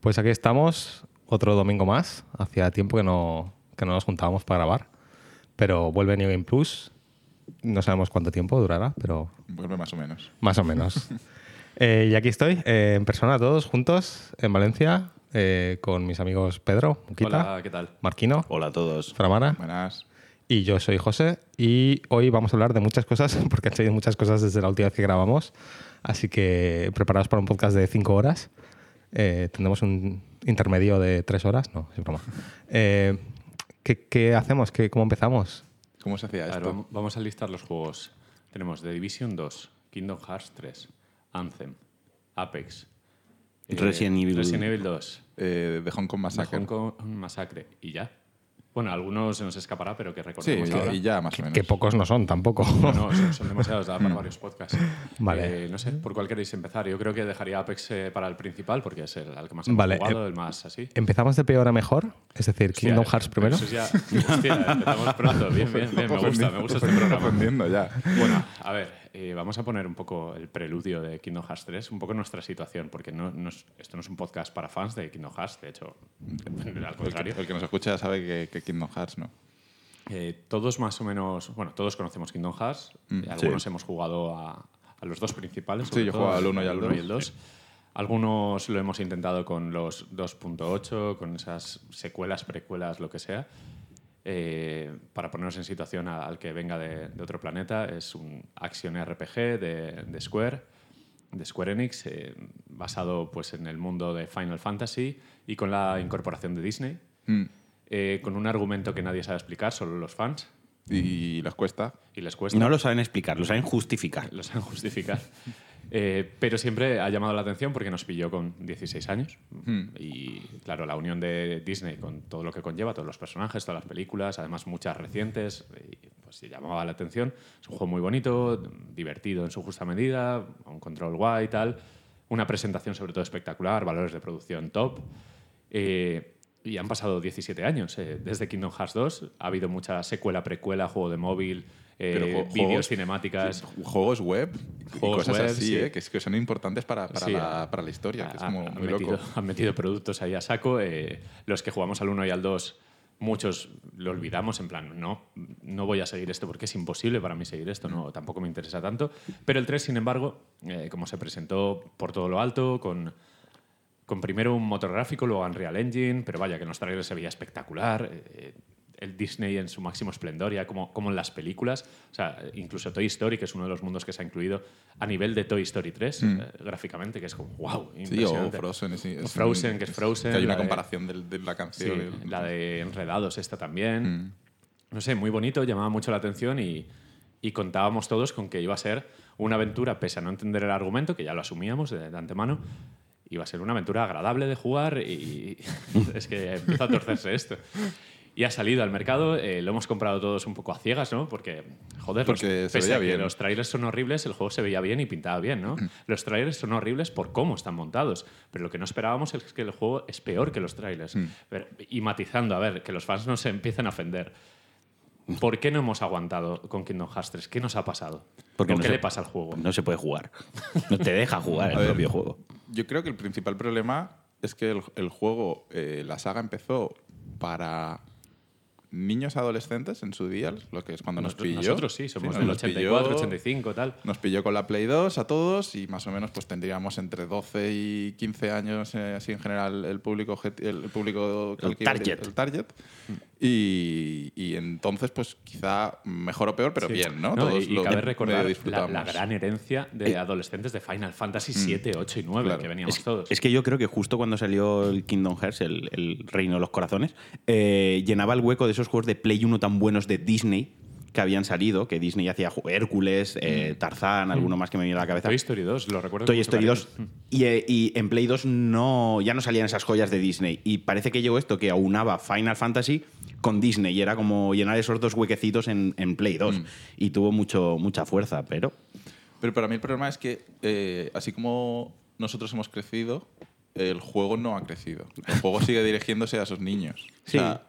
Pues aquí estamos, otro domingo más. Hacía tiempo que no, que no nos juntábamos para grabar. Pero vuelve New Game Plus. No sabemos cuánto tiempo durará, pero Vuelve más o menos. más o menos. Eh, y aquí estoy, eh, en persona, todos juntos, en Valencia, eh, con mis amigos Pedro, Muquita, Hola, ¿qué tal? Marquino, Hola a todos. Framara Buenas. y yo soy José. Y hoy vamos a hablar de muchas cosas, porque han salido muchas cosas desde la última vez que grabamos. Así que preparados para un podcast de cinco horas. Eh, tendremos un intermedio de tres horas. No, es broma. Eh, ¿qué, qué hacemos? ¿Qué, ¿Cómo empezamos? ¿Cómo se hacía A ver, esto? vam- vamos a listar los juegos. Tenemos The Division 2, Kingdom Hearts 3, Anthem, Apex, eh, Resident Evil- Resident Evil 2, Eh, de Hong Kong The Massacre. Hong Kong Masacre y ya. Bueno, algunos se nos escapará, pero que Sí, recordemos ahora. y ya más o menos. Que pocos no son tampoco. No, no, son, son demasiados, da para varios podcasts. Vale. Eh, no sé, ¿por cuál queréis empezar? Yo creo que dejaría Apex eh, para el principal, porque es el al que más hemos Vale, jugado, eh, el más así. ¿Empezamos de peor a mejor? Es decir, Kingdom Hostia, Hearts primero. Eso es ya, hostia, empezamos pronto. Bien, bien, bien. Me gusta, me gusta este programa. Ya. Bueno, a ver, eh, vamos a poner un poco el preludio de Kingdom Hearts 3, un poco nuestra situación, porque no, no es- esto no es un podcast para fans de Kingdom Hearts, de hecho, al El que, contrario. el que nos escucha sabe que, que Kingdom Hearts, ¿no? Eh, todos más o menos, bueno, todos conocemos Kingdom Hearts, eh, algunos hemos jugado a, a los dos principales. Sí, yo jugaba al uno y al uno dos, 2. Algunos lo hemos intentado con los 2.8, con esas secuelas, precuelas, lo que sea. Eh, para ponernos en situación a- al que venga de, de otro planeta, es un action RPG de, de Square, de Square Enix, eh, basado pues, en el mundo de Final Fantasy y con la incorporación de Disney, Mm. eh, con un argumento que nadie sabe explicar, solo los fans, Y les cuesta. y les cuesta No lo saben explicar, lo saben justificar. lo saben justificar. Eh, pero siempre ha llamado la atención porque nos pilló con 16 años. Y claro, la unión de Disney con todo lo que conlleva, todos los personajes, todas las películas, además muchas recientes, pues llamaba la atención. Es un juego muy bonito, divertido en su justa medida, un control guay y tal. Una presentación sobre todo espectacular, valores de producción top. Eh, y han pasado 17 años. eh, desde Kingdom Hearts 2 ha habido mucha secuela, precuela, juego de móvil, eh, vídeos, cinemáticas. Juegos web y cosas web, así, sí. ¿eh? que, es- que son importantes para, para, Sí, la, ha- para la historia, que es como han muy metido, loco. han metido productos ahí a saco. eh, los que jugamos al 1 y al 2, muchos lo olvidamos, en plan, no, no voy a seguir esto porque es imposible para mí seguir esto, no, tampoco me interesa tanto. Pero el 3, sin embargo, eh, como se presentó por todo lo alto, con, con primero un motor gráfico, luego Unreal Engine, pero vaya, que en los trailers se veía espectacular. eh, el Disney en su máximo esplendor, ya como, como en las películas. O sea, incluso Toy Story, que es uno de los mundos que se ha incluido a nivel de Toy Story 3, eh, gráficamente, que es como, wow, Sí, o impresionante. Frozen. sí, O Frozen, un- que es Frozen. Que hay una de- comparación de, la Sí, canción. y- la de Enredados, esta también. Mm. No sé, muy bonito, llamaba mucho la atención y, y contábamos todos con que iba a ser una aventura, pese a no entender el argumento, que ya lo asumíamos de, de antemano, iba a ser una aventura agradable de jugar y es que empieza a torcerse esto. Y ha salido al mercado, eh, lo hemos comprado todos un poco a ciegas, ¿no? Porque, joder, los- Porque se pese veía a que bien. los trailers son horribles, el juego se veía bien y pintaba bien, ¿no? Los trailers son horribles por cómo están montados, pero lo que no esperábamos es que el juego es peor que los trailers. Pero- y matizando, a ver, que los fans no se empiecen a ofender. ¿Por qué no hemos aguantado con Kingdom Hearts 3? ¿Qué nos ha pasado? Porque ¿O no qué se- le pasa al juego? No se puede jugar. No te deja jugar el ver. propio juego. Yo creo que el principal problema es que el, el juego, eh, la saga empezó para niños adolescentes en su día, lo que es cuando nos, Nos- pilló. Nosotros sí, somos nos- del nos 84, pilló- 85, tal. Nos pilló con la Play 2 a todos y más o menos pues tendríamos entre 12 y 15 años, eh, así en general, el público, el, público El target. el target. Y, y entonces, pues quizá mejor o peor, pero Sí. bien, ¿no? No, Todos y y lo cabe recordar la, gran herencia de adolescentes de Final Fantasy 7, 8 y 9, Claro. que veníamos Es, todos. es que yo creo que justo cuando salió el Kingdom Hearts, el, el Reino de los Corazones, eh, llenaba el hueco de esos juegos de Play 1 tan buenos de Disney que habían salido, que Disney hacía Hércules, eh, Tarzán, alguno más que me viene a la cabeza. Toy Story 2, lo recuerdo. Toy Story mucho 2. cariño. Y, eh, y en Play 2 no, ya no salían esas joyas de Disney. Y parece que llegó esto que aunaba Final Fantasy con Disney. Y era como llenar esos dos huequecitos en, en Play 2. Y tuvo mucho, mucha fuerza, pero. Pero para mí el problema es que, eh, así como nosotros hemos crecido, el juego no ha crecido. El juego sigue dirigiéndose a esos niños. Sí. O sea,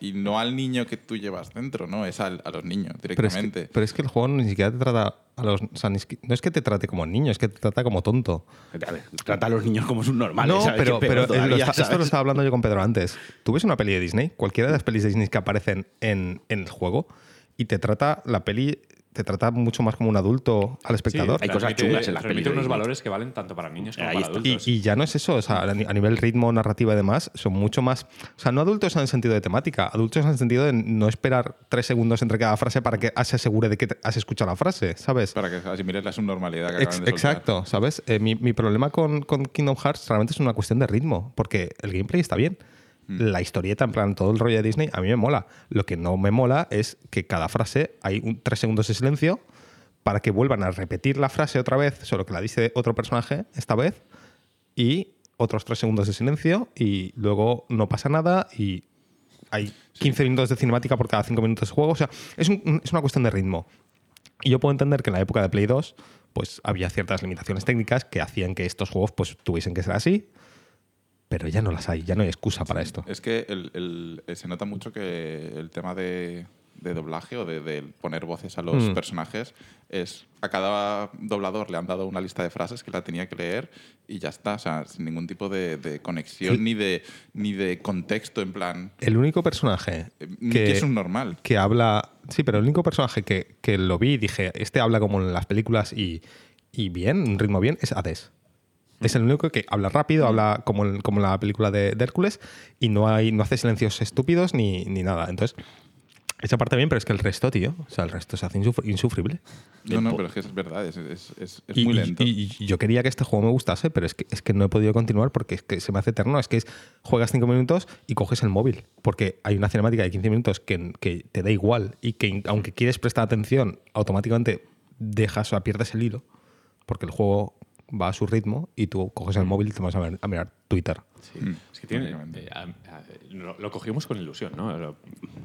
y no al niño que tú llevas dentro, ¿no? Es al- a los niños Pero es, directamente. que, pero es que el juego ni siquiera te trata a los. o sea, ni siqui- no es que te trate como niño, es que te trata como tonto. A ver, trata a los niños como sus normales. no, ¿sabes? pero, pero eh, lo todavía, está- esto lo estaba hablando yo con Pedro antes. Tú ves una peli de Disney, cualquiera de las pelis de Disney que aparecen en, en el juego, y te trata la peli. Te trata mucho más como un adulto al espectador. hay cosas chungas en las de unos valores que valen tanto para niños como Ahí para está. Y, adultos. y ya no es eso, o sea, a ni- a nivel ritmo, narrativa y demás, son mucho más. O sea, no adultos en el sentido de temática, adultos en el sentido de no esperar tres segundos entre cada frase para que se asegure de que has escuchado la frase, ¿sabes? Para que asimiles la subnormalidad que Ex- de exacto, ¿sabes? Eh, mi, mi problema con, con Kingdom Hearts realmente es una cuestión de ritmo, porque el gameplay está bien. La historieta, en plan, todo el rollo de Disney, a mí me mola. Lo que no me mola es que cada frase hay un, tres segundos de silencio para que vuelvan a repetir la frase otra vez, solo que la dice otro personaje esta vez, y otros tres segundos de silencio, y luego no pasa nada, y hay 15 minutos de cinemática por cada 5 minutos de juego. O sea, es, un- es una cuestión de ritmo. Y yo puedo entender que en la época de Play 2 pues había ciertas limitaciones técnicas que hacían que estos juegos pues tuviesen que ser así, pero ya no las hay, ya no hay excusa para esto. Es que el- el- eh, se nota mucho que el tema de, de doblaje o de, de poner voces a los Mm. personajes es a cada doblador le han dado una lista de frases que la tenía que leer y ya está, o sea, sin ningún tipo de, de conexión Sí. ni de ni de contexto en plan El único personaje eh, ni que es un normal. que habla. Sí, pero el único personaje que, que lo vi y dije, este habla como en las películas y, y bien, un ritmo bien, es Hades. Es el único que habla rápido, habla como como la película de, de Hércules y no, hay, no hace silencios estúpidos ni, ni nada. Entonces, esa parte bien, pero es que el resto, tío, o sea, el resto se hace insufri- insufrible. No, no, pero es que es verdad, es, es- es- es Y- muy y- lento. Y, y yo quería que este juego me gustase, pero es que, es que no he podido continuar porque es que se me hace eterno. Es que es, juegas 5 minutos y coges el móvil. Porque hay una cinemática de 15 minutos que, que te da igual y que aunque quieres prestar atención, automáticamente dejas o pierdes el hilo. Porque el juego va a su ritmo y tú coges el móvil y te vas a, ver- a mirar Twitter. Sí. Mm, Es que tiene, básicamente. eh, a- a- lo, lo cogimos con ilusión, ¿no? Lo-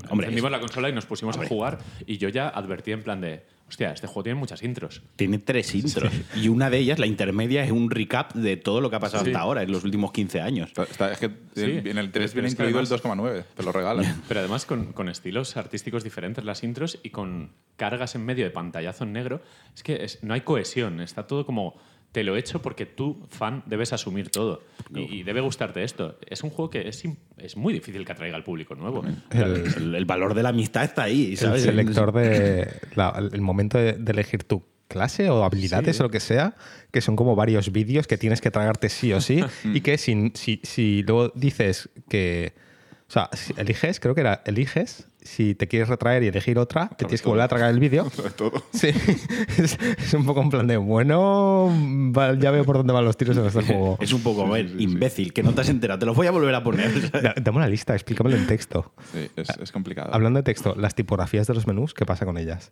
Hombre, encendimos es- la consola y nos pusimos a jugar y yo ya advertí en plan de, hostia, este juego tiene muchas intros. Tiene tres intros. Y una de ellas, la intermedia, es un recap de todo lo que ha pasado Sí. hasta ahora, en los últimos 15 años. Está- es que Sí, en el 3 pero viene incluido además- el 2,9, te lo regalan. Pero además con, con estilos artísticos diferentes las intros y con cargas en medio de pantallazo en negro. Es que es- no hay cohesión, está todo como... Te lo he hecho porque tú, fan, debes asumir todo. Y, y debe gustarte esto. Es un juego que es, es muy difícil que atraiga al público nuevo. El, el valor de la amistad está ahí, El ¿sabes? selector de. la- el momento de, de elegir tu clase o habilidades o lo que sea, que son como varios vídeos que tienes que tragarte sí o sí, y que si, si, si luego dices que. O sea, si eliges, creo que era, eliges, si te quieres retraer y elegir otra, te tienes que volver a tragar el vídeo. Todo. Sí, es, es un poco en plan de, bueno, va- ya veo por dónde van los tiros en este juego. Es un poco, a ver, imbécil, que no te has enterado. Te lo voy a volver a poner. Da- Dame una lista, explícamelo en texto. Sí, es, es complicado. Hablando de texto, las tipografías de los menús, ¿qué pasa con ellas?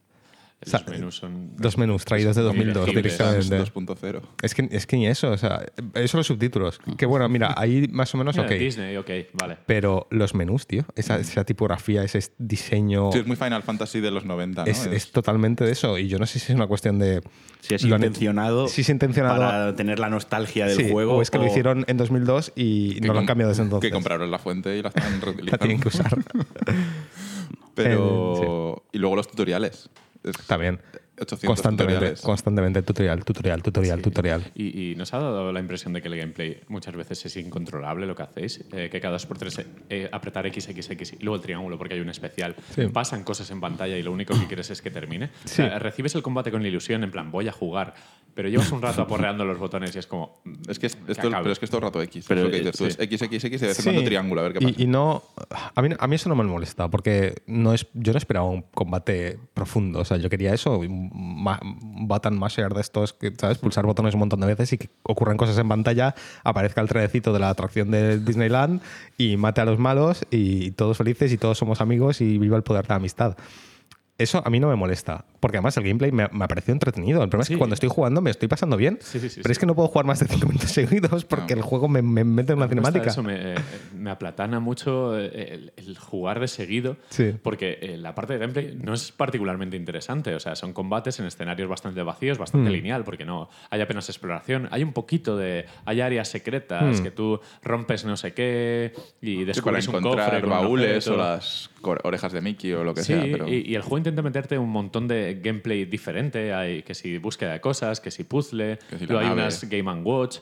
O sea, Los menús son... Dos menús traídos de 2002 Ilegibles. directamente. 2.0. Es que, es que ni eso, o sea, eso los subtítulos. Que bueno, mira, ahí más o menos Mira, ok. Disney, ok, vale. Pero los menús, tío, esa, esa tipografía, ese diseño, Sí, es muy Final Fantasy de los 90, ¿no? es, es totalmente de eso. Y yo no sé si es una cuestión de. Si es intencionado, si es intencionado. para tener la nostalgia del sí, juego. o es que lo hicieron en 2002 y que no lo han cambiado desde entonces. Que compraron la fuente y la están La reutilizando. tienen que usar. Pero... Y luego los tutoriales. Es También. 800 Constantemente, tutoriales. constantemente tutorial, tutorial, tutorial, tutorial. Y, y nos ha dado la impresión de que el gameplay muchas veces es incontrolable lo que hacéis, eh, que cada dos por tres eh, apretar XXX y luego el triángulo porque hay un especial. Sí. Pasan cosas en pantalla y lo único que quieres es que termine. O Sí. sea, recibes el combate con la ilusión, en plan, voy a jugar, pero llevas un rato aporreando los botones y es como. Es que es, que esto, pero es que es todo el rato X. Pero, Pero, lo que dices tú eh, es XXX y de vez en Sí. cuando triángulo, a ver qué pasa. Y, y no. A mí, a mí eso no me molesta, porque no es, yo no esperaba un combate profundo. O sea, yo quería eso, un button masher de estos, que, ¿sabes? Pulsar botones un montón de veces y que ocurran cosas en pantalla, aparezca el trenecito de la atracción de Disneyland y mate a los malos y todos felices y todos somos amigos y viva el poder de la amistad. Eso a mí no me molesta, porque además el gameplay me, me ha parecido entretenido. El problema es Sí. que cuando estoy jugando me estoy pasando bien, Sí, sí, sí, pero sí. es que no puedo jugar más de 5 minutos seguidos porque el juego me, me mete en una cinemática. Eso me, eh, me aplatana mucho el, el jugar de seguido, Sí. porque eh, la parte de gameplay no es particularmente interesante. O sea, son combates en escenarios bastante vacíos, bastante Mm. lineal, porque no hay apenas exploración. Hay un poquito de. Hay áreas secretas Mm. que tú rompes no sé qué y Sí, para descubres un encontrar cofre. baúles o las orejas de Mickey o lo que Sí, sea. Pero... y, y el juego intenta meterte un montón de gameplay diferente. Hay que si búsqueda de cosas, que si puzzle, Que si luego hay nave. unas Game and Watch.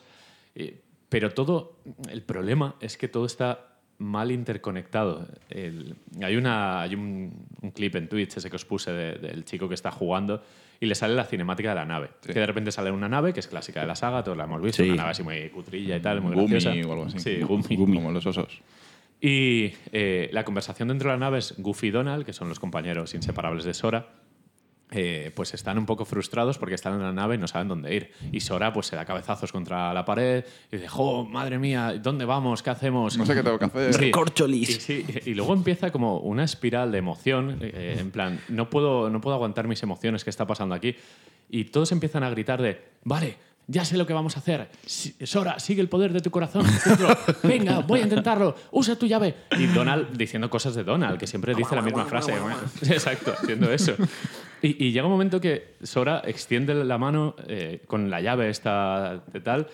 y- pero todo, el problema es que todo está mal interconectado. El- hay una, hay un, un clip en Twitch, ese que os puse, de- del chico que está jugando y le sale la cinemática de la nave. Sí. Que de repente sale una nave, que es clásica de la saga, todos la hemos visto, Sí. una nave así muy cutrilla y tal, muy Gumi graciosa. o algo así. Sí, Gumi. Como los osos. Y eh, la conversación dentro de la nave es Goofy y Donald, que son los compañeros inseparables de Sora. eh, pues están un poco frustrados porque están en la nave y no saben dónde ir. Y Sora pues se da cabezazos contra la pared y dice, ¡jo, madre mía! ¿Dónde vamos? ¿Qué hacemos? No sé qué tengo que hacer. Sí. Recorcholis. Y, sí, y luego empieza como una espiral de emoción, eh, en plan, no puedo, no puedo aguantar mis emociones, ¿qué está pasando aquí? Y todos empiezan a gritar de, vale, ya sé lo que vamos a hacer. Sora, sigue el poder de tu corazón. Venga, voy a intentarlo. Usa tu llave. Y Donald diciendo cosas de Donald, que siempre dice la misma frase. Exacto, haciendo eso. Y, y llega un momento que Sora extiende la mano eh, con la llave esta de tal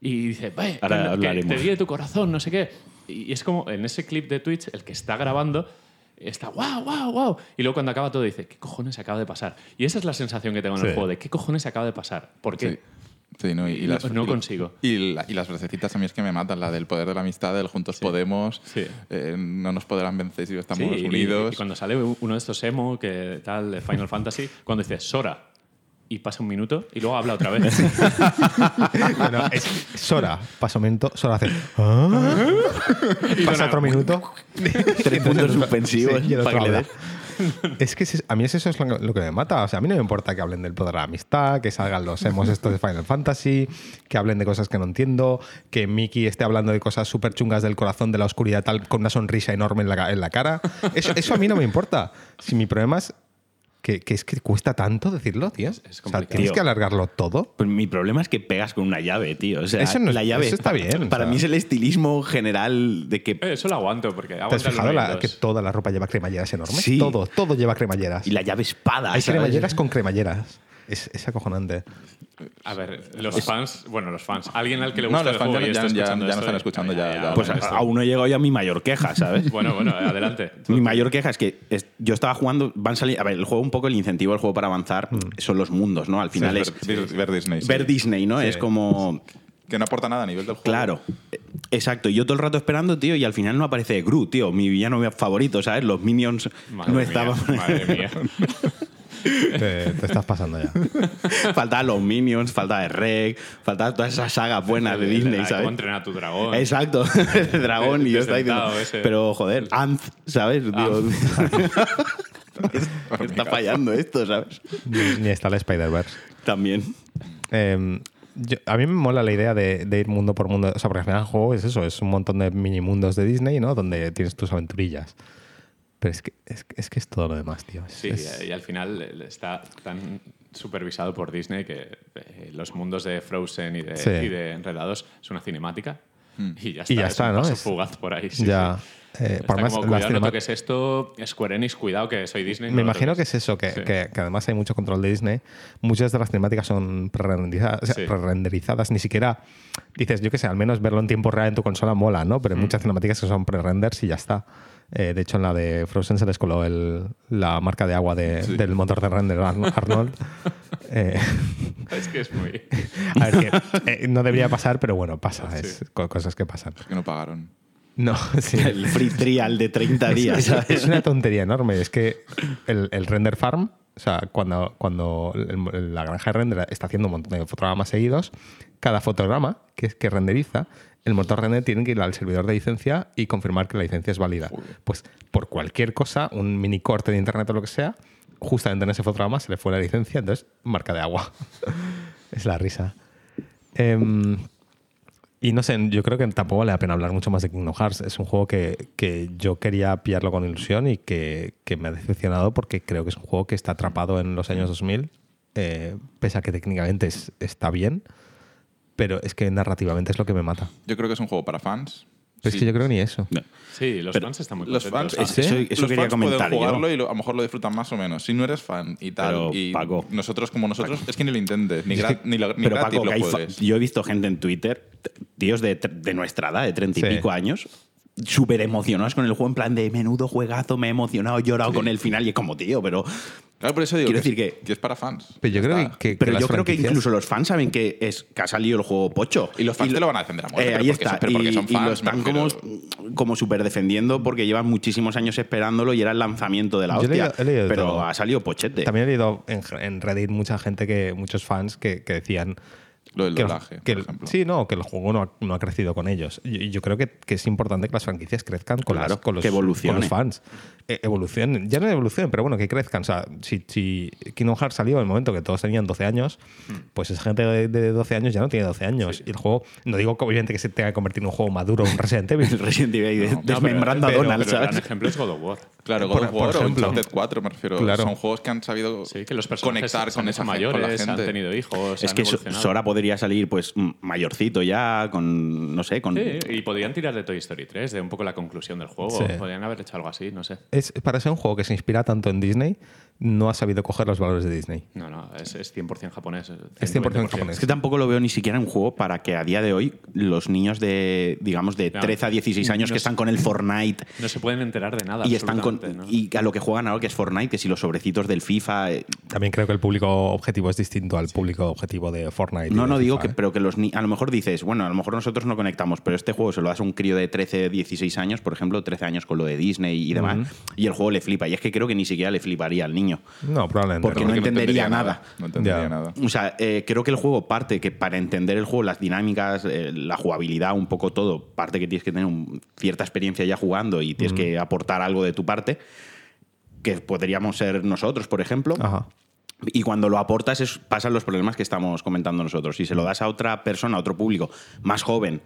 y dice, "Ve, Ahora que- que hablaremos. te guíe tu corazón, no sé qué. Y es como en ese clip de Twitch, el que está grabando está wow, wow, wow. Y luego cuando acaba todo dice, ¿qué cojones acaba de pasar? Y esa es la sensación que tengo en el Sí. juego, de ¿qué cojones acaba de pasar? ¿Por qué? Sí. Sí, no, y, Y las, no consigo. Y, la- y las frasecitas a mí es que me matan, la del poder de la amistad, del juntos podemos, Sí. eh, no nos podrán vencer si estamos Sí, unidos. Y, cuando sale uno de estos emo, que tal, de Final Fantasy, cuando dice Sora y pasa un minuto y luego habla otra vez. Bueno, es Sora, paso momento, Sora hace. "Ah". Pasa otro minuto. Tres puntos suspensivos Sí, y el otro Es que a mí es eso es lo, que me mata. O sea, a mí no me importa que hablen del poder de la amistad, que salgan los emos estos de Final Fantasy, que hablen de cosas que no entiendo, que Mickey esté hablando de cosas súper chungas del corazón, de la oscuridad, tal, con una sonrisa enorme en la, ca- en la cara. Eso, eso a mí no me importa. Si mi problema es que, que es que cuesta tanto decirlo, tío. es o sea, complicado. tienes Tío. que alargarlo todo. Pues mi problema es que pegas con una llave, tío. O sea, Eso no es- la llave eso está bien, o Para sea. mí es el estilismo general de que Eh, Eso lo aguanto, porque ¿Te has fijado la- que toda la ropa lleva cremalleras enormes? Sí. Todo, todo lleva cremalleras. y la llave espada. Hay ¿sabes? cremalleras con cremalleras. Es, es acojonante. A ver, los fans, bueno, los fans, alguien al que le No, gusta los el fans juego ya- ya- ya- ya no están escuchando, ya- ya- Pues esto- aún no he llegado yo a mi mayor queja, ¿sabes? Bueno, bueno, adelante. Mi mayor queja es que es- yo estaba jugando, van salir, a ver, el juego un poco el incentivo del juego para avanzar son los mundos, ¿no? Al final es es ver, Disney. sí. ver Disney, ¿no? Es como Que no aporta nada a nivel del juego. Claro, exacto. Y yo todo el rato esperando, tío, y al final no aparece Gru, tío, mi villano favorito, ¿sabes? Los minions Madre no mía, estaban. madre mía. Te, te estás pasando ya. faltaban los minions, faltaba el Reg, faltaba toda esa saga buena de Disney, ¿Cómo ¿sabes? entrenar a tu dragón? Exacto, el dragón y yo estaba diciendo. Ese. Pero joder, Anth, ¿sabes? Digo, está fallando esto, ¿sabes? Ni, está el Spider-Verse. También. Eh, yo- a mí me mola la idea de, de ir mundo por mundo. O sea, porque al final el juego es eso, es un montón de mini mundos de Disney, ¿no? Donde tienes tus aventurillas. Pero es que es, que- es, que es todo lo demás, tío. Es- Sí, es- y al final eh, está tan supervisado por Disney que eh, los mundos de Frozen y de, Sí. y de Enredados es una cinemática. Y ya está, Y ya es está, un ¿no? paso Es- fugaz por ahí. sí, ya. sí. eh, por más, como, cuidado, no toques esto, Square Enix, cuidado que soy Disney. no Me lo imagino que es eso, que, Sí. que- que además hay mucho control de Disney. Muchas de las cinemáticas son prerenderizadas, o sea, Sí. prerenderizadas. Ni siquiera dices, yo qué sé, al menos verlo en tiempo real en tu consola mola, ¿no? Mm. Pero hay muchas cinemáticas que son pre-renders y ya está. Eh, de hecho, en la de Frozen se les coló el- la marca de agua de- Sí. del motor de render Arno- Arnold. Eh, Es que es muy. a ver, que eh, no debería pasar, pero bueno, pasa. Sí. Es co- cosas que pasan. Que no pagaron. No, sí. El free trial de 30 días, Es, es una tontería enorme. Es que el, el render farm, o sea, cuando, cuando el- la granja de render está haciendo un montón de fotogramas seguidos, cada fotograma que, que renderiza, el motor render tiene que ir al servidor de licencia y confirmar que la licencia es válida. Pues por cualquier cosa, un mini corte de internet o lo que sea, justamente en ese fotograma se le fue la licencia, entonces marca de agua. es la risa. Em, Y no sé, yo creo que tampoco vale la pena hablar mucho más de Kingdom Hearts. Es un juego que, que yo quería pillarlo con ilusión y que, que me ha decepcionado porque creo que es un juego que está atrapado en los años 2000, eh, pese a que técnicamente es- está bien, pero es que narrativamente es lo que me mata. Yo creo que es un juego para fans. Pero Sí. es que yo creo ni eso. No. Sí, los Pero fans están muy Los contentos. fans, Es- eso- eso los quería fans comentar pueden yo. jugarlo y lo- a lo mejor lo disfrutan más o menos. Si no eres fan y tal, Pero, y Paco. nosotros como nosotros, es que ni lo intentes, ni, gra- que- ni, lo- ni Pero gratis Paco, lo juegues. yo he visto gente en Twitter, tíos de, de nuestra edad, de treinta y Sí. pico años, súper emocionados con el juego, en plan de menudo juegazo, me he emocionado, he llorado con el final y es como, tío, pero... Claro, por eso digo Quiero que, decir es, que- que es para fans. Pero yo creo está. que, que Pero las yo creo que franquicias- incluso los fans saben que, es, que ha salido el juego pocho. Y los fans te lo van a defender a muerte, Eh, pero ahí porque está. son- pero porque y, son y lo fans, están como, como súper defendiendo porque llevan muchísimos años esperándolo y era el lanzamiento de la Yo he hostia. leído- he leído de pero todo. ha salido pochete. También he leído en, en Reddit mucha gente que, muchos fans que, que decían Lo del que el- doblaje, que por el- ejemplo. sí, no, que el juego no ha, no ha crecido con ellos. Y yo creo que, que es importante que las franquicias crezcan con, Claro, las- con los, que evolucione. con los fans. Eh, evolucionen, ya no evolucionen, pero bueno, que crezcan. O sea, si, si Kingdom Hearts salió en el momento que todos tenían 12 años, Hmm. pues esa gente de, de 12 años ya no tiene 12 años. Y el juego, no digo que obviamente que se tenga que convertir en un juego maduro, un Resident Evil. Resident Evil No, pero- desmembrando pero- a Donald, pero el gran ¿sabes? ejemplo es God of War. Claro, Por- God of por War o ejemplo. Uncharted 4, me refiero. Claro. Son juegos que han sabido Sí, que los personajes conectar con esa gente, con la mayores, han gente. tenido hijos, Es han que So- evolucionado. Podría salir pues mayorcito ya, con, no sé, con... Sí, y podían tirar de Toy Story 3, de un poco la conclusión del juego. Sí. Podrían haber hecho algo así, no sé. Es, para ser un juego que se inspira tanto en Disney, no ha sabido coger los valores de Disney. No, no, es, es 100% japonés. Es 100% japonés. Es que tampoco lo veo ni siquiera un juego para que a día de hoy los niños de, digamos, de No, 13 a 16 años no que están con el Fortnite No se pueden enterar de nada. y están con y a lo que juegan ahora que es Fortnite, que si los sobrecitos del FIFA, eh, También creo que el público objetivo es distinto al público objetivo de Fortnite. no no digo FIFA, que ¿eh? pero que los a lo mejor dices, bueno, a lo mejor nosotros no conectamos, pero este juego se lo das a un crío de 13, 16 años, por ejemplo, 13 años con lo de Disney y demás, y el juego le flipa y es que creo que ni siquiera le fliparía al niño. No, probablemente. Porque no. no entendería nada. No entendería nada. O sea, eh, creo que el juego parte que para entender el juego, las dinámicas, eh, la jugabilidad, un poco todo, parte que tienes que tener un- cierta experiencia ya jugando y tienes que aportar algo de tu parte, que podríamos ser nosotros, por ejemplo. Ajá. Y cuando lo aportas es, pasan los problemas que estamos comentando nosotros. Si se lo das a otra persona, a otro público más joven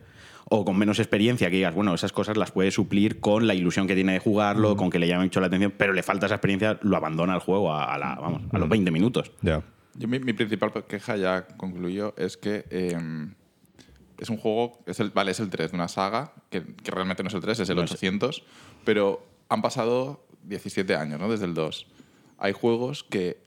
o con menos experiencia, que digas, bueno, esas cosas las puede suplir con la ilusión que tiene de jugarlo, con que le llame mucho la atención, pero le falta esa experiencia, lo abandona el juego a, a la, vamos, a los 20 minutos. Ya. Yo, mi, mi principal queja ya concluyo es que eh, es un juego, es el, vale, es el 3 de una saga, que, que realmente no es el 3, es el 800, pero han pasado 17 años, ¿no? Desde el 2. Hay juegos que,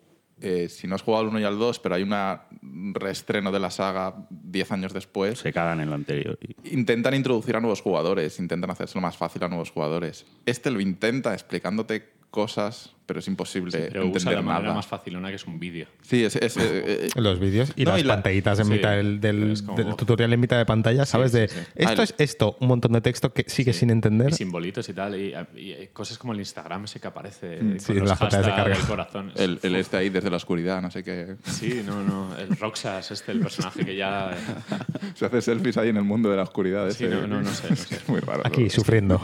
eh, si no has jugado al 1 y al 2, pero hay una- un reestreno de la saga 10 años después, Se cagan en lo anterior. y- intentan introducir a nuevos jugadores, intentan hacérselo más fácil a nuevos jugadores. Este lo intenta explicándote cosas, pero es imposible Pero usa entender la manera nada. más facilona que es un vídeo. Sí, es, es- eh, eh, Los vídeos y No, las y la- pantallitas en sí, mitad del, del- pero del tutorial en mitad de pantalla, ¿sabes? sí, de sí. esto Ah, es esto, un montón de texto que sigue Sí. sin entender. Y simbolitos y tal. Y, y, eh, cosas como el Instagram ese que aparece. Mm, con sí, los las pantallas de carga. el corazón. el, el este ahí desde la oscuridad, no sé qué. Sí, no, no. El Roxas, este, el personaje que ya. Se hace selfies ahí en el mundo de la oscuridad. Sí, ese. no, no, no sé, no sé. Es muy raro. Aquí, sufriendo.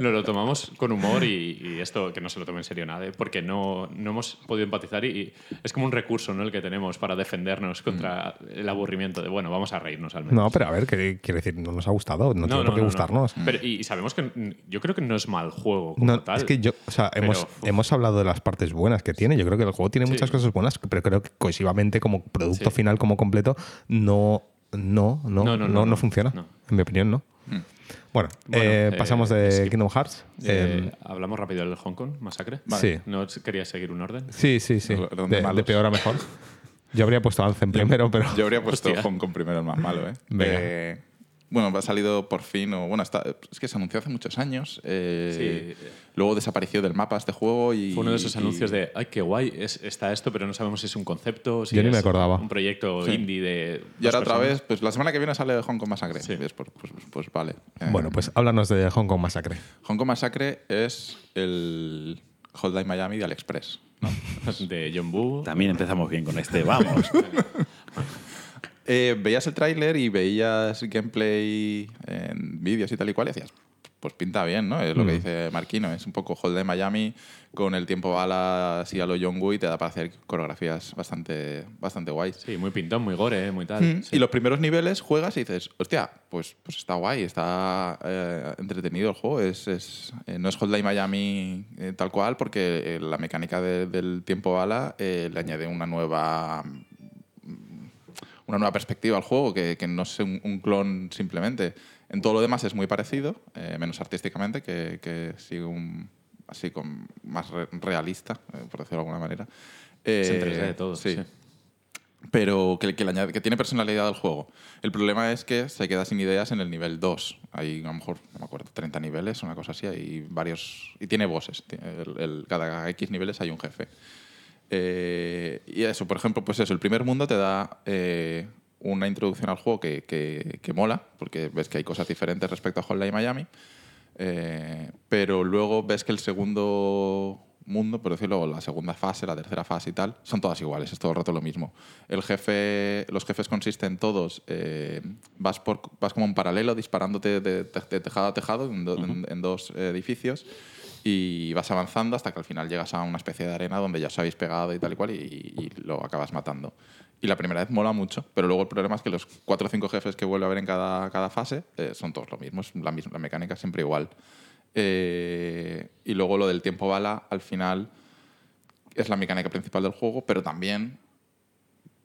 Lo, lo tomamos con humor y, y esto que no se lo tome serio nadie, porque no, no hemos podido empatizar y, y es como un recurso ¿no? el que tenemos para defendernos contra el aburrimiento de, bueno, vamos a reírnos al menos. No, pero a ver, ¿qué quiere decir? No nos ha gustado, no, tiene por qué gustarnos. Pero, y, y sabemos que mm, yo creo que no es mal juego como No, tal. es que yo, o sea, Pero, hemos, hemos hablado de las partes buenas que tiene. Yo creo que el juego tiene Sí. muchas cosas buenas, pero creo que cohesivamente, como producto Sí. final, como completo, no, no, no, no, No, no, no, no. funciona. No. En mi opinión, no. Bueno, Bueno, eh, eh, pasamos de skip. Kingdom Hearts. Eh, Eh, Hablamos rápido del Hong Kong Masacre. Sí. ¿No querías seguir un orden? sí, sí, sí. De, peor a mejor. Yo habría puesto Anthem primero, pero. Yo habría puesto Hostia. Hong Kong primero, el más malo, ¿eh? Venga. Bueno, ha salido por fin, o bueno, está, es que se anunció hace muchos años. eh, Sí. Luego desapareció del mapa este juego y. Fue uno de esos y- anuncios de, ay, qué guay, es, está esto, pero no sabemos si es un concepto, si Yo ni es me acordaba. un proyecto Sí. indie de. Y ahora otra vez, pues la semana que viene sale Hong Kong Massacre. Sí. ¿Ves? Pues, pues- pues vale. Eh, Bueno, pues háblanos de Hong Kong Massacre. Hong Kong Massacre es el Hotline Miami de AliExpress. ¿no? De John Boo. También empezamos bien con este, vamos. Eh, veías el tráiler y veías gameplay en vídeos y tal y cual y decías, pues pinta bien, ¿no? Es lo que Mm. dice Marquino. Es un poco Hold de Miami con el tiempo bala así a lo John Woo y te da para hacer coreografías bastante, bastante guays. Sí, muy pintón, muy gore, ¿eh? muy tal. Mm, Sí. Y los primeros niveles juegas y dices, hostia, pues, pues está guay, está eh, entretenido el juego. Es, es, eh, no es Hotline Miami eh, tal cual, porque eh, la mecánica de- del tiempo bala eh, le añade una nueva una nueva perspectiva al juego, que, que no es un, un clon simplemente. En todo lo demás es muy parecido, eh, menos artísticamente, que, que sigue un así con más re- realista, eh, por decirlo de alguna manera. Es en Eh, 3D todo, sí. pero que, que, le añade- que tiene personalidad al juego. El problema es que se queda sin ideas en el nivel 2. Hay a lo mejor, no me acuerdo, 30 niveles, una cosa así, hay varios... Y tiene bosses. El- el- cada X niveles hay un jefe. Eh, y eso, por ejemplo, pues eso, el primer mundo te da eh, una introducción al juego que, que- que mola, porque ves que hay cosas diferentes respecto a Hotline Miami. Eh, pero luego ves que el segundo mundo, por decirlo, la segunda fase, la tercera fase y tal, son todas iguales, es todo el rato lo mismo. El jefe, los jefes consisten todos, eh, vas, por, vas como en paralelo disparándote de, de- de tejado a tejado en, do- en- en dos edificios y vas avanzando hasta que al final llegas a una especie de arena donde ya os habéis pegado y tal y cual y, lo acabas matando. Y la primera vez mola mucho, pero luego el problema es que los cuatro o cinco jefes que vuelve a haber en cada, cada fase eh, son todos lo mismo, la, misma, mecánica siempre igual. Eh, y luego lo del tiempo bala, al final, es la mecánica principal del juego, pero también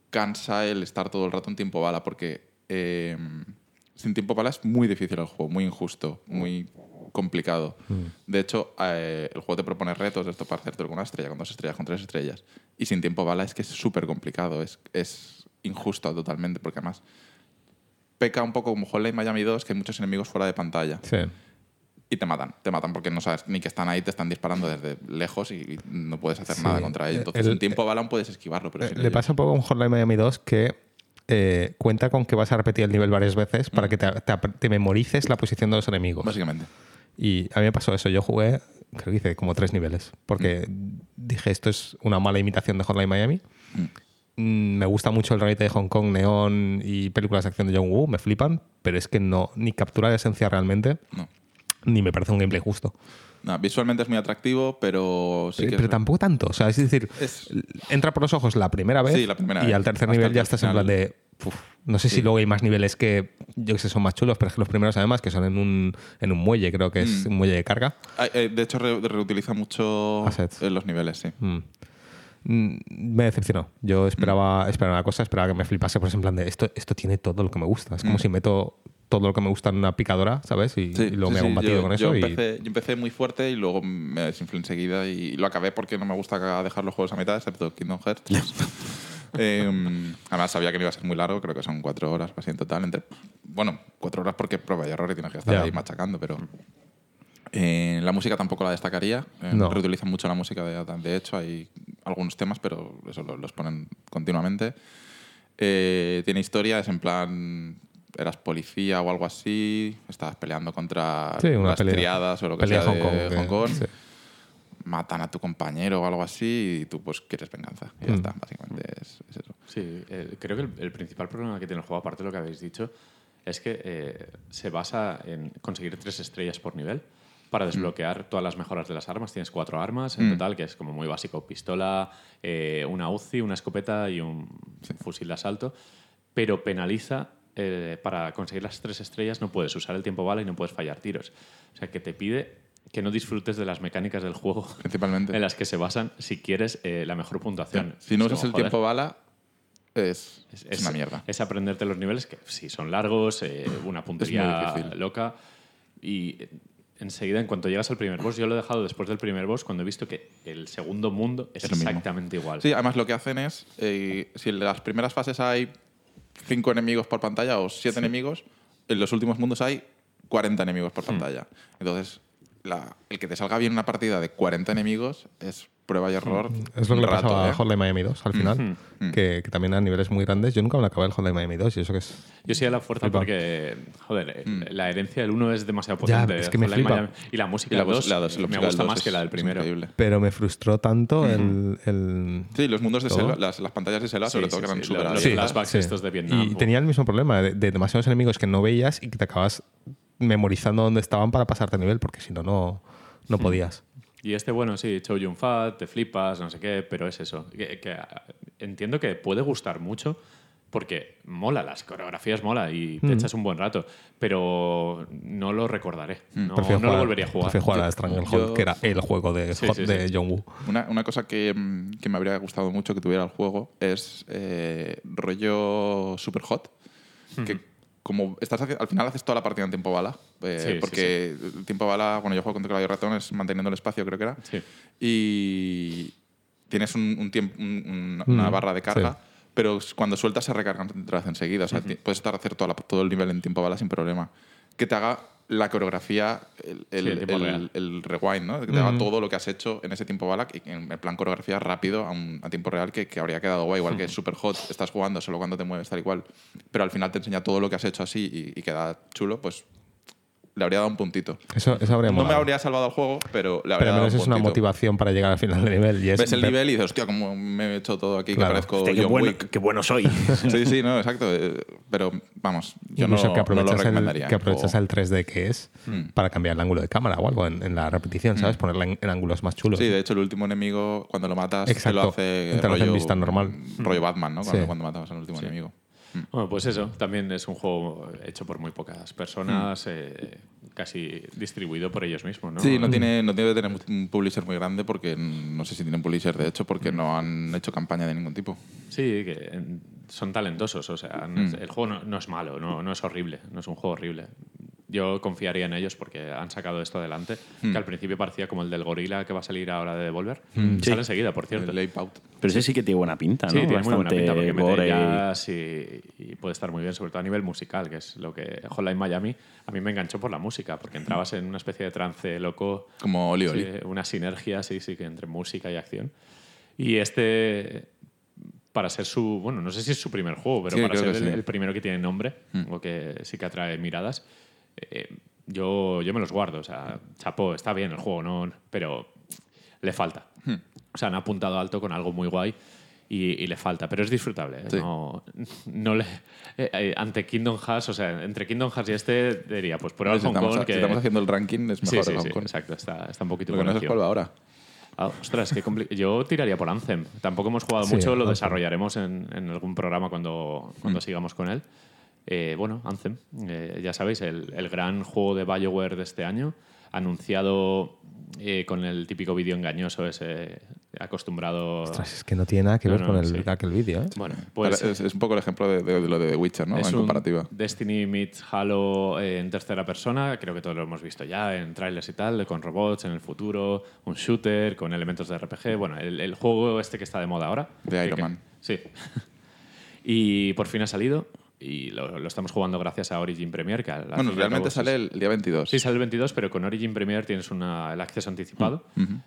cansa el estar todo el rato en tiempo bala, porque eh, sin tiempo bala es muy difícil el juego, muy injusto, muy complicado. De hecho, eh, el juego te propone retos de esto para hacerte con una estrella, con dos estrellas, con tres estrellas. Y sin tiempo bala es que es súper complicado, es, es injusto totalmente, porque además peca un poco como Hotline Miami 2, que hay muchos enemigos fuera de pantalla Sí. y te matan. Te matan porque no sabes ni que están ahí, te están disparando desde lejos y no puedes hacer Sí. nada contra ellos. Entonces, El- en tiempo balón puedes esquivarlo, pero Eh, Le ellos- pasa un poco con Hotline Miami 2 que eh, cuenta con que vas a repetir el nivel varias veces Mm. para que te, te- te memorices la posición de los enemigos. Básicamente. Y a mí me pasó eso. Yo jugué, creo que hice como tres niveles, porque dije esto es una mala imitación de Hotline Miami. Mm, Me gusta mucho el reality de Hong Kong, Neon y películas de acción de John Woo, me flipan, pero es que no, ni captura la esencia realmente, No. ni me parece un gameplay justo. No, visualmente es muy atractivo, pero sí pero que pero es- tampoco tanto. O sea, es decir, Es- entra por los ojos la primera vez Sí, la primera y vez. al tercer Hasta nivel ya estás en final- plan de. "Uf". no sé si luego hay más niveles que yo que sé son más chulos, pero es que los primeros además que son en un, en un muelle, creo que es Mm. un muelle de carga. De hecho, re- reutiliza mucho Assets. en los niveles, sí. Mm. Mm, Me decepcionó. Yo esperaba, esperaba una cosa, esperaba que me flipase, pues en plan de esto, esto tiene todo lo que me gusta. Es como Mm. si meto todo lo que me gusta en una picadora, ¿sabes? Y, y luego sí, me hago sí, un batido yo, con yo eso. y- yo empecé muy fuerte y luego me desinflé enseguida y lo acabé porque no me gusta dejar los juegos a mitad, excepto Kingdom Hearts. Eh, además sabía que no iba a ser muy largo, creo que son cuatro horas así en total. Entre, bueno, cuatro horas porque prueba y error y tienes que estar ahí machacando, pero... eh, la música tampoco la destacaría. eh, No. Reutilizan mucho la música, de, de hecho hay algunos temas, pero eso lo- los ponen continuamente. Eh, tiene historia, es en plan eras policía o algo así, estabas peleando contra Sí, una las pelea- triadas o lo que pelea sea Hong Kong, de que- Hong Kong. sí. Matan a tu compañero o algo así y tú pues quieres venganza. Y ya Mm. está, básicamente es, es eso. Sí, eh, creo que el, el principal problema que tiene el juego, aparte de lo que habéis dicho, es que eh, se basa en conseguir tres estrellas por nivel para desbloquear todas las mejoras de las armas. Tienes cuatro armas en Mm. total, que es como muy básico. Pistola, eh, una UCI, una escopeta y un fusil de asalto. Pero penaliza, eh, para conseguir las tres estrellas no puedes usar el tiempo bala y no puedes fallar tiros. O sea, que te pide que no disfrutes de las mecánicas del juego Principalmente. en las que se basan si quieres eh, la mejor puntuación. Si no usas el joder. tiempo bala, es, es una mierda. Es aprenderte los niveles que sí son largos, eh, una puntería loca. Y enseguida, en cuanto llegas al primer boss, yo lo he dejado después del primer boss cuando he visto que el segundo mundo es, exactamente igual. Sí, además lo que hacen es, eh, si en las primeras fases hay cinco enemigos por pantalla o siete enemigos, en los últimos mundos hay 40 enemigos Hmm. por pantalla. Entonces, la- el que te salga bien una partida de 40 enemigos es prueba y error. Hmm. Es lo que le rato, pasaba a ¿eh? Hotline Miami 2 al final, Mm. que, que también a niveles muy grandes. Yo nunca me lo acabé el Hotline Miami 2 y eso que es. Yo sí a la fuerza Flipa. porque, joder, eh, Mm. la herencia del 1 es demasiado Ya, potente. es que me flipa. Miami- Y la música Y la del dos- 2 la dos- la me gusta dos más es- que la del primero. increíble. Pero me frustró tanto el, el- Sí, los mundos de selva, las, las pantallas de selva, Sí, sobre todo, sí, que eran súper flashbacks sí. estos de Vietnam. Y tenía el mismo problema de, de demasiados enemigos que no veías y que te acabas memorizando dónde estaban para pasarte a nivel, porque si no, no, no podías. Y este, bueno, sí, Chow Yun Fat, te flipas, no sé qué, pero es eso. Que, que, ah, entiendo que puede gustar mucho porque mola, las coreografías mola y te echas un buen rato, pero no lo recordaré. No, Prefiero no lo volvería a jugar. Prefiero jugar a Stranglehold, yo- que era el juego de, Sí, sí, de sí. John Woo. Una, una cosa que, mm, que me habría gustado mucho que tuviera el juego es eh, rollo super hot. Que como estás al final haces toda la partida en tiempo bala. eh, Sí, sí, porque el tiempo bala, cuando yo juego con teclado y ratón, es manteniendo el espacio, creo que era. Sí. Y tienes un, un tiempo, un- un- una Mm, barra de carga. sí. Pero cuando sueltas se recargan otra vez enseguida. O sea, puedes estar a hacer toda la- todo el nivel en tiempo bala sin problema. Que te haga la coreografía, el, el, Sí, el- el rewind, ¿no? Que te haga todo lo que has hecho en ese tiempo bala, y en plan coreografía rápido a, un- a tiempo real, que, que habría quedado guay. Igual que Super Hot, estás jugando solo cuando te mueves tal y cual, pero al final te enseña todo lo que has hecho así y, y queda chulo, pues le habría dado un puntito. Eso, eso habría No me habría salvado el juego, pero le habría Pero al dado menos un es una motivación para llegar al final del nivel. Y es Ves el nivel y dices, hostia, como me he hecho todo aquí, Claro. que parezco Hostia, qué, John bueno, Wick. qué bueno soy. Sí, sí, no, exacto. eh, Pero vamos, yo no, que no lo aprovechas, el, recomendaría. que aprovechas O- el 3D que es Mm. para cambiar el ángulo de cámara o algo en, en la repetición, ¿sabes? Ponerla en, en ángulos más chulos. Sí, de hecho, el último enemigo, cuando lo matas, te Exacto. lo hace Te lo hace en rollo, vista normal. rollo Batman, ¿no? Cuando, Sí. cuando matabas al último enemigo. Bueno, pues eso, también es un juego hecho por muy pocas personas, eh, casi distribuido por ellos mismos, ¿no? Sí, no tiene, no debe tener un publisher muy grande porque no sé si tienen publisher, de hecho, porque no han hecho campaña de ningún tipo. Sí, que son talentosos, o sea, el juego no, no es malo, no, no es horrible, no es un juego horrible. Yo confiaría en ellos porque han sacado esto adelante, que al principio parecía como el del gorila que va a salir ahora de Devolver. Sale enseguida, por cierto. El. Pero ese sí que tiene buena pinta, ¿no? Sí, tiene muy buena Bastante pinta porque mete jazz y, y puede estar muy bien, sobre todo a nivel musical, que es lo que Hotline Miami a mí me enganchó por la música, porque entrabas en una especie de trance loco, Como Oli Oli. sí, una sinergia, sí, sí, que entre música y acción. Y este, para ser su, bueno, no sé si es su primer juego, pero Sí, para ser el, sí. Mm. el primero que tiene nombre, o que sí que atrae miradas, eh, yo, yo me los guardo. O sea, chapo, está bien el juego, no, pero le falta. Hmm. O sea, han apuntado alto con algo muy guay y, y le falta, pero es disfrutable. ¿eh? Sí. No, no le, eh, eh, ante Kingdom Hearts, o sea, entre Kingdom Hearts y este, diría, pues prueba el si, Hong Kong. si que... estamos haciendo el ranking, es mejor sí, el sí, Hong Kong. exacto, está, está un poquito Lo que no es encima. cuál va ahora. Ah, ostras, qué compli- Yo tiraría por Anthem. Tampoco hemos jugado Sí, mucho, lo Anthem. desarrollaremos en, en algún programa cuando, Mm. cuando sigamos con él. Eh, bueno, Anthem, eh, ya sabéis, el, el gran juego de BioWare de este año, anunciado eh, con el típico vídeo engañoso ese acostumbrado... Ostras, es que no tiene nada que No, ver no, con el, sí. aquel vídeo, ¿eh? Bueno, pues es, es un poco el ejemplo de, de- de lo de The Witcher, ¿no? es en un comparativa. Destiny meets Halo eh, en tercera persona, creo que todos lo hemos visto ya en trailers y tal, con robots en el futuro, un shooter con elementos de RPG, bueno, el, el juego este que está de moda ahora. De Iron que- Man. Sí. y por fin ha salido y lo, lo estamos jugando gracias a Origin Premier. Que Bueno, realmente sale es- el día 22. Sí, sale el 22, pero con Origin Premier tienes una, el acceso anticipado,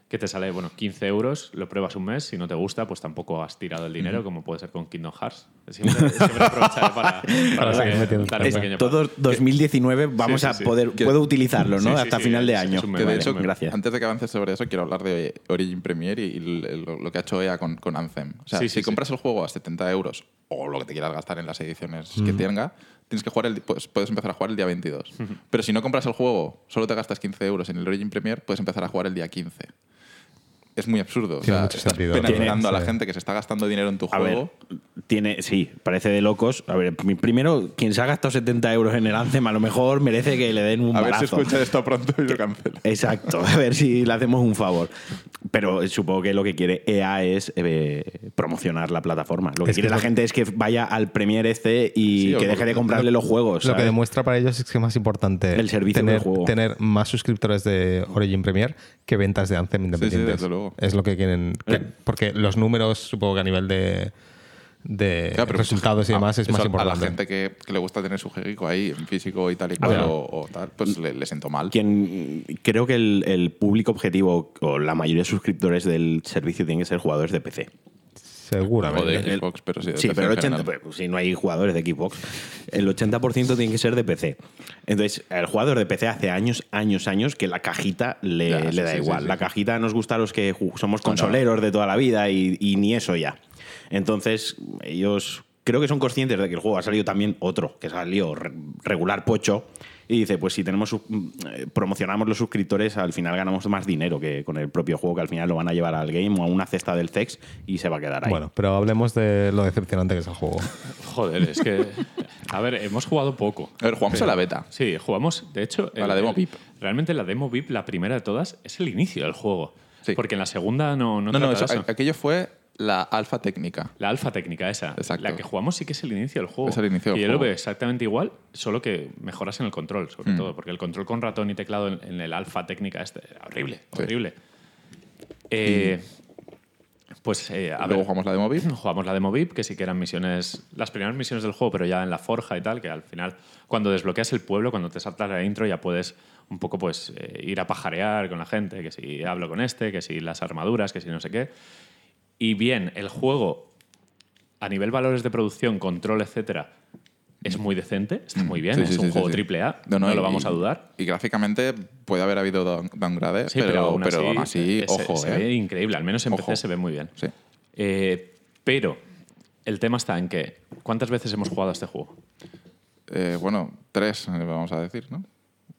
que te sale, bueno, 15 euros, lo pruebas un mes, si no te gusta, pues tampoco has tirado el dinero, como puede ser con Kingdom Hearts. Siempre, siempre aprovecharé para, para dar un pequeño todo 2019 vamos sí, a sí. poder Que- puedo utilizarlo, ¿no? Sí, sí, Hasta sí, final de año. Que de Vale, hecho, gracias. antes de que avances sobre eso, quiero hablar de Origin Premier y lo que ha hecho EA con, con Anthem. O sea, Sí, si compras el juego a 70 euros o lo que te quieras gastar en las ediciones Mm. que tenga, tienes que jugar el, pues, puedes empezar a jugar el día 22. Pero si no compras el juego, solo te gastas 15 euros en el Origin Premier, puedes empezar a jugar el día 15. Es muy absurdo. O Tiene sea, mucho estás sentido. penalizando a la Sí. gente que se está gastando dinero en tu A ver, juego. tiene, sí, parece de locos. A ver, primero, quien se ha gastado 70 euros en el Anthem a lo mejor merece que le den un A ver si escucha esto pronto y lo cancela. Exacto, a ver si le hacemos un favor. Pero supongo que lo que quiere EA es eh, promocionar la plataforma. Lo que Es quiere la lo- gente es que vaya al Premier este y Sí, que deje de lo- comprarle los juegos. Lo que demuestra para ellos es que es más importante El servicio tener, del juego. tener más suscriptores de Origin Premier que ventas de Anthem independientes. desde luego. Es lo que quieren. que- porque los números, supongo que a nivel de, de Claro, pero resultados y a- demás es eso más A importante. la gente que, que le gusta tener su jueguico ahí en físico y tal y cual, o, o tal, pues le, le siento mal. Quien, creo que el, el público objetivo o la mayoría de suscriptores del servicio tienen que ser jugadores de PC. O Seguramente. de Xbox, pero sí. de Sí, PC pero el en 80, general. pues, si no hay jugadores de Xbox, el 80% tiene que ser de PC. Entonces, el jugador de PC hace años, años, años que la cajita le, Ya, le sí, da sí, igual. sí, sí. La cajita nos gusta a los que somos no. consoleros de toda la vida y, y ni eso ya. Entonces, ellos creo que son conscientes de que el juego ha salido también otro, que salió re- regular pocho. Y dice, pues si tenemos mm, promocionamos los suscriptores, al final ganamos más dinero que con el propio juego, que al final lo van a llevar al game o a una cesta del CEX y se va a quedar ahí. Bueno, pero hablemos de lo decepcionante que es el juego. Joder, es que. A ver, hemos jugado poco. A ver, jugamos a la beta. Sí, jugamos, de hecho. A la demo VIP. Realmente la demo VIP, la primera de todas, es el inicio del juego. Sí. Porque en la segunda no, no, No, no, eso- eso. aquello fue la alfa técnica. La alfa técnica esa. Exacto. La que jugamos sí que es el inicio del juego. Es el inicio del y yo lo juego. veo exactamente igual, solo que mejoras en el control, Mm. sobre todo. Porque el control con ratón y teclado en, en el alfa técnica era horrible, Sí. horrible. Eh, Pues eh, a Luego ver, jugamos la demo VIP. jugamos la demo VIP, que sí que eran misiones, las primeras misiones del juego, pero ya en la forja y tal, que al final, cuando desbloqueas el pueblo, cuando te saltas la intro, ya puedes un poco pues eh, ir a pajarear con la gente, que si hablo con este, que si las armaduras, que si no sé qué. Y bien, el juego, a nivel valores de producción, control, etcétera, es muy decente, está muy bien, Sí, es sí, un sí, juego triple A, no, y- lo vamos a dudar. Y gráficamente puede haber habido down- downgrade, Sí, pero, pero, aún así, pero aún así, se- ojo, se, ¿eh? ve increíble, al menos en Ojo. PC se ve muy bien. Eh, pero el tema está en que, ¿cuántas veces hemos jugado a este juego? Eh, bueno, tres, eh, vamos a decir, ¿no?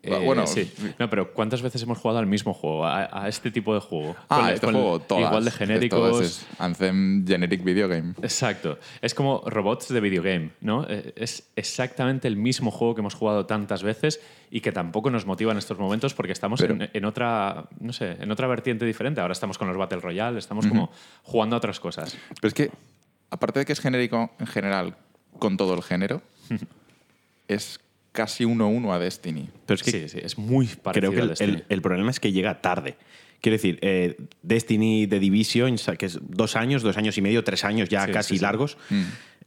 Eh, bueno, sí. No, pero ¿cuántas veces hemos jugado al mismo juego, a, a este tipo de juego? Ah, Con- este con juego, todas. Igual de genéricos. es Anthem Generic Video Game. Exacto. Es como robots de videogame, ¿no? Eh, Es exactamente el mismo juego que hemos jugado tantas veces y que tampoco nos motiva en estos momentos porque estamos Pero- en, en otra, no sé, en otra vertiente diferente. Ahora estamos con los Battle Royale, estamos como jugando a otras cosas. Pero es que, aparte de que es genérico en general con todo el género, es casi uno a uno a Destiny. Pero es que sí, sí, es muy parecido creo que a el, Destiny. el- el problema es que llega tarde. Quiero decir, eh, Destiny The Division, que es dos años, dos años y medio, tres años ya Sí, casi sí, sí.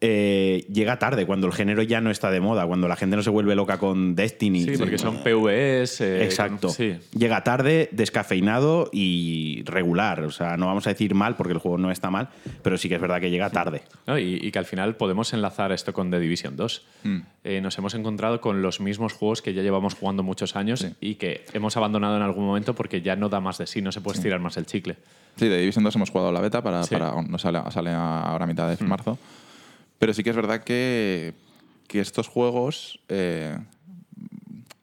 Eh, llega tarde, cuando el género ya no está de moda, cuando la gente no se vuelve loca con Destiny. Sí, porque son PvEs. eh, Exacto. con- sí. Llega tarde, descafeinado y regular. O sea, no vamos a decir mal porque el juego no está mal, pero sí que es verdad que llega tarde. ¿no? Y, y que al final podemos enlazar esto con The Division 2. Eh, nos hemos encontrado con los mismos juegos que ya llevamos jugando muchos años y que hemos abandonado en algún momento porque ya no da más de sí, no se puede estirar más el chicle. Sí, de Division 2 hemos jugado la beta para. Sí. para no sale, sale ahora a mitad de marzo. Pero sí que es verdad que, que estos juegos. eh,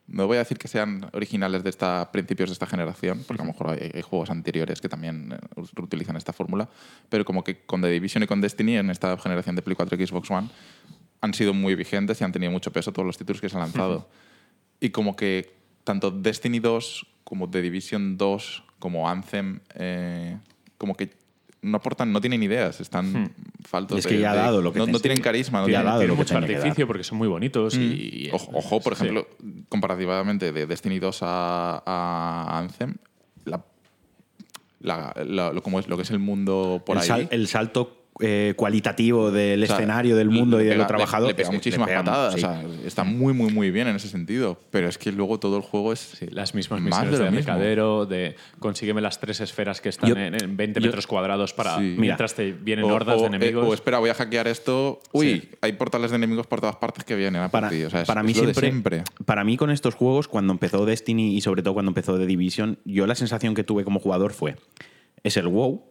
no voy a decir que sean originales de esta, principios de esta generación, porque a lo mejor hay, hay juegos anteriores que también eh, utilizan esta fórmula, pero como que con The Division y con Destiny en esta generación de Play 4 y Xbox One han sido muy vigentes y han tenido mucho peso todos los títulos que se han lanzado. Y como que tanto Destiny 2 como The Division 2 como Anthem, eh, como que no aportan, no tienen ideas, están faltos Es que de- ya ha dado lo que no, no tienen carisma. No ya ha tienen- dado Tiene lo que mucho que artificio porque son muy bonitos y, y- Ojo, ojo, por sí. ejemplo, comparativamente de Destiny 2 a, a Anthem, la, la- la- lo, como es, lo que es el mundo por el, ahí. sal- el salto eh, cualitativo del o sea, escenario, del mundo y de lo trabajado. Le, le pega es que muchísimas le pega- patadas. sí. O sea, está muy, muy, muy bien en ese sentido. Pero es que luego todo el juego es. Sí, las mismas Más misiones de de, lo mismo. recadero, de consígueme las tres esferas que están Yo- en, en 20 yo- metros cuadrados para Sí. mientras te vienen o, hordas o, de eh, enemigos. o espera, voy a hackear esto. Uy, Sí. hay portales de enemigos por todas partes que vienen a por para, ti. O sea, es- para es mí siempre. para mí con estos juegos cuando empezó Destiny y sobre todo cuando empezó The Division yo la sensación que tuve como jugador fue es el WoW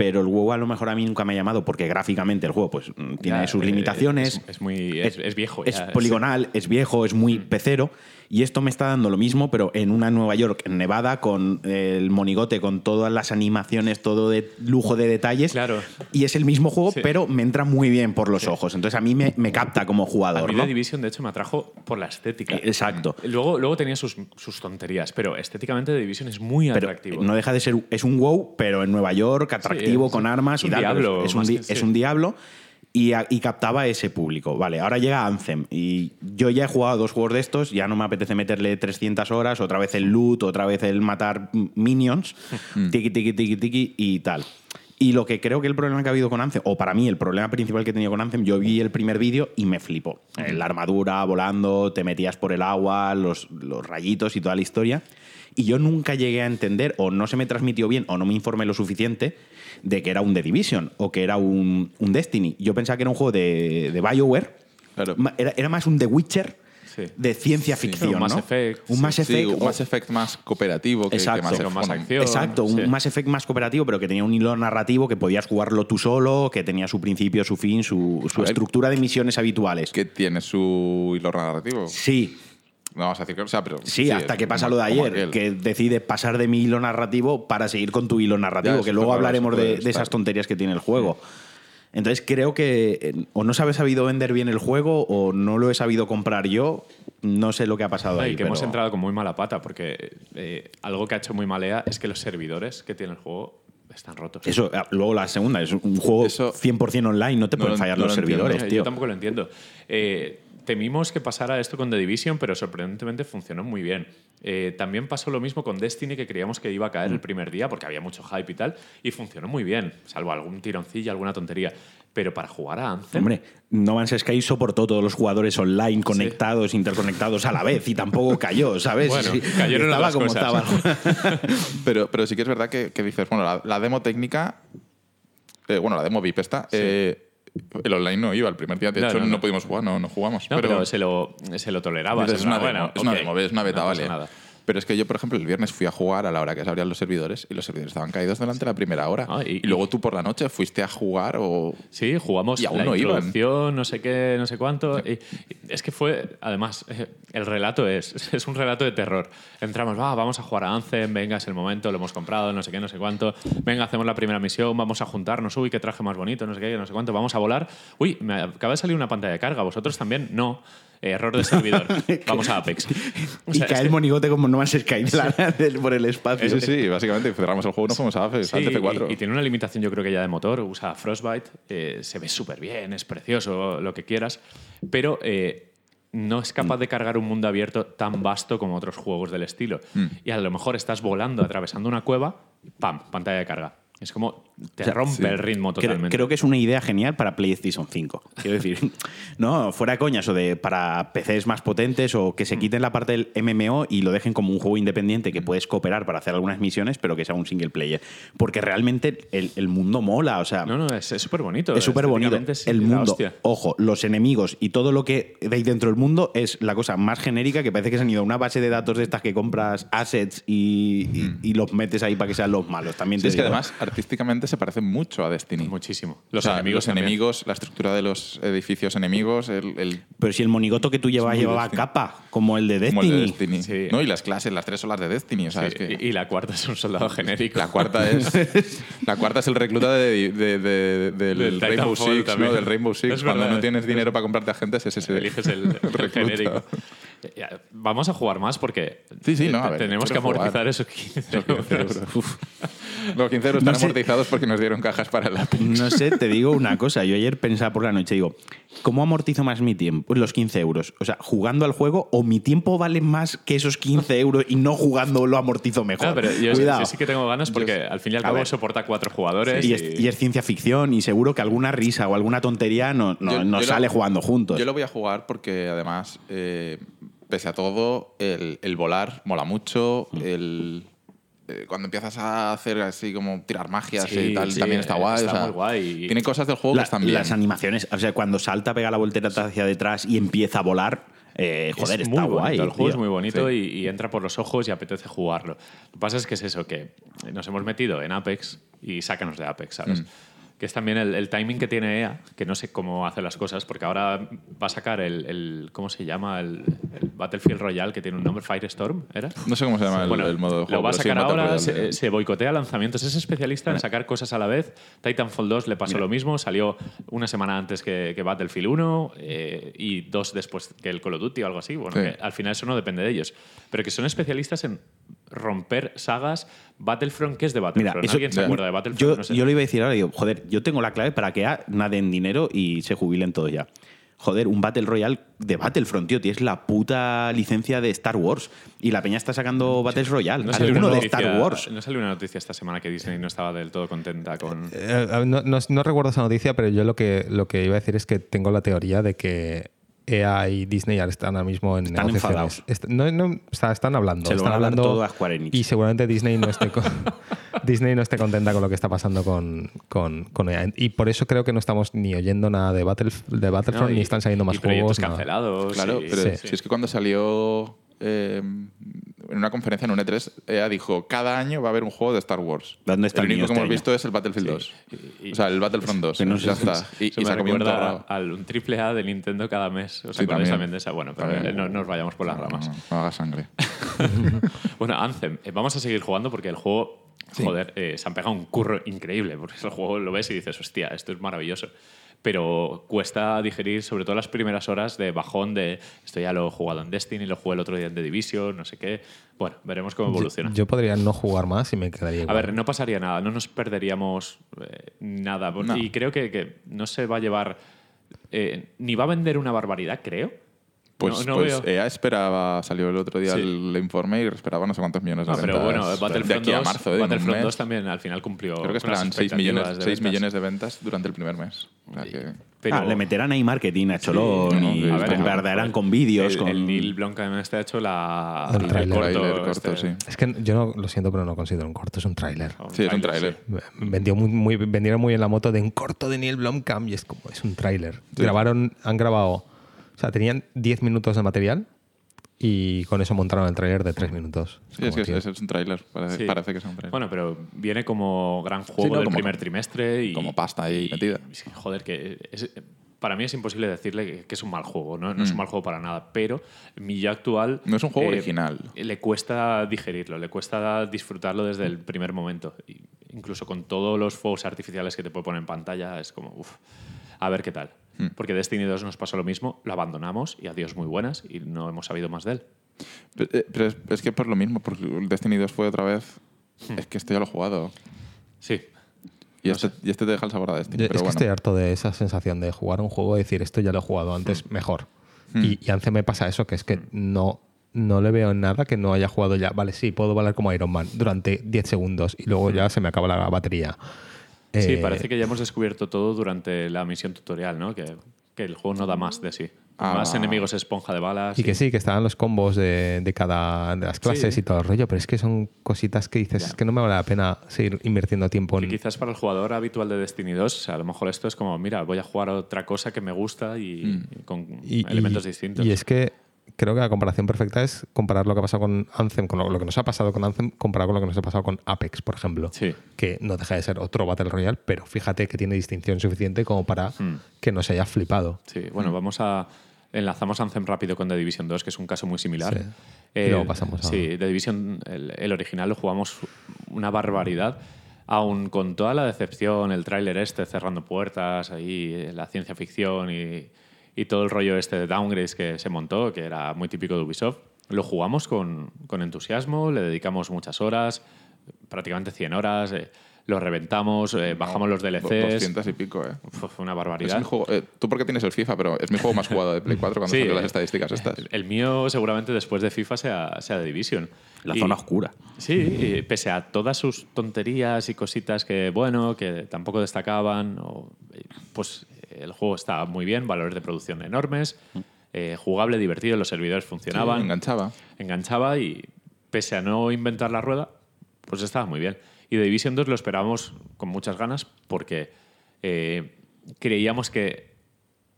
pero el WoW a lo mejor a mí nunca me ha llamado porque gráficamente el juego pues mm, tiene Ya, sus eh, limitaciones Es, es muy, es, es viejo. es ya, poligonal, es viejo, es muy pecero. Y esto me está dando lo mismo, pero en una Nueva York, en Nevada, con el monigote, con todas las animaciones, todo de lujo de detalles. Claro. Y es el mismo juego, Sí. pero me entra muy bien por los ojos. Entonces a mí me, me capta como A jugador. mí ¿no? The Division, de hecho, me atrajo por la estética. Exacto. Luego, luego tenía sus, sus tonterías, pero estéticamente The Division es muy Pero atractivo. no deja de ser. Es un WoW, pero en Nueva York, atractivo, con armas es y un tal. diablo, un, es un diablo. Y, a- y captaba ese público. Vale, ahora llega Anthem. Y yo ya he jugado dos juegos de estos, ya no me apetece meterle 300 horas, otra vez el loot, otra vez el matar mm, minions, tiki, tiki, tiki, tiki y tal. Y lo que creo que el problema que ha habido con Anthem, o para mí el problema principal que he tenido con Anthem, yo vi el primer vídeo y me flipó. Eh, La armadura volando, te metías por el agua, los, los rayitos y toda la historia. Y yo nunca llegué a entender, o no se me transmitió bien, o no me informé lo suficiente de que era un The Division o que era un, un Destiny. Yo pensaba que era un juego de, de BioWare. Claro. Era, era más un The Witcher Sí. de ciencia ficción. Un Mass ¿no? Effect, Un sí. Mass Sí, Effect. un o- Mass Effect más cooperativo que, Exacto. que Mass Pero Effect. más bueno, acción. Exacto, sí. un Mass Effect más cooperativo, pero que tenía un hilo narrativo que podías jugarlo tú solo, que tenía su principio, su fin, su, su A ver. estructura de misiones habituales. Que tiene su hilo narrativo. Sí, No vamos a decir que, o sea, pero. Sí, hasta es que pasa como- lo de ayer, que decide pasar de mi hilo narrativo para seguir con tu hilo narrativo, Ya, que luego hablaremos de, esas tonterías que tiene el juego. Entonces creo que eh, o no se ha sabido vender bien el juego o no lo he sabido comprar yo. No sé lo que ha pasado ahí. y que hemos entrado con muy mala pata, porque eh, algo que ha hecho muy malea es que los servidores que tiene el juego están rotos. Eso, eh, luego la segunda, es un juego Eso- 100% online, no te No pueden lo- fallar no los lo servidores, tío. Yo tampoco lo entiendo. Eh, temimos que pasara esto con The Division, pero sorprendentemente funcionó muy bien. Eh, también pasó lo mismo con Destiny, que creíamos que iba a caer Mm. el primer día, porque había mucho hype y tal, y funcionó muy bien, salvo algún tironcillo, alguna tontería. Pero para jugar a Anthem... Hombre, No Man's Sky soportó todos los jugadores online conectados, interconectados a la vez y tampoco cayó, ¿sabes? Bueno, Sí, cayeron estaba otras como cosas. estaba. Pero, pero sí que es verdad que, que dices, bueno, la, la demo técnica, eh, bueno, la demo VIP esta, eh, el online no iba el primer día. De No, hecho, no, no, no. pudimos jugar, no, no jugamos. Pero, se, lo, se lo toleraba. Dices, es una demo, es una demo, es una beta, vale. nada. Pero es que yo, por ejemplo, el viernes fui a jugar a la hora que se abrían los servidores y los servidores estaban caídos delante de la primera hora. Ah, y- y, luego tú por la noche fuiste a jugar o... Sí, jugamos Y aún la no iban. introducción, no sé qué, no sé cuánto. Y, es que fue, además, eh, el relato es, es un relato de terror. Entramos, va, vamos a jugar a Anthem, venga, es el momento, lo hemos comprado, no sé qué, no sé cuánto. Venga, hacemos la primera misión, vamos a juntarnos, uy, qué traje más bonito, no sé qué, no sé cuánto, vamos a volar. Uy, me acaba de salir una pantalla de carga, vosotros también, no. Error de servidor. Vamos a Apex. O y cae el que- monigote como No Man's Sky del- por el espacio. Sí, sí, básicamente cerramos el juego, no fuimos a AFE, Sí, al TF4. Y, y tiene una limitación, yo creo que ya de motor, usa Frostbite, eh, se ve súper bien, es precioso, lo que quieras, pero eh, no es capaz de cargar un mundo abierto tan vasto como otros juegos del estilo. Mm. Y a lo mejor estás volando, atravesando una cueva, ¡pam! Pantalla de carga. Es como te O sea, rompe sí. el ritmo totalmente. creo que es una idea genial para PlayStation 5. Quiero decir, no, fuera de coñas, o de para PCs más potentes, o que se Mm. quiten la parte del MMO y lo dejen como un juego independiente que puedes cooperar para hacer algunas misiones, pero que sea un single player. Porque realmente el, el mundo mola, o sea, No, no, es es súper bonito. es súper bonito. El mundo, ojo, los enemigos y todo lo que hay dentro del mundo es la cosa más genérica que parece que se han ido a una base de datos de estas que compras assets y, y- y los metes ahí para que sean los malos. También Sí, te es que digo. además artísticamente se parece mucho a Destiny. Muchísimo. Los, Los enemigos los también. enemigos, la estructura de los edificios enemigos, el, el Pero si el monigoto que tú llevas muy llevaba Destiny. capa, como el de Destiny. como el de Destiny. Sí. No, y las clases, las tres son las de Destiny. O sea, Sí, es que y, y la cuarta es un soldado genérico. la cuarta es la cuarta es el recluta de, de- de- del Del Rainbow Six. ¿no? Del Rainbow Six. Es Cuando verdad. no tienes dinero para comprarte agentes, es ese. eliges el, el recluta. genérico. Vamos a jugar más porque Sí, sí, no, a te- ver, tenemos que jugar. amortizar esos 15 Esos 15 euros. Los 15 euros No están sé. amortizados porque nos dieron cajas para el Apex. No sé, te digo una cosa. Yo ayer pensaba por la noche, digo, ¿cómo amortizo más mi tiempo? Los 15 euros. O sea, jugando al juego, o mi tiempo vale más que esos 15 euros y no jugando lo amortizo mejor. No, pero yo, Cuidado. yo sí que tengo ganas porque al fin y al cabo ver. soporta cuatro jugadores. Y es, y es ciencia ficción y seguro que alguna risa o alguna tontería no- no- Yo- nos yo lo- sale jugando juntos. Yo lo voy a jugar porque además, eh, pese a todo, el, el volar mola mucho. Mm. El, eh, cuando empiezas a hacer así como tirar magias Sí, y tal, sí, también está guay. está o sea, muy guay. Tiene cosas del juego La- que están bien. Las animaciones, o sea, cuando salta, pega la voltereta hacia detrás y empieza a volar, eh, joder, es está muy guay. bonito, el juego es muy bonito Sí. y, y entra por los ojos y apetece jugarlo. Lo que pasa es que es eso, que nos hemos metido en Apex y sácanos de Apex, ¿sabes? Mm. Que es también el, el timing que tiene EA, que no sé cómo hace las cosas, porque ahora va a sacar el, el- ¿cómo se llama? El, el Battlefield Royale, que tiene un nombre, Firestorm, ¿era? No sé cómo se llama el, Bueno, el modo de juego. Lo va a sí, sacar ahora, de- se, se boicotea lanzamientos. Es especialista en sacar cosas a la vez. Titanfall 2 le pasó lo mismo, salió una semana antes que, que Battlefield 1 eh, y dos después que el Call of Duty o algo así. Bueno, Sí. que al final eso no depende de ellos. Pero que son especialistas en romper sagas. Battlefront, ¿qué es de Mira, Battlefront? eso, ¿Alguien se acuerda de Battlefront? Yo, No sé. yo lo iba a decir ahora, digo, joder, yo tengo la clave para que a- naden dinero y se jubilen todos ya. Joder, un Battle Royale de Battlefront, tío. Tienes la puta licencia de Star Wars. Y la peña está sacando Battle Royale. No salió, de noticia, Star Wars. no salió una noticia esta semana que Disney no estaba del todo contenta con... Eh, no, no- no recuerdo esa noticia, pero yo lo que, lo que iba a decir es que tengo la teoría de que EA y Disney ahora están ahora mismo en Están negociaciones. Est- no, no, o sea, están hablando. Se lo están van a hablando todo a Square Enix. Y seguramente Disney no esté, con- Disney no esté contenta con lo que está pasando con, con, con EA. Y por eso creo que no estamos ni oyendo nada de, Battle, de Battlefront No, ni y- están saliendo más y proyectos juegos. nada. cancelados. Claro, y- pero Sí. si es que cuando salió eh, en una conferencia en un E3, EA dijo, cada año va a haber un juego de Star Wars. ¿Dónde está el único que hemos año? visto es el Battlefield 2. Y- o sea, el Battlefront 2. Que no sé ya está. Y, me se un recuerda torrado. al un triple A de Nintendo cada mes. ¿Os Sí, acordáis también. también de esa? Bueno, pero También. no nos vayamos por las ramas. No, no haga sangre. Bueno, Anthem, eh, vamos a seguir jugando porque el juego, Sí. joder, eh, se han pegado un curro increíble. Porque el juego lo ves y dices, hostia, esto es maravilloso. Pero cuesta digerir, sobre todo las primeras horas de bajón de esto ya lo he jugado en Destiny, lo jugué el otro día en The Division, no sé qué. Bueno, veremos cómo evoluciona. Yo, yo podría no jugar más y me quedaría A igual. ver, no pasaría nada, no nos perderíamos eh, nada. No. Y creo que, que no se va a llevar, eh, ni va a vender una barbaridad, creo. Pues, no, no pues. EA esperaba, salió el otro día Sí. el informe y esperaba no sé cuántos millones de pero ventas bueno, de Battlefront, aquí a 2, marzo. ¿eh? Battlefront mes. 2 también al final cumplió. Creo que esperaban 6 millones, de 6 ventas. millones de ventas durante el primer mes. O sea que- Pero Ah, le meterán ahí marketing a Cholón Sí, no, y A bombardearán con vídeos. el, con... el Neil Blomkamp este ha hecho la, El corto, este- sí. Es que yo no, lo siento, pero no considero un corto, es un tráiler. Sí, es un tráiler. Vendió muy, muy, vendieron muy bien la moto de un corto de Neil Blomkamp y es como, es un tráiler. Sí. Grabaron, han grabado, o sea, tenían 10 minutos de material y con eso montaron el tráiler de 3 minutos. Sí, es como, que es, es un tráiler. Parece, Sí. parece que es un tráiler. Bueno, pero viene como gran juego no, del como- primer trimestre y como pasta ahí metida. es que, joder, que es- para mí es imposible decirle que, es un mal juego, ¿no? No es un mal juego para nada, pero mi yo actual... Mm. No es un juego eh, original. Le cuesta digerirlo, le cuesta disfrutarlo desde el primer momento. Y incluso con todos los fuegos artificiales que te puede poner en pantalla, es como, uff, a ver qué tal. Mm. Porque Destiny 2 nos pasó lo mismo, lo abandonamos y adiós muy buenas y no hemos sabido más de él. Pero, eh, pero es, es que por lo mismo, porque Destiny 2 fue otra vez. Es que este ya lo he jugado. Sí, Y, este, y este te deja el sabor a Destiny. Yo- pero es que bueno. estoy harto de esa sensación de jugar un juego y decir esto ya lo he jugado antes, mejor. Hmm. Y, y a Anthem me pasa eso, que es que no, no le veo nada que no haya jugado ya. Vale, sí, puedo valer como Iron Man durante 10 segundos y luego ya se me acaba la batería. Sí, Eh, parece que ya hemos descubierto todo durante la misión tutorial, ¿no? Que, que el juego no da más de sí. Ah. Más enemigos esponja de balas. Y que sí, que estaban los combos de, de cada de las clases Sí. y todo el rollo, pero es que son cositas que dices, es que no me vale la pena seguir invirtiendo tiempo en... quizás para el jugador habitual de Destiny 2, o sea, a lo mejor esto es como, mira, voy a jugar otra cosa que me gusta y, y con y- elementos y- distintos. Y es que creo que la comparación perfecta es comparar lo que ha pasado con Anthem, con lo, lo que nos ha pasado con Anthem, comparado con lo que nos ha pasado con Apex, por ejemplo. Sí. Que no deja de ser otro Battle Royale, pero fíjate que tiene distinción suficiente como para Hmm. que no se haya flipado. Sí, bueno, vamos a. Enlazamos Anthem rápido con The Division 2, que es un caso muy similar. Sí. Y luego pasamos a- Sí, The Division, el, el original, lo jugamos una barbaridad. Aún con toda la decepción, el tráiler este cerrando puertas, ahí la ciencia ficción y, y todo el rollo este de downgrades que se montó, que era muy típico de Ubisoft, lo jugamos con, con entusiasmo, le dedicamos muchas horas, prácticamente 100 horas, eh, lo reventamos, eh, bajamos los Do- DLCs. 200 y pico, ¿eh? Fue una Es barbaridad. mi juego, eh, tú porque tienes el FIFA, pero es mi juego más jugado de Play 4 cuando Sí, salió las eh, estadísticas estas. El, el mío seguramente después de FIFA sea, sea de Division. La Y- zona oscura. Sí, y pese a todas sus tonterías y cositas que, bueno, que tampoco destacaban, o, eh, pues el juego estaba muy bien, valores de producción enormes, eh, jugable, divertido, los servidores funcionaban, Sí, enganchaba. enganchaba y pese a no inventar la rueda, pues estaba muy bien. Y de Division 2 lo esperábamos con muchas ganas porque eh, creíamos que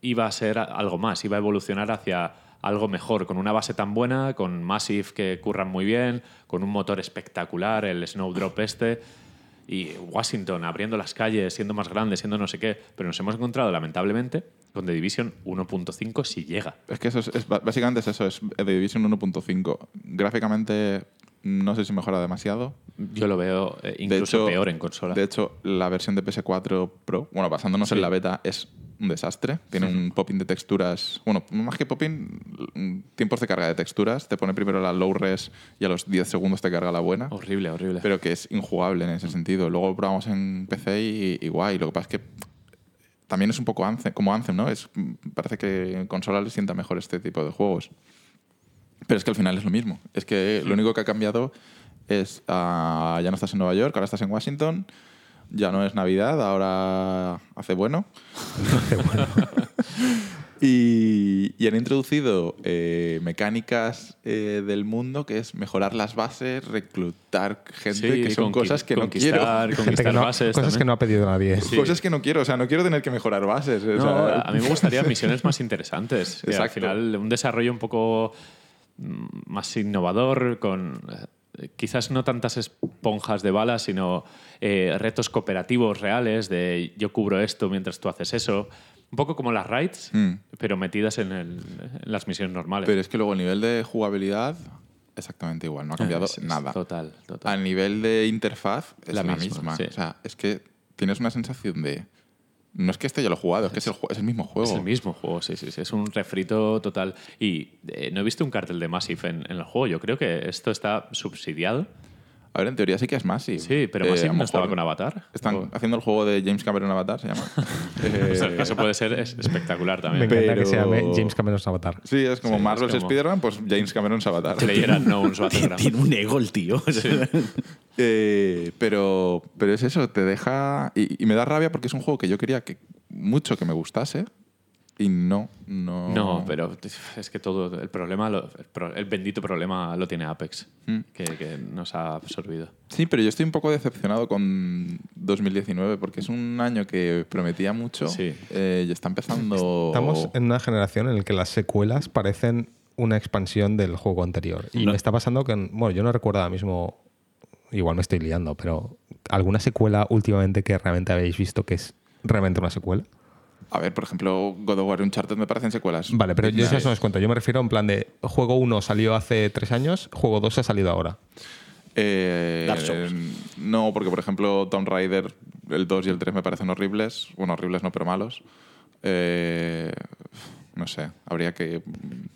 iba a ser algo más, iba a evolucionar hacia algo mejor, con una base tan buena, con Massive que curran muy bien, con un motor espectacular, el Snowdrop este, y Washington abriendo las calles, siendo más grande, siendo no sé qué, pero nos hemos encontrado lamentablemente con The Division 1.5 si llega. Es que eso es, es- básicamente es eso, es The Division 1.5. Gráficamente no sé si mejora demasiado. Yo lo veo eh, incluso hecho- peor en consola. De hecho, la versión de PS4 Pro, bueno, basándonos Sí. en la beta, es un desastre. Tiene un popping de texturas. Bueno, más que popping, tiempos de carga de texturas. Te pone primero la low res y a los 10 segundos te carga la buena. Horrible, horrible. Pero que es injugable en ese sentido. Luego lo probamos en PC y, y guay. Lo que pasa es que también es un poco Anthem, como Anthem, ¿no? Es, parece que en consola le sienta mejor este tipo de juegos. Pero es que al final es lo mismo. Es que lo único que ha cambiado es ah, ya no estás en Nueva York, ahora estás en Washington. Ya no es Navidad, ahora hace bueno. y, y han introducido eh, mecánicas eh, del mundo que es mejorar las bases, reclutar gente, Sí, que son cosas que no quiero. conquistar- Gente que conquistar no- bases cosas que no ha pedido nadie. Sí. Cosas que no quiero, o sea, no quiero tener que mejorar bases. o No, sea, a mí me gustaría misiones más interesantes. Que al final, un desarrollo un poco mm, más innovador, con eh, quizás no tantas esponjas de balas, sino eh, retos cooperativos reales de yo cubro esto mientras tú haces eso. Un poco como las raids, Mm. pero metidas en, el- en las misiones normales. Pero es que luego el nivel de jugabilidad, exactamente igual, no ha cambiado Es- nada. Total, total. A nivel de interfaz es La la, misma, misma. sí. O sea, es que tienes una sensación de. No es que este ya lo he jugado, es que es el, es el mismo juego. Es el mismo juego, sí, sí, sí. Es un refrito total. Y eh, no he visto un cartel de Massive en, en el juego. Yo creo que esto está subsidiado. A ver, en teoría sí que es Massive. Sí, pero Eh, Massive lo no estaba con Avatar. Están O- haciendo el juego de James Cameron Avatar, se llama. Eh, o sea, eso puede ser es- espectacular Me también. encanta que se pero- llame James Cameron's Avatar. sí, es como Sí, Marvel's como- Spider-Man, pues James Cameron's Avatar. Player Unknown's Battleground. Tiene un ego el tío. Eh, pero, pero es eso, te deja. Y, y me da rabia porque es un juego que yo quería que mucho que me gustase. Y no, no. No, pero es que todo el problema, lo- el, bendito problema lo tiene Apex, Mm. que, que nos ha absorbido. Sí, pero yo estoy un poco decepcionado con 2019 porque es un año que prometía mucho Sí. eh, y está empezando. Estamos en una generación en la que las secuelas parecen una expansión del juego anterior. Y No. me está pasando que, bueno, yo no recuerdo ahora mismo, igual me estoy liando, pero ¿alguna secuela últimamente que realmente habéis visto que es realmente una secuela? A ver, por ejemplo, God of War y Uncharted me parecen secuelas. Vale, pero yo eso no os cuento. Yo me refiero en plan de juego 1 salió hace tres años, juego 2 ha salido ahora. Eh, Dark Souls. no, porque por ejemplo, Tomb Raider, el 2 y el 3 me parecen horribles. Bueno, horribles no, pero malos. Eh, no sé, habría que.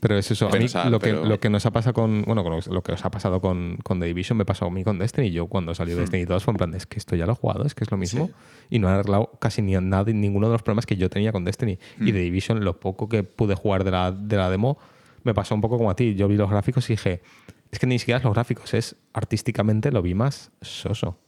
Pero es eso, a mí lo que, lo que nos ha pasado con, bueno, con lo, que os ha pasado con, con The Division me pasó a mí con Destiny. Yo cuando salió Destiny 2 fue en plan, es que esto ya lo he jugado, es que es lo mismo. Y no ha arreglado casi ni nada, ninguno de los problemas que yo tenía con Destiny. Y The Division, lo poco que pude jugar de la, de la demo, me pasó un poco como a ti. Yo vi los gráficos y dije, es que ni siquiera es los gráficos, es artísticamente lo vi más soso.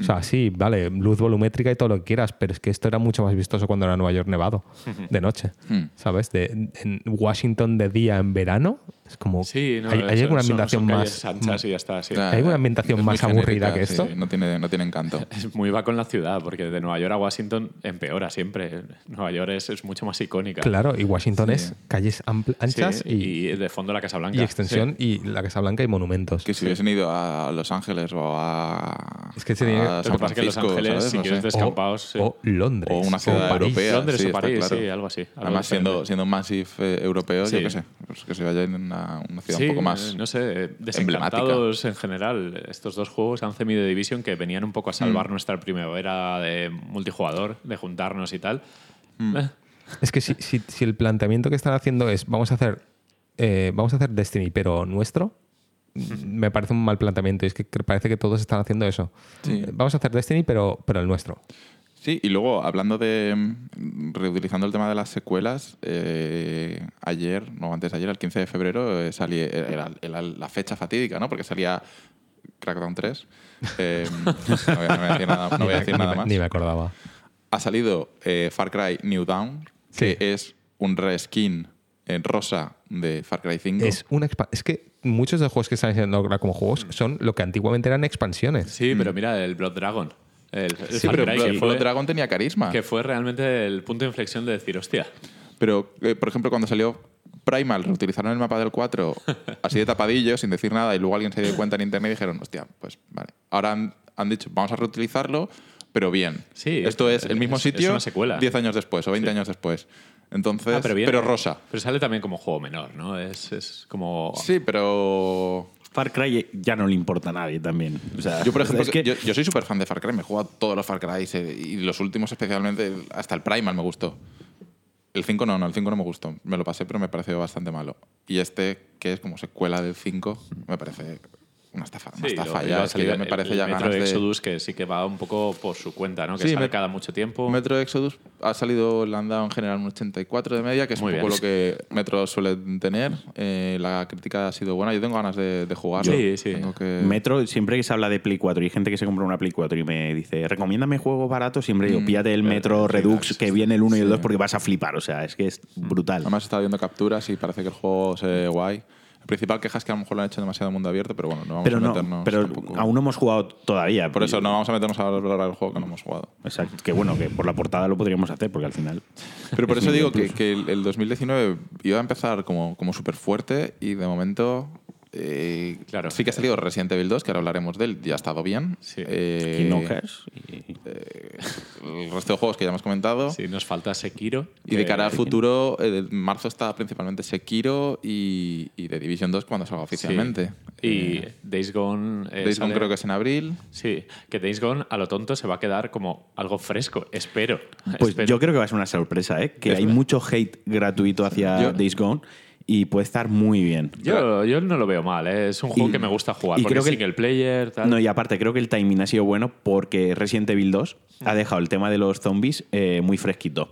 O sea, sí, vale, luz volumétrica y todo lo que quieras, pero es que esto era mucho más vistoso cuando era Nueva York nevado, de noche. Hmm. ¿Sabes? De, en Washington de día en verano, es como. Sí, no, ¿Hay, hay alguna ambientación son más. calles anchas y ya está. sí. ¿Hay alguna ambientación es más aburrida genérica, que esto? sí, no, tiene, no tiene encanto. Es muy va con la ciudad, porque de Nueva York a Washington empeora siempre. Nueva York es, es mucho más icónica. Claro, y Washington Sí. es calles ampl- Sí, anchas y, y, de fondo la Casa Blanca. y extensión y la Casa Blanca y monumentos. Que si hubiesen ido a Los Ángeles o a. Es que sería- a Lo que pasa es que Los Ángeles, ¿sabes? si No quieres sé. descampados, sí. O Londres. O una ciudad París. europea. Londres sí, o está París, claro. sí, algo así. algo Además, siendo, diferente. siendo un Massive eh, europeo, Sí. yo qué sé, pues que se vaya en una, una ciudad Sí, un poco más. eh, no sé, eh, desencantados en general. Estos dos juegos, Anthem y The Division, que venían un poco a Mm. salvar nuestra primavera de multijugador, de juntarnos y tal. Mm. Eh, Es que si, si- si el planteamiento que están haciendo es vamos a hacer eh, vamos a hacer Destiny, pero nuestro, me parece un mal planteamiento. Es que parece que todos están haciendo eso. Sí. Eh, Vamos a hacer Destiny, pero, pero el nuestro. Sí, y luego, hablando de. mm, reutilizando el tema de las secuelas, eh, ayer, no antes de ayer, el 15 de febrero, eh, salí, era, era la fecha fatídica, ¿no? Porque salía Crackdown 3. Eh, no, voy a, no voy a decir nada, no voy a decir Ni nada me- más. Ni me acordaba. Ha salido eh, Far Cry New Dawn, que es un reskin en rosa de Far Cry 5. Es, una es que muchos de los juegos que están haciendo ahora como juegos son lo que antiguamente eran expansiones. Sí, pero mira, el Blood Dragon. El, el sí, Far pero Cry, Blood- que, fue, Blood Dragon tenía carisma. que fue realmente el punto de inflexión de decir, hostia, Pero, eh, por ejemplo, cuando salió Primal, reutilizaron el mapa del 4 así de tapadillo, sin decir nada, y luego alguien se dio cuenta en internet y dijeron, hostia, pues vale. Ahora han, han dicho, vamos a reutilizarlo, pero bien. Sí, Esto es es- el mismo es sitio una secuela. 10 años después o 20 años después. Entonces, Ah, pero, bien, eh, rosa. Pero sale también como juego menor, ¿no? Es, es como... Sí, pero... Far Cry ya no le importa a nadie también. O sea, Yo, por ejemplo, es que yo, yo soy súper fan de Far Cry, me he jugado todos los Far Cry eh, y los últimos especialmente, hasta el Primal me gustó. El 5 no, no, el 5 no me gustó. Me lo pasé, pero me pareció bastante malo. Y este, que es como secuela del 5, me parece una estafa, una Sí, estafa luego- ya. Es que ya me el- parece el ya Metro ganas de... Exodus que sí que va un poco por su cuenta, ¿no? Que Sí, sale Met- cada mucho tiempo. Metro Exodus ha salido, le han dado en general un 84 de media, que es Muy un poco bien. lo que Metro suele tener. Eh, la crítica ha sido buena. Yo tengo ganas de, de jugarlo. Sí, sí. Tengo que... Metro, siempre que se habla de Play 4 y hay gente que se compra una Play 4 y me dice, recomiéndame juegos baratos, siempre digo, Mm, píllate el eh, Metro sí, Redux sí, que sí, viene el 1 y el sí. 2 porque vas a flipar. O sea, es que es brutal. Además, he estado viendo capturas y parece que el juego se ve guay. Principal queja es que a lo mejor lo han hecho demasiado mundo abierto, pero bueno, no vamos Pero a no, meternos. pero tampoco- aún no hemos jugado todavía. Por eso no vamos a meternos a hablar del juego que no hemos jugado. Exacto. Que bueno, que por la portada lo podríamos hacer, porque al final. Pero por Es eso digo que, que el, el 2019 iba a empezar como, como súper fuerte y de momento. Eh, Claro. Sí que ha salido Resident Evil 2, que ahora hablaremos de él, ya ha estado bien. Sí. Eh, y- el resto de juegos que ya hemos comentado. Sí, nos falta Sekiro. Y de cara al futuro, eh, en marzo está principalmente Sekiro y, y The Division 2 cuando salga Sí. oficialmente. Y Eh, Days Gone. eh, Days Gone sale- creo que es en abril. Sí, que Days Gone a lo tonto se va a quedar como algo fresco. Espero. Pues Espero. yo creo que va a ser una sorpresa, ¿eh? Que Es hay verdad. mucho hate gratuito hacia Yo- Days Gone y puede estar muy bien. Yo, yo no lo veo mal, ¿eh? es un juego Y- que me gusta jugar. y Porque creo que- single player, tal. No, y aparte, creo que el timing ha sido bueno porque Resident Evil 2 ha dejado el tema de los zombies eh, muy fresquito.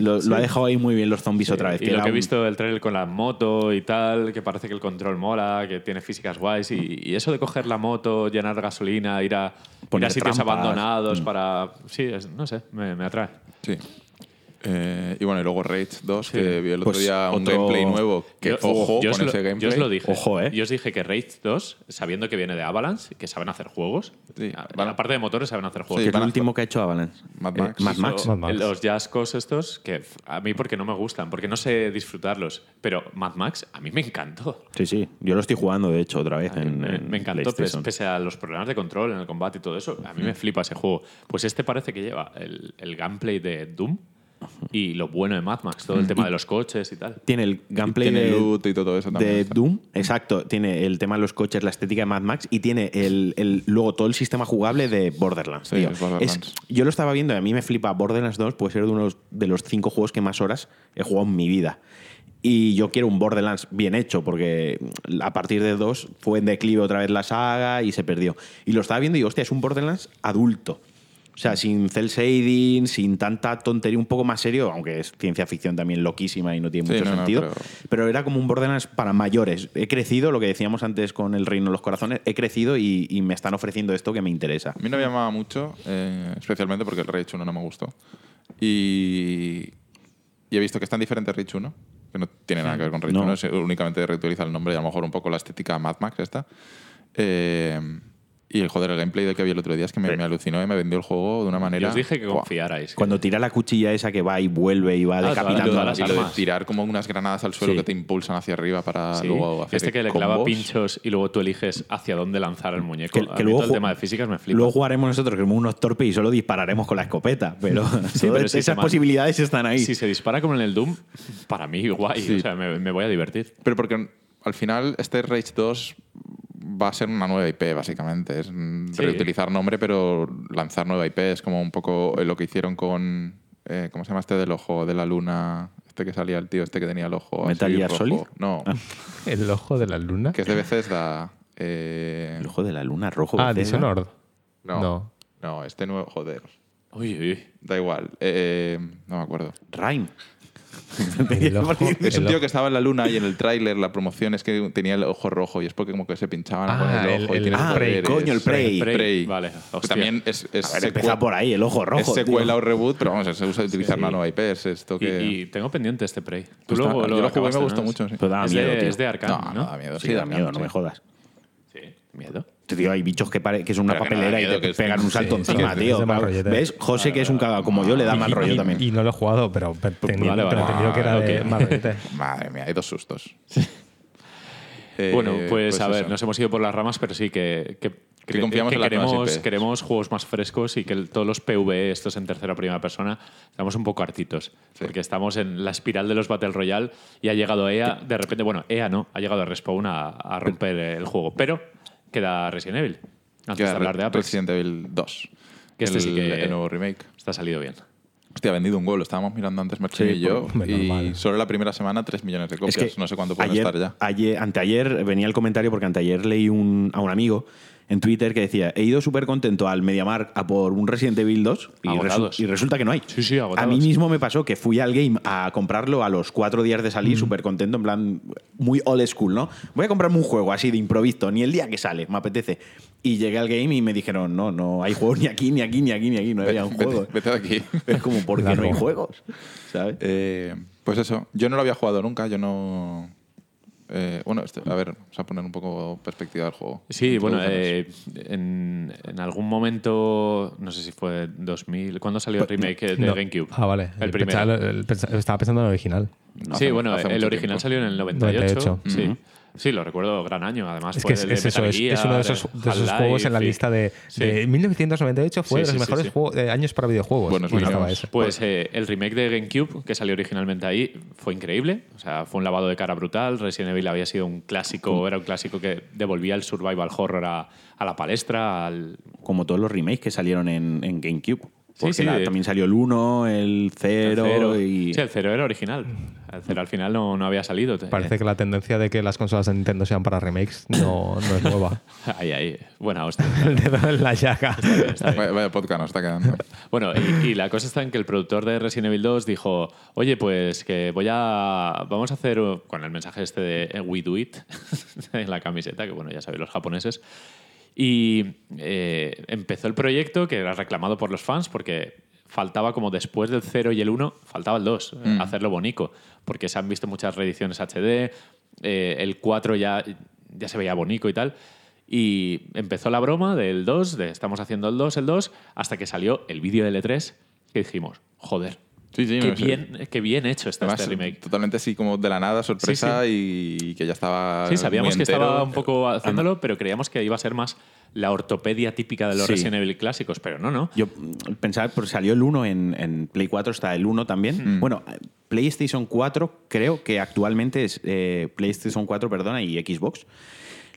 Lo, lo ha dejado ahí muy bien los zombies otra vez. Y que lo que he visto del trailer con la moto y tal, que parece que el control mola, que tiene físicas guays. Y, y eso de coger la moto, llenar gasolina, ir a, ir a Poner sitios trampas. abandonados Mm. para. Sí, es- no sé, me, me atrae. Sí. Eh, y bueno, y luego Rage 2, Sí. que vi el otro Pues día un otro- gameplay nuevo. Que Yo- ojo yo os con lo- ese Yo gameplay. os lo dije. Ojo, ¿eh? Yo os dije que Rage 2, sabiendo que viene de Avalanche, que saben hacer juegos, Sí, a- van- aparte de motores, saben hacer juegos. Sí, a- último que ha hecho Avalanche. Mad Eh, Max. Mad Max. Mad Max. Los jazzcos estos, que a mí porque no me gustan, porque no sé disfrutarlos. Pero Mad Max a mí me encantó. Sí, sí. Yo lo estoy jugando, de hecho, otra vez. En, me, en me encantó, pese, a los problemas de control en el combate y todo eso. A mí me flipa ese juego. Pues este parece que lleva el, el gameplay de Doom y lo bueno de Mad Max, todo el tema de los coches y tal. Tiene el gameplay tiene de, loot y todo eso de. Doom, exacto. Tiene el tema de los coches, la estética de Mad Max y tiene el, el- luego todo el sistema jugable de Borderlands. Sí, tío. es Borderlands. Es- yo lo estaba viendo y a mí me flipa. Borderlands 2 puede ser uno de los, de los cinco juegos que más horas he jugado en mi vida. Y yo quiero un Borderlands bien hecho, porque a partir de 2 fue en declive otra vez la saga y se perdió. Y lo estaba viendo y digo, hostia, es un Borderlands adulto. O sea, sin cel shading, sin tanta tontería, un poco más serio, aunque es ciencia ficción también loquísima y no tiene Sí, mucho no, no, sentido. pero- pero... era como un Borderlands para mayores. He crecido, lo que decíamos antes con el Reino de los Corazones, he crecido y, y me están ofreciendo esto que me interesa. A mí no me llamaba mucho, eh, especialmente porque el Rage 1 no me gustó. Y, y he visto que es tan diferente Rage 1, que no tiene nada que ver con Rage No. 1, es únicamente reutiliza el nombre y a lo mejor un poco la estética Mad Max esta. Eh, y el joder, el gameplay de que vi el otro día es que me, Sí. me alucinó y me vendió el juego de una Yo manera. os dije que confiarais. Cuando tira la cuchilla esa que va y vuelve y va Ah, decapitando todas a las Y lo de armas. tirar como unas granadas al suelo Sí. que te impulsan hacia arriba para Sí, luego hacer este que le clava combos. pinchos y luego tú eliges hacia dónde lanzar el muñeco. Que, A que mí luego todo el tema de físicas me flipa. Luego jugaremos nosotros que somos unos torpes y solo dispararemos con la escopeta. Pero, Sí, todas pero si esas posibilidades están ahí. Si se dispara como en el Doom, para mí guay. Sí. O sea, me, me voy a divertir. Pero porque al final este Rage 2 va a ser una nueva IP, básicamente. Es Sí. reutilizar nombre, pero lanzar nueva IP. Es como un poco lo que hicieron con. eh, ¿Cómo se llama este del ojo de la luna? Este que salía el tío, este que tenía el ojo. ¿Metal Gear rojo. Solid? No, El ojo de la luna. que es de Bethesda. Eh, El ojo de la luna rojo. Ah, Bethesda. Dishonored. no, No. no. este nuevo. Joder. Uy, uy. Da igual. eh, no me acuerdo. Rhyme. El ojo- Es un tío que estaba en la luna y en el tráiler la promoción es que tenía el ojo rojo y es porque como que se pinchaban Ah, con el el- ojo y el- tiene ah, poderes. coño, el Prey. Prey. Vale, Que hostia. también es, es A ver, empieza por ahí, el ojo rojo. es secuela tío. o reboot, pero vamos, se usa utilizar la nueva IP. Es esto Y, que. y tengo pendiente este Prey. Tú Pues luego yo lo jugué y me gustó ¿no? mucho. Sí. Pero da es, miedo, de, tío. es de Arkham, no, ¿no? no da miedo. Sí, da da miedo, no sí. me jodas. Sí, miedo. Tío, hay bichos que, pare- que son una Pero que no da papelera y te que es- pegan un salto sí, encima, que es- tío. es de mal Claro. rollete. ¿Ves? José, que es un caga como yo, le da mal Y- rollo y- también. Y no lo he jugado, pero, pero teniendo, vale, vale. pero entendido que era de ok. mal rollete. Madre mía, hay dos sustos. Eh, Bueno, pues, a ver, eso. nos hemos ido por las ramas, pero sí que, que, Que confiamos en las nuevas queremos, IPs. queremos juegos más frescos y que el- todos los PvE, estos en tercera o primera persona, estamos un poco hartitos. Porque estamos en la espiral de los Battle Royale y ha llegado EA, de repente, bueno, EA no, ha llegado a Respawn a, a romper el juego. Pero queda Resident Evil. Antes Queda de hablar de Apex. Resident Evil 2. Que este el, sí que- el nuevo remake. Está salido bien. Hostia, ha vendido un gol. Lo estábamos mirando antes Sí, y yo. y mal. solo la primera semana 3 millones de copias. Es que no sé cuánto pueden ayer, estar ya. ayer- anteayer venía el comentario porque anteayer leí un- a un amigo en Twitter que decía, he ido súper contento al MediaMark a por un Resident Evil 2 y, Agotados. resu- y resulta que no hay. Sí, sí. A mí mismo me pasó que fui al game a comprarlo a los cuatro días de Mm. salir, súper contento, en plan muy old school, ¿no? Voy a comprarme un juego así de improviso, ni el día que sale, me apetece. Y llegué al game y me dijeron, no, no hay juegos ni aquí, ni aquí, ni aquí, ni aquí, no había un juego. Vete de aquí. Es como, ¿por qué no hay juegos? ¿Sabes? Eh, pues eso, yo no lo había jugado nunca, yo no. Eh, bueno, este- a ver, vamos a poner un poco perspectiva del juego. Sí, bueno, eh, en, en algún momento, no sé si fue 2000, ¿cuándo salió el remake de. GameCube? Ah, vale. El primero. Pensaba, el- pensa- estaba pensando en el original. sí, Hace- bueno, hace el original tiempo. salió en el 98. 98. Sí. Sí, lo recuerdo gran año. Además, Es fue que es, el es eso, Metal es, Gear, es uno de esos, de esos Half-Life juegos en la lista de, Sí. de 1998 fue Sí, de los sí, mejores sí. juegos- eh, años para videojuegos. Ese. Pues eh, el remake de GameCube, que salió originalmente ahí, fue increíble. O sea, fue un lavado de cara brutal. Resident Evil había sido un clásico, era un clásico que devolvía el survival horror a, a la palestra, al, Como todos los remakes que salieron en, en GameCube. Sí, Porque sí, la- de- también salió el 1, el el 0 cero. y... Sí, el cero era original. El cero al final no, no había salido. Parece que la tendencia de que las consolas de Nintendo sean para remakes no, no es nueva. Ahí, ahí. Buena hostia. el dedo en la llaga. Vaya, vaya podcast nos está quedando. Bueno, y, y la cosa está en que el productor de Resident Evil 2 dijo, oye, pues que voy a... Vamos a hacer, con el mensaje este de eh, We Do It en la camiseta, que bueno, ya sabéis los japoneses. Y eh, empezó el proyecto que era reclamado por los fans porque faltaba como después del 0 y el 1, faltaba el 2, eh, hacerlo bonito, porque se han visto muchas reediciones HD, eh, el 4 ya, ya se veía bonito y tal. Y empezó la broma del 2, de estamos haciendo el 2, el 2, hasta que salió el vídeo del E3 que dijimos, joder, Sí, sí, qué, no sé. bien, qué bien hecho está Además, este remake. totalmente así como de la nada, sorpresa y que ya estaba. Sí, sabíamos muy que estaba un poco haciéndolo, pero creíamos que iba a ser más la ortopedia típica de los Sí. Resident Evil clásicos, pero no, no. Yo mm, pensaba, pues salió el 1 en, en Play 4, está el 1 también. Bueno, eh, PlayStation 4 creo que actualmente es eh, PlayStation 4, perdona, y Xbox.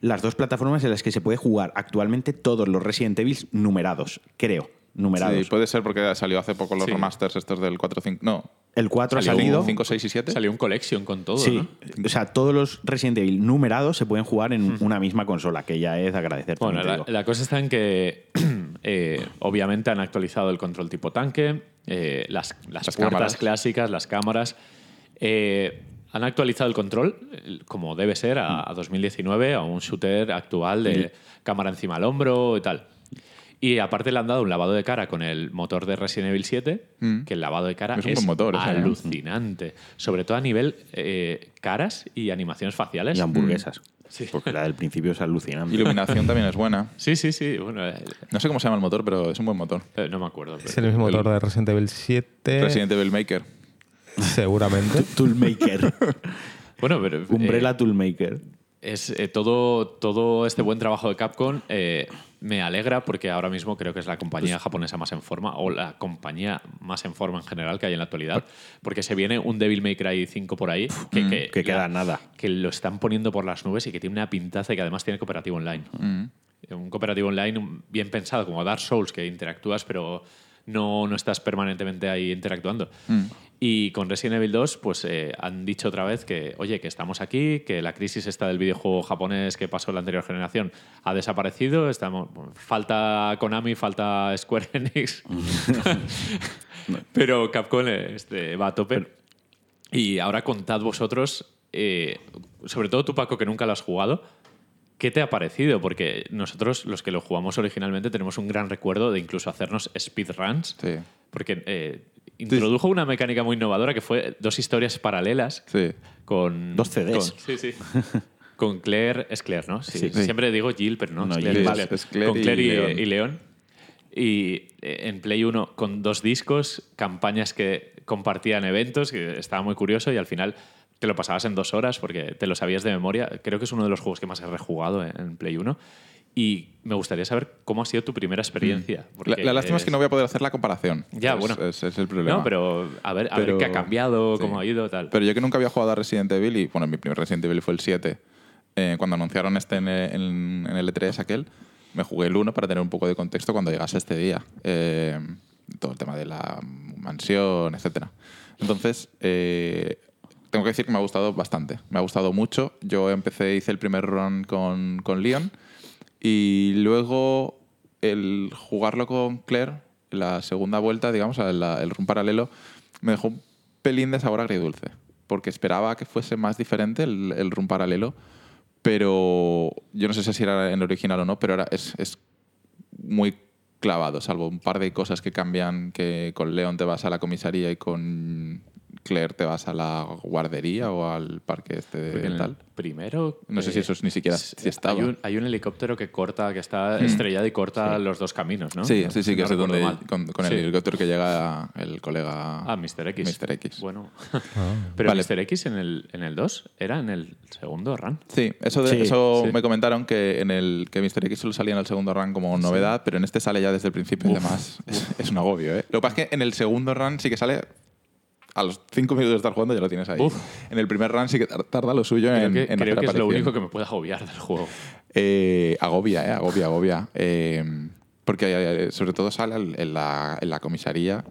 Las dos plataformas en las que se puede jugar actualmente todos los Resident Evil numerados, creo. Numerados. Sí, puede ser porque salió hace poco los Sí. remasters estos del 4, 5. No. el 4 ha salido. 5, 6 y 7. Salió un collection con todo, Sí, ¿no? o sea, todos los Resident Evil numerados se pueden jugar en una misma consola, que ya es de agradecer. Bueno, la, cosa está en que eh, obviamente han actualizado el control tipo tanque, eh, las, las, Las puertas cámaras. clásicas, las cámaras. eh, han actualizado el control, como debe ser, a, a 2019, a un shooter actual de cámara encima al hombro y tal. Y aparte le han dado un lavado de cara con el motor de Resident Evil 7, Mm. que el lavado de cara Es motor ¿eh? alucinante. Sobre todo a nivel eh, caras y animaciones faciales. Y hamburguesas. Sí. Porque la del principio es alucinante. Iluminación también es buena. Sí, sí, sí. Bueno, eh, No sé cómo se llama el motor, pero es un buen motor. eh, no me acuerdo. pero- Es el mismo motor de Resident Evil 7. Resident Evil Maker. Seguramente. Toolmaker. Bueno, pero. eh, Umbrella Toolmaker. es eh, todo, todo este buen trabajo de Capcom eh, me alegra porque ahora mismo creo que es la compañía japonesa más en forma o la compañía más en forma en general que hay en la actualidad. Porque se viene un Devil May Cry 5 por ahí que, que, que queda nada. Que lo están poniendo por las nubes y que tiene una pintaza y que además tiene cooperativo online. Mm. Un cooperativo online bien pensado, como Dark Souls, que interactúas, pero no, no estás permanentemente ahí interactuando. Mm. Y con Resident Evil 2, pues eh, han dicho otra vez que, oye, que estamos aquí, que la crisis esta del videojuego japonés que pasó en la anterior generación ha desaparecido. Estamos, falta Konami, falta Square Enix. Pero Capcom este, va a tope. Y ahora contad vosotros, eh, sobre todo tú, Paco, que nunca lo has jugado, ¿qué te ha parecido? Porque nosotros, los que lo jugamos originalmente, tenemos un gran recuerdo de incluso hacernos speedruns. Sí. Porque eh, introdujo una mecánica muy innovadora que fue dos historias paralelas Sí. con... Dos CDs. con- sí, sí. Con Claire, es Claire, ¿no? Sí, Sí. Siempre digo Jill, pero no, No, es Claire, Jill es- Claire. con y Claire y, Leon. y Leon. Y eh, en Play 1 con dos discos, campañas que compartían eventos, que estaba muy curioso y al final te lo pasabas en dos horas porque te lo sabías de memoria. Creo que es uno de los juegos que más he rejugado en, en Play 1. Y me gustaría saber cómo ha sido tu primera experiencia. La, la lástima es que no voy a poder hacer la comparación. Ya, Es- bueno. Ese es el problema. No, pero a ver, a ver Pero- qué ha cambiado, sí. cómo ha ido, tal. Pero yo que nunca había jugado a Resident Evil, y bueno, mi primer Resident Evil fue el 7, eh, cuando anunciaron este en, en- en el E3 aquel, me jugué el 1 para tener un poco de contexto cuando llegase este día. Eh, todo el tema de la mansión, etcétera. Entonces, eh, tengo que decir que me ha gustado bastante. Me ha gustado mucho. Yo empecé, hice el primer run con, con Leon y luego el jugarlo con Claire, la segunda vuelta, digamos, el, el run paralelo, me dejó un pelín de sabor agridulce. Porque esperaba que fuese más diferente el, el run paralelo, pero yo no sé si era en el original o no, pero ahora es, es muy clavado, salvo un par de cosas que cambian, que con Leon te vas a la comisaría y con, Claire te vas a la guardería o al parque este de el tal. primero. No sé si eso es ni siquiera si estaba. Hay un, hay un helicóptero que corta, que está estrellado y corta los dos caminos, ¿no? Sí, sí, sí, que no es donde, mal. con, con el Sí. helicóptero que llega el colega. Ah, Mr. X. Mr. X. Bueno. Ah. Pero Vale. Mr. X en el, en el 2 era en el segundo run. Sí, eso, de- Sí, eso sí. me comentaron que en el que Mr. X solo salía en el segundo run como novedad, pero en este sale ya desde el principio y demás. Es, es un agobio, ¿eh? Lo que pasa es que en el segundo run sí que sale a los cinco minutos de estar jugando ya lo tienes ahí. Uf. En el primer run sí que tar- tarda lo suyo Creo en, que, en creo que es lo único que me puede agobiar del juego. Eh, agobia, eh, agobia, agobia. Eh, porque eh, sobre todo sale al- en la, en la comisaría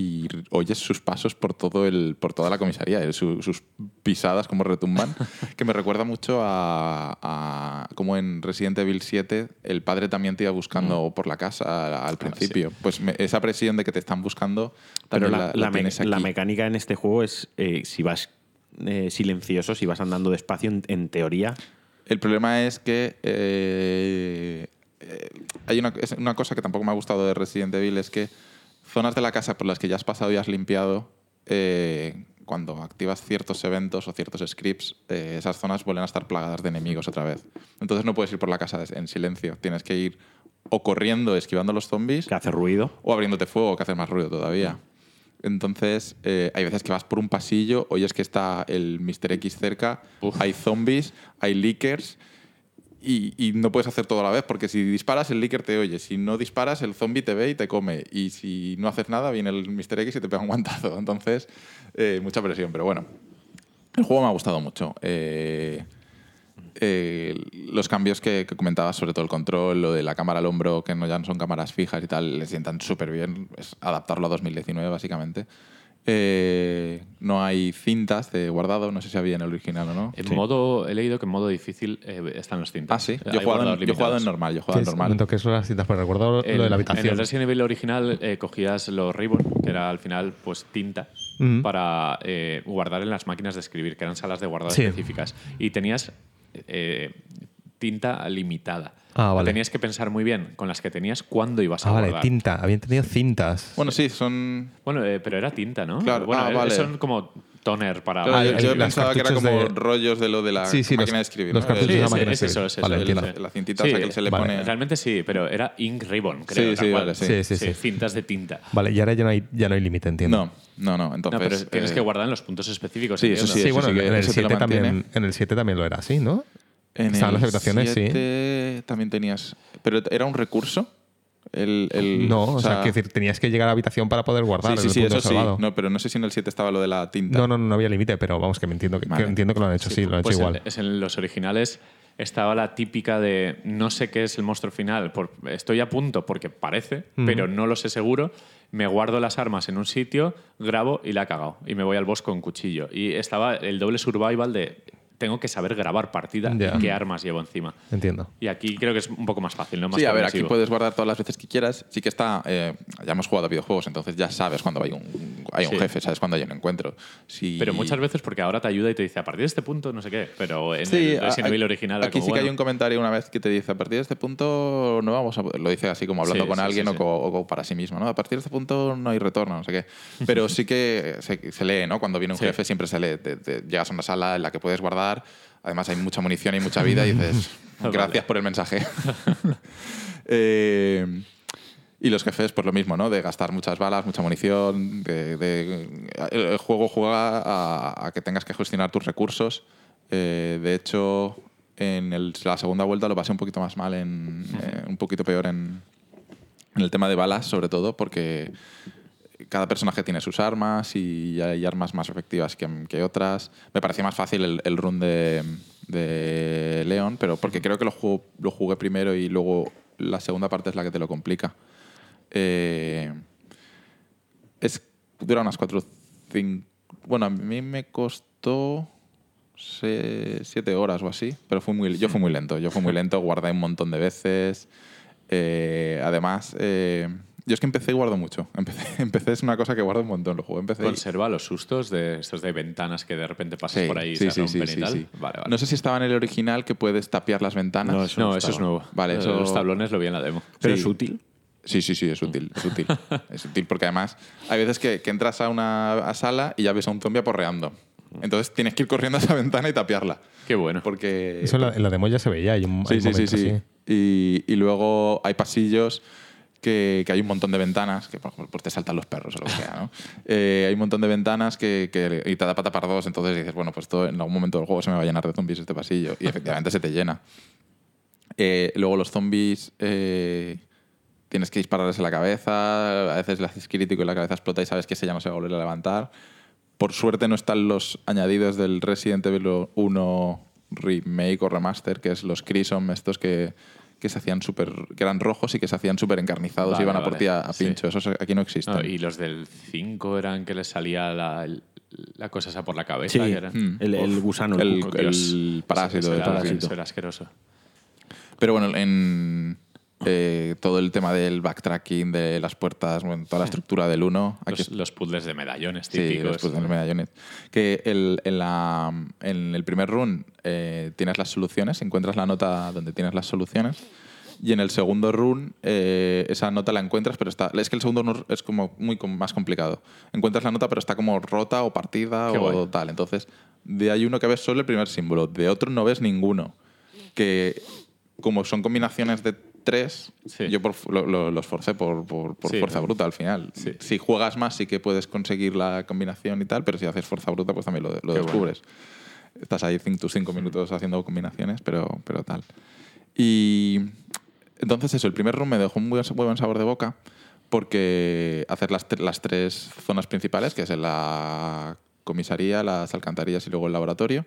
y oyes sus pasos por todo el por toda la comisaría, eh, su- sus pisadas como retumban, que me recuerda mucho a, a como en Resident Evil 7 el padre también te iba buscando por la casa al principio. Pues me- esa presión de que te están buscando Pero la, la, la me- la mecánica en este juego es eh, si vas eh, silencioso, si vas andando despacio, en, en teoría. El problema es que eh, hay una, es una cosa que tampoco me ha gustado de Resident Evil, es que zonas de la casa por las que ya has pasado y has limpiado, eh, cuando activas ciertos eventos o ciertos scripts, eh, esas zonas vuelven a estar plagadas de enemigos otra vez. Entonces no puedes ir por la casa en silencio, tienes que ir o corriendo, esquivando los zombies, que hace ruido. o abriéndote fuego, que hace más ruido todavía. Entonces, eh, hay veces que vas por un pasillo, oyes que está el Mr. X cerca, Uf. hay zombies, hay leakers, y, y no puedes hacer todo a la vez, porque si disparas, el leaker te oye. Si no disparas, el zombie te ve y te come. Y si no haces nada, viene el Mr. X y te pega un guantazo. Entonces, eh, mucha presión, pero bueno. El juego me ha gustado mucho. Eh, eh, los cambios que, que comentabas, sobre todo el control, lo de la cámara al hombro, que no, ya no son cámaras fijas y tal, le sientan súper bien. Es adaptarlo a 2019, básicamente. Eh, no hay cintas de guardado, no sé si había en el original o no. En modo, he leído que en modo difícil eh, están los cintas. Ah, sí. Yo he jugado, en, yo he jugado en limitados. normal, yo he jugado en es- normal. momento que eso las citas, pero recuerdo lo En- de la En habitación. el Resident Evil original eh, cogías los ribbon, que era al final pues tinta, para eh, guardar en las máquinas de escribir, que eran salas de guardado Sí. específicas. Y tenías eh, tinta limitada. Ah, vale. Tenías que pensar muy bien con las que tenías cuándo ibas a Ah, vale, tinta. Habían tenido cintas. Bueno, sí, son. Bueno, eh, pero era tinta, ¿no? Claro, bueno, ah, eh, vale. son como toner para... Claro, Ah, yo, yo las pensaba que era cartuchos como de- rollos de lo de la Sí, sí, máquina los- de escribir. los ¿no? cartuchos De- de la de eso, es Vale, ese. La cintita esa que se le vale. pone. Realmente sí, pero era ink ribbon, creo. Sí, sí, vale, sí. Sí, sí, sí. cintas de tinta. Vale, y ahora ya no hay, ya no hay límite, entiendo. No, no, no. No, Entonces, pero tienes eh, que guardar en los puntos específicos. sí, eso sí, Sí, eso bueno, sí en, el eso te lo 7 también, en el 7 también lo era así, ¿no? En Estaban el las habitaciones, sí. 7 también tenías. Pero era un recurso. El, el- No, o sea, quiero decir, tenías que llegar a la habitación para poder guardar Sí, sí, en el sí, punto eso salvado. sí. No, pero no sé si en el 7 estaba lo de la tinta. No, no, no, no había límite, pero vamos, que me entiendo que, que entiendo que lo han hecho, sí, lo han Pues hecho en- igual. es en los originales estaba la típica de no sé qué es el monstruo final, por- estoy a punto porque parece, pero no lo sé seguro. Me guardo las armas en un sitio, grabo y la he cagado. Y me voy al bosque con cuchillo. Y estaba el doble survival de tengo que saber grabar partida y qué armas llevo encima. Entiendo. Y aquí creo que es un poco más fácil, ¿no? Más Sí, a ver, aquí puedes guardar todas las veces que quieras. Sí que está. eh, ya hemos jugado a videojuegos, entonces ya sabes cuando hay un, hay un Sí. jefe, sabes cuando hay un encuentro. Si- Pero muchas veces porque ahora te ayuda y te dice a partir de este punto no sé qué. Pero en Sí, el Resident Evil original Aquí como, sí que hay un comentario una vez que te dice a partir de este punto no vamos a poder-". lo dice así como hablando Sí, con sí, alguien sí, o, sí. para sí mismo, ¿no? A partir de este punto no hay retorno, no sé qué. Pero sí que se, se lee, ¿no? Cuando viene un Sí. jefe siempre se lee. Te- te- llegas a una sala en la que puedes guardar, además hay mucha munición y mucha vida y dices Vale. gracias por el mensaje. Eh, y los jefes, pues lo mismo, ¿no? De gastar muchas balas, mucha munición. De, de- el juego juega a, a que tengas que gestionar tus recursos. Eh, de hecho, en el- la segunda vuelta lo pasé un poquito más mal, en, eh, un poquito peor en, en el tema de balas, sobre todo, porque cada personaje tiene sus armas y hay armas más efectivas que, que otras. Me parecía más fácil el, el run de, de Leon, pero porque creo que lo, jugo- lo jugué primero y luego la segunda parte es la que te lo complica. Eh, es, dura unas cuatro cinco Bueno, a mí me costó se- siete horas o así, pero fui muy, yo fui muy lento. Yo fui muy lento, guardé un montón de veces. Eh, además, eh, yo es que empecé y guardo mucho. Empecé, empecé es una cosa que guardo un montón. Lo juego, empecé y- Conserva los sustos de estos de ventanas que de repente pasas Sí, por ahí y sí, se sí, rompen sí, y tal. sí. Vale, vale. No sé si estaba en el original que puedes tapiar las ventanas. No, eso no, no eso es nuevo. Vale, eso- Los tablones lo vi en la demo. Pero Sí. es útil. Sí, sí, sí, es útil, es útil. es útil porque además hay veces que, que entras a una a sala y ya ves a un zombie aporreando. Entonces tienes que ir corriendo a esa ventana y tapiarla. Qué bueno. Porque... Eso en la, en la demo ya se veía. Hay un, hay Sí, sí, sí, sí. y luego hay pasillos que, que hay un montón de ventanas, que por ejemplo pues te saltan los perros o lo que sea, ¿no? Eh, hay un montón de ventanas que, que- y te da pata para dos, entonces dices, bueno, pues esto en algún momento del juego se me va a llenar de zombies este pasillo. Y efectivamente se te llena. Eh, luego los zombies eh, tienes que dispararles en la cabeza, a veces le haces crítico y la cabeza explota y sabes que ese ya no se va a volver a levantar. Por suerte no están los añadidos del Resident Evil 1 remake o remaster, que es los Crimson, estos que, que se hacían súper, que eran rojos y que se hacían súper encarnizados Vale, y iban a por ti a, a Sí. pincho. Esos aquí no existen. No, y los del 5 eran que les salía la, la cosa esa por la cabeza. Sí, que eran- Mm. el, el gusano. el El- el parásito Eso era, parásito. eso era asqueroso. Pero bueno, en eh, todo el tema del backtracking, de las puertas, bueno, toda la estructura del 1, aquí Los, los puzzles de medallones Sí, típicos. después de los medallones. Que el- en, la- en el primer run eh, tienes las soluciones, encuentras la nota donde tienes las soluciones. Y en el segundo run eh, esa nota la encuentras, pero está. Es que el segundo run es como muy com- más complicado. Encuentras la nota, pero está como rota o partida Qué o guay. tal. Entonces, de hay uno que ves solo el primer símbolo, de otro no ves ninguno. Que como son combinaciones de tres, Sí. yo por- lo- lo- los forcé por, por- por Sí, fuerza bruta al final. Sí. Si juegas más, sí que puedes conseguir la combinación y tal, pero si haces fuerza bruta, pues también lo, lo descubres. Estás ahí tus cinco minutos haciendo combinaciones, pero, pero tal. Y entonces eso, el primer run me dejó un muy, muy buen sabor de boca porque hacer las, las tres zonas principales, que es en la comisaría, las alcantarillas y luego el laboratorio,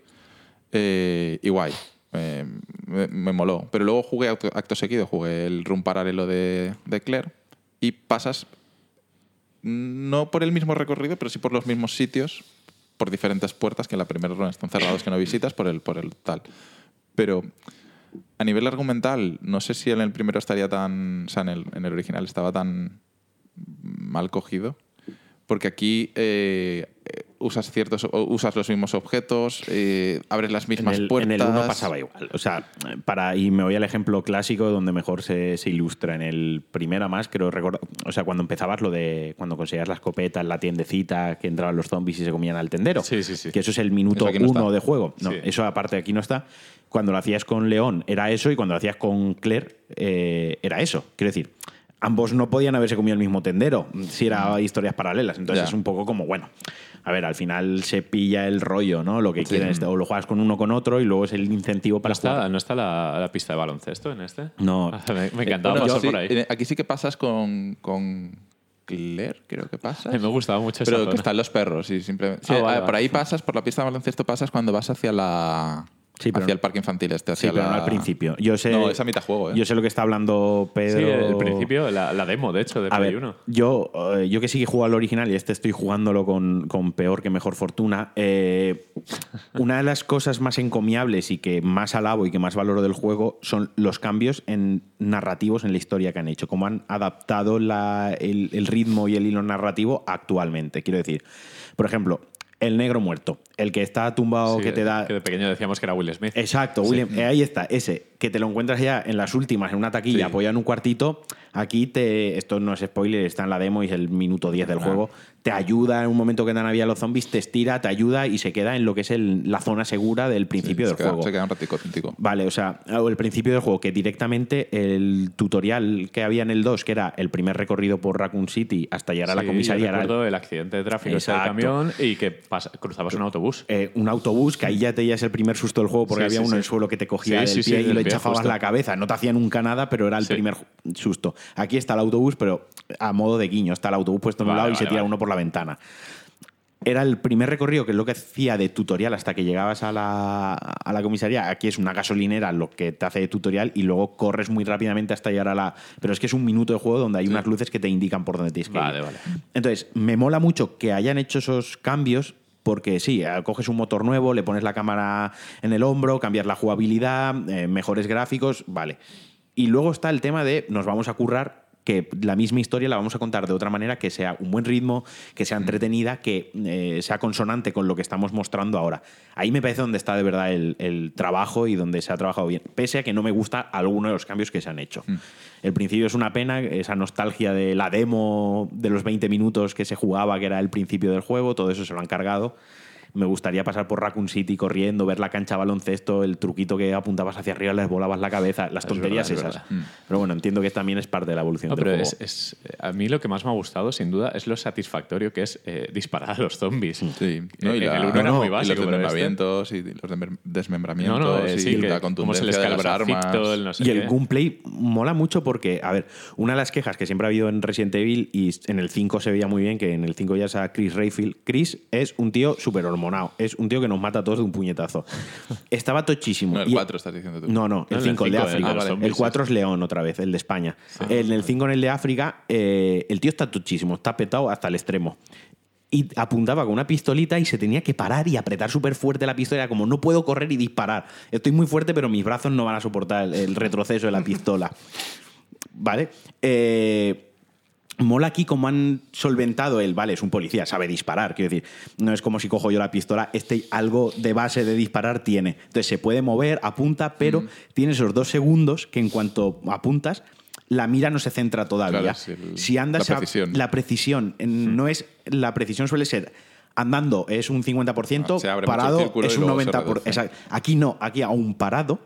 eh, y guay. Eh, me, moló. Pero luego jugué acto, acto seguido, jugué el run paralelo de, de Claire y pasas no por el mismo recorrido, pero sí por los mismos sitios, por diferentes puertas que en la primera run están cerrados que no visitas, por el, por el tal. Pero a nivel argumental, no sé si en el primero estaría tan. O sea, en el, en el original estaba tan mal cogido. Porque aquí eh, eh, usas ciertos usas los mismos objetos, eh, abres las En mismas el, puertas. en el 1 pasaba igual. O sea, para, y me voy al ejemplo clásico donde mejor se, se ilustra. En el primero más, creo recordar. O sea, cuando empezabas lo de. Cuando conseguías la escopeta en la tiendecita, que entraban los zombies y se comían al tendero. Sí, sí, sí. Que eso es el minuto Eso aquí no uno está. de juego. No, Sí. eso aparte aquí no está. Cuando lo hacías con León era eso y cuando lo hacías con Claire eh, era eso. Quiero decir. Ambos no podían haberse comido el mismo tendero si era historias paralelas. Entonces Ya. es un poco como, bueno, a ver, al final se pilla el rollo, ¿no? Lo que quieren es- o lo juegas con uno con otro y luego es el incentivo ¿No para está, jugar. ¿No está la, la pista de baloncesto en este? No. me, me encantaba Bueno, pasar sí, por ahí. eh, Aquí sí que pasas con, con Claire, creo que pasas. Me gustaba mucho esa Pero zona. que están los perros y simplemente. sí, Ah, vale, ah, por vale. ahí pasas, por la pista de baloncesto pasas cuando vas hacia la. Sí, pero- hacia el parque infantil este. Sí, Hacia pero no al principio. Yo sé, No, es a mitad juego, ¿eh? Yo sé lo que está hablando Pedro. Sí, el principio, la, la demo, de hecho, de A Play ver, 1. yo, eh, yo que sí que juego al original y este estoy jugándolo con, con peor que mejor fortuna. eh, una de las cosas más encomiables y que más alabo y que más valoro del juego son los cambios en narrativos en la historia que han hecho, cómo han adaptado la- el, el ritmo y el hilo narrativo actualmente. Quiero decir, por ejemplo, el negro muerto, el que está tumbado, Sí, que te da. Que de pequeño decíamos que era Will Smith. Exacto, William. eh, ahí está, ese, que te lo encuentras ya en las últimas, en una taquilla, Sí. apoyado en un cuartito. Aquí te. Esto no es spoiler, está en la demo y es el minuto 10 del juego. Te ayuda en un momento que dan había los zombies, te estira, te ayuda y se queda en lo que es el- la zona segura del principio del juego. Se queda un ratico, ratico. Vale, o sea, o el principio del juego, que directamente el tutorial que había en el 2, que era el primer recorrido por Raccoon City hasta llegar a la comisaría, yo era el- recuerdo el accidente de tráfico este del camión y que pasa- cruzabas un autobús. eh, un autobús, que ahí ya te es el primer susto del juego porque Sí, había sí, uno sí. en el suelo que te cogía Sí, del sí, sí, pie y del lo justo. la cabeza. No te hacía nunca nada, pero era el Sí. primer susto. Aquí está el autobús, pero a modo de guiño. Está el autobús puesto en un Vale, lado y se tira vale. uno por la ventana. Era el primer recorrido, que es lo que hacía de tutorial hasta que llegabas a la, a la comisaría. Aquí es una gasolinera lo que te hace de tutorial y luego corres muy rápidamente hasta llegar a la. Pero es que es un minuto de juego donde hay unas luces que te indican por dónde tienes que ir. Vale, vale. Entonces, me mola mucho que hayan hecho esos cambios. Porque sí, eh, coges un motor nuevo, le pones la cámara en el hombro, cambias la jugabilidad, eh, mejores gráficos, vale. Y luego está el tema de nos vamos a currar que la misma historia la vamos a contar de otra manera, que sea un buen ritmo, que sea entretenida, que eh, sea consonante con lo que estamos mostrando ahora. Ahí me parece donde está de verdad el, el trabajo y donde se ha trabajado bien, pese a que no me gusta alguno de los cambios que se han hecho. El principio es una pena, esa nostalgia de la demo de los 20 minutos que se jugaba, que era el principio del juego, todo eso se lo han cargado. Me gustaría pasar por Raccoon City corriendo, ver la cancha baloncesto, el truquito que apuntabas hacia arriba, les volabas la cabeza, las tonterías verdad, esas. verdad. Pero bueno, entiendo que también es parte de la evolución No, del pero juego. es, es- a mí lo que más me ha gustado, sin duda, es lo satisfactorio que es eh, disparar a los zombies. Sí, ¿no? Eh, y, la- el uno era no, muy y básico, los pero este- desmembramientos y los desmem- desmembramientos No, no, eh, y sí, que la se les de el las bracito, armas. el no sé Y el gameplay mola mucho porque, a ver, una de las quejas que siempre ha habido en Resident Evil y en el 5 se veía muy bien, que en el 5 ya es a Chris Rayfield. Chris es un tío súper es un tío que nos mata a todos de un puñetazo. Estaba tochísimo. No, el Y- 4 estás diciendo tú. No, no, el en el 5, el de cinco, el de África. El, zombies, 4 es León otra vez, el de España. En el 5, en el de África, eh, el tío está tochísimo, está petado hasta el extremo. Y apuntaba con una pistolita y se tenía que parar y apretar súper fuerte la pistola. Como, no puedo correr y disparar. Estoy muy fuerte, pero mis brazos no van a soportar el, el retroceso de la pistola. ¿Vale? Eh, Mola aquí como han solventado el, vale, es un policía, sabe disparar, quiero decir, no es como si cojo yo la pistola, este algo de base de disparar tiene. Entonces se puede mover, apunta, pero tiene esos dos segundos que en cuanto apuntas, la mira no se centra todavía. Claro, es el- si andas la a- precisión. la precisión no es la precisión suele ser andando es un 50%, Ah, parado es un luego se 90%. reduce. exacto. Aquí no, aquí aún parado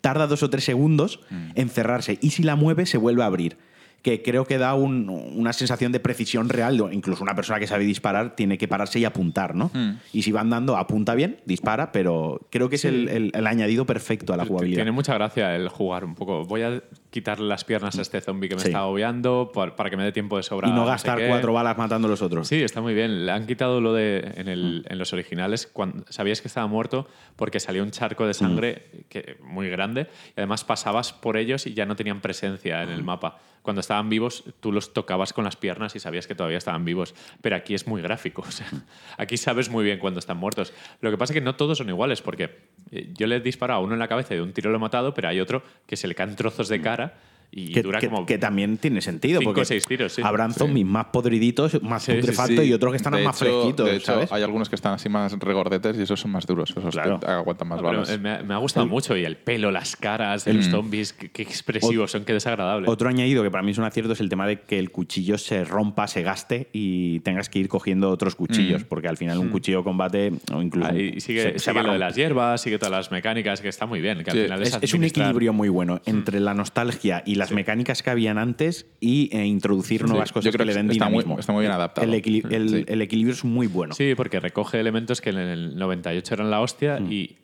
tarda dos o tres segundos Mm. en cerrarse y si la mueve se vuelve a abrir. Que creo que da un- una sensación de precisión real. Incluso una persona que sabe disparar tiene que pararse y apuntar, ¿no? Mm. Y si va andando, apunta bien, dispara, pero creo que es el, el- el añadido perfecto a la jugabilidad. Tiene mucha gracia el jugar un poco. Voy a quitarle las piernas a este zombie que me Sí. está agobiando por- para que me dé tiempo de sobra. y no sé gastar qué. cuatro balas matando a los otros. Sí, está muy bien. Le han quitado lo de en, el- en los originales. Cuando, sabías que estaba muerto porque salía un charco de sangre que, muy grande y además pasabas por ellos y ya no tenían presencia en el mapa. Cuando estaban vivos, tú los tocabas con las piernas y sabías que todavía estaban vivos. Pero aquí es muy gráfico. o sea, aquí sabes muy bien cuando están muertos. Lo que pasa es que no todos son iguales porque eh, yo le he disparado a uno en la cabeza y de un tiro lo he matado, pero hay otro que se le caen trozos de cara cara. Y Que, dura que- como que también tiene sentido. cinco porque o seis tiros, sí. Habrán Sí. zombies más podriditos, más Sí, putrefactos Sí, y otros que están de más hecho- fresquitos, De hecho, ¿sabes? hay algunos que están así más regordetes y esos son más duros. Esos Claro. que aguantan más pero, balas. me, ha- me ha gustado mucho y el pelo, las caras de los zombies, qué, qué expresivos son, qué desagradable. Otro añadido que para mí es un acierto es el tema de que el cuchillo se rompa, se gaste y tengas que ir cogiendo otros cuchillos, porque al final un cuchillo de combate o incluso Ah, y sigue, se- sigue lo de las hierbas, sigue todas las mecánicas, que está muy bien. Que al Sí, final es, es, es un equilibrio muy bueno entre la nostalgia y las mecánicas que habían antes y eh, introducir nuevas yo cosas creo que le que den está muy- está muy bien adaptado. El, equili- el- Sí. el equilibrio es muy bueno. Sí, porque recoge elementos que en el 98 eran la hostia Mm. y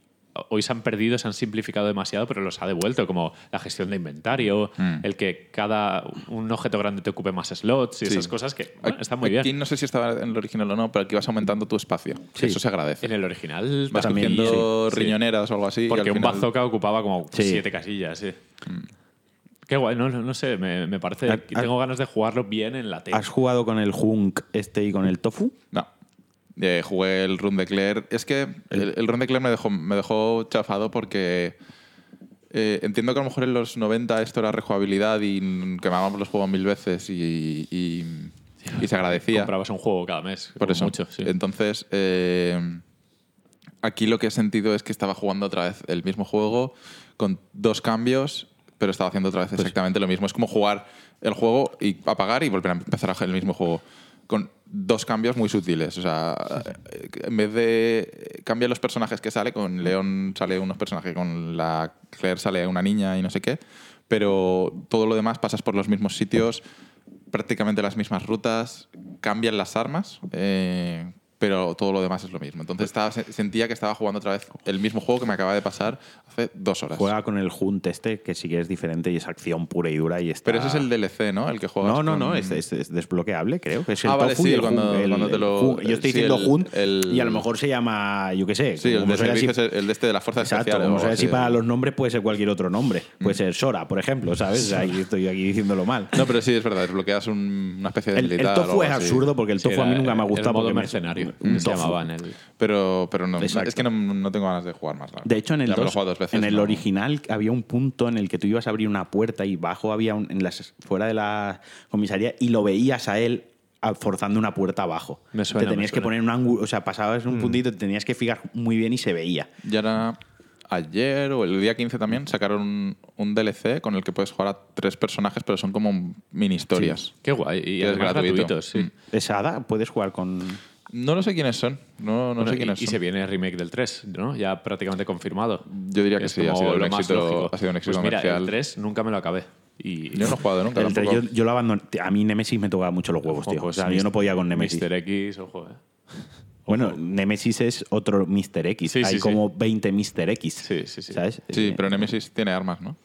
hoy se han perdido, se han simplificado demasiado, pero los ha devuelto, como la gestión de inventario, Mm. el que cada un objeto grande te ocupe más slots y Sí. esas cosas que bueno, están muy Aquí bien. no sé si estaba en el original o no, pero aquí vas aumentando tu espacio. Sí. Eso se agradece. En el original Vas también, sí. riñoneras o algo así. Porque un final- bazooka ocupaba como Sí. siete casillas, sí. Qué guay, no, no, no sé, me, me parece. Ah. tengo ganas de jugarlo bien en la tele. ¿Has jugado con el Hunk este y con el Tofu? No. Eh, jugué el Run de Claire. Es que el, el Run de Claire me dejó, me dejó chafado porque eh, entiendo que a lo mejor en los 90 esto era rejugabilidad y quemábamos los juegos mil veces y, y- y se agradecía. Comprabas un juego cada mes. Por eso. Mucho, sí. Entonces, eh, aquí lo que he sentido es que estaba jugando otra vez el mismo juego con dos cambios, pero estaba haciendo otra vez Pues exactamente lo mismo. Es como jugar el juego y apagar y volver a empezar el mismo juego. Con dos cambios muy sutiles. O sea, en vez de cambiar los personajes que sale, con León sale unos personajes, con la Claire sale una niña y no sé qué, pero todo lo demás pasas por los mismos sitios, prácticamente las mismas rutas, cambian las armas, eh, pero todo lo demás es lo mismo. Entonces estaba- se- sentía que estaba jugando otra vez el mismo juego que me acaba de pasar hace dos horas. Juega con el Hunt este, que sí que es diferente y es acción pura y dura y está... Pero ese es el DLC, ¿no? El que juegas No, no, con- no, es, es- es desbloqueable, creo. Es el Ah, vale, tofu sí, y el cuando- el- cuando te lo-. Yo estoy sí, diciendo el- Hunt el- y a lo mejor se llama, yo qué sé. Sí, el como de así- servicios, el, de este de la fuerza Exacto, especial. como soy así para los nombres, puede ser cualquier otro nombre. Puede ser Sora, por ejemplo, ¿sabes? Ahí estoy aquí diciéndolo mal. No, pero sí, es verdad, desbloqueas un- una especie de El, el militar. o tofu es así. absurdo porque el Sí, tofu a mí nunca me ha gustado porque me, mercenario. ¿Cómo se tofu. llamaba en el...? Pero, pero no, Exacto. es que no, no tengo ganas de jugar más. De hecho, en el, Ya me lo he 2, jugado dos veces, en el no- original había un punto en el que tú ibas a abrir una puerta y bajo había un, en las, fuera de la comisaría y lo veías a él forzando una puerta abajo. Me suena, te me tenías que poner un ángulo, o sea, pasabas un puntito, te tenías que fijar muy bien y se veía. Y ahora, ayer o el día 15 también, sacaron un, un DLC con el que puedes jugar a tres personajes, pero son como mini historias. Qué guay. Y es gratuito. gratuitos, sí. Mm. Puedes jugar con. No lo sé quiénes son. No, no Bueno, sé y, quiénes y son. se viene el remake del 3, ¿no? Ya prácticamente confirmado. Yo diría que Es sí, ha sido un éxito- ha sido un éxito pues mira, comercial. el 3 nunca me lo acabé. Y Yo no he jugado nunca. El tres, tampoco. yo, yo lo abandoné. A mí Nemesis me tocaba mucho los huevos, Ojo, tío. pues o sea, yo no podía con Nemesis. Mr. X, ojo, eh. Bueno, Nemesis es otro Mr. X. Sí, Hay sí, sí. como 20 Mr. X. Sí, sí, sí. ¿Sabes? Sí, Eh, pero Nemesis tiene armas, ¿no?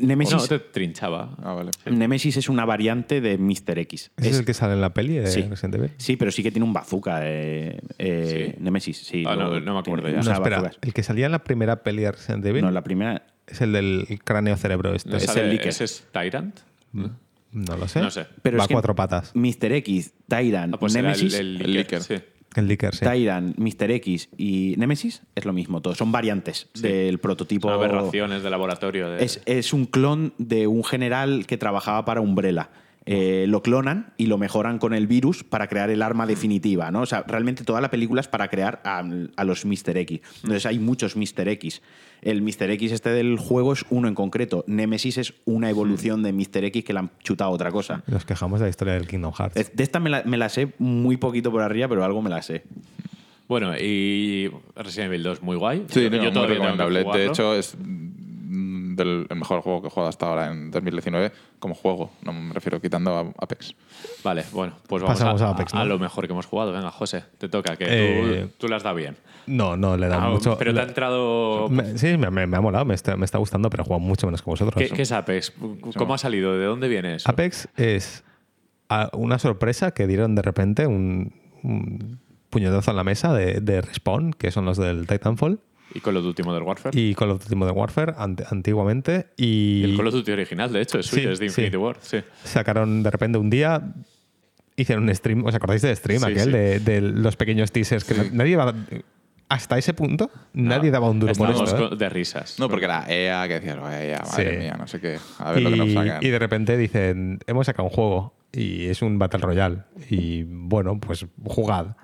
Nemesis, No, te trinchaba. Ah, vale. Nemesis es una variante de Mr. X. ¿Ese es, Es- el que sale en la peli de Sí. Resident Evil? Sí, pero sí que tiene un bazooka. eh, eh, Sí. Nemesis, sí. Ah, no, no me acuerdo tiene- ya. No, espera. bazookas. El que salía en la primera peli de Resident Evil No, la primera. es el del cráneo cerebro este. ¿No Es sale- el Licker. ¿Ese es Tyrant? No lo sé. No sé. Pero Va a cuatro patas. Mr. X, Tyrant, Ah, pues Nemesis. el, el el Licker, Licker. sí. El Licker, sí. Tyrant, Mr. X y Nemesis es lo mismo todo. Son variantes del prototipo. Son aberraciones de laboratorio. De... Es, es un clon de un general que trabajaba para Umbrella. Eh, lo clonan y lo mejoran con el virus para crear el arma definitiva, ¿no? O sea, realmente toda la película es para crear a, a los Mr. X. Entonces hay muchos Mr. X. El Mr. X este del juego es uno en concreto. Nemesis es una evolución de Mr. X que le han chutado otra cosa. Nos quejamos de la historia del Kingdom Hearts. De esta me la, me la sé muy poquito por arriba, pero algo me la sé. Bueno, y Resident Evil 2 muy guay. Sí, Yo- no, yo muy todavía tengo que recomendable. De hecho, es el mejor juego que he jugado hasta ahora en 2019 como juego. No me refiero quitando a Apex. Vale, bueno, pues vamos Pasamos a, a Apex, ¿no? a lo mejor que hemos jugado. Venga, José, te toca, que Eh, tú, tú las das bien. No, no, le da Ah, mucho. pero te le- ha entrado... me- sí, me, me- me ha molado, me está, me está gustando, pero he jugado mucho menos que vosotros. ¿Qué, qué es Apex? ¿Cómo ha salido? ¿De dónde viene eso? Apex es una sorpresa que dieron de repente un, un puñetazo en la mesa de, de Respawn, que son los del Titanfall, Y Call of Duty Modern Warfare. y Call of Duty Modern Warfare ante- antiguamente. Y, Y el Call of Duty original, de hecho, es suyo, Sí, es de sí. Infinity Ward. Sí. sacaron de repente un día. Hicieron un stream, ¿os acordáis del stream Sí, aquel sí. De, de los pequeños teasers que Sí. nadie daba, hasta ese punto nadie daba un duro por esto. ¿eh? de risas. No, porque era EA que decías, EA, madre Sí. mía, no sé qué. A ver lo que nos y, sacan. y de repente dicen, hemos sacado un juego y es un Battle Royale. Y bueno, pues jugad.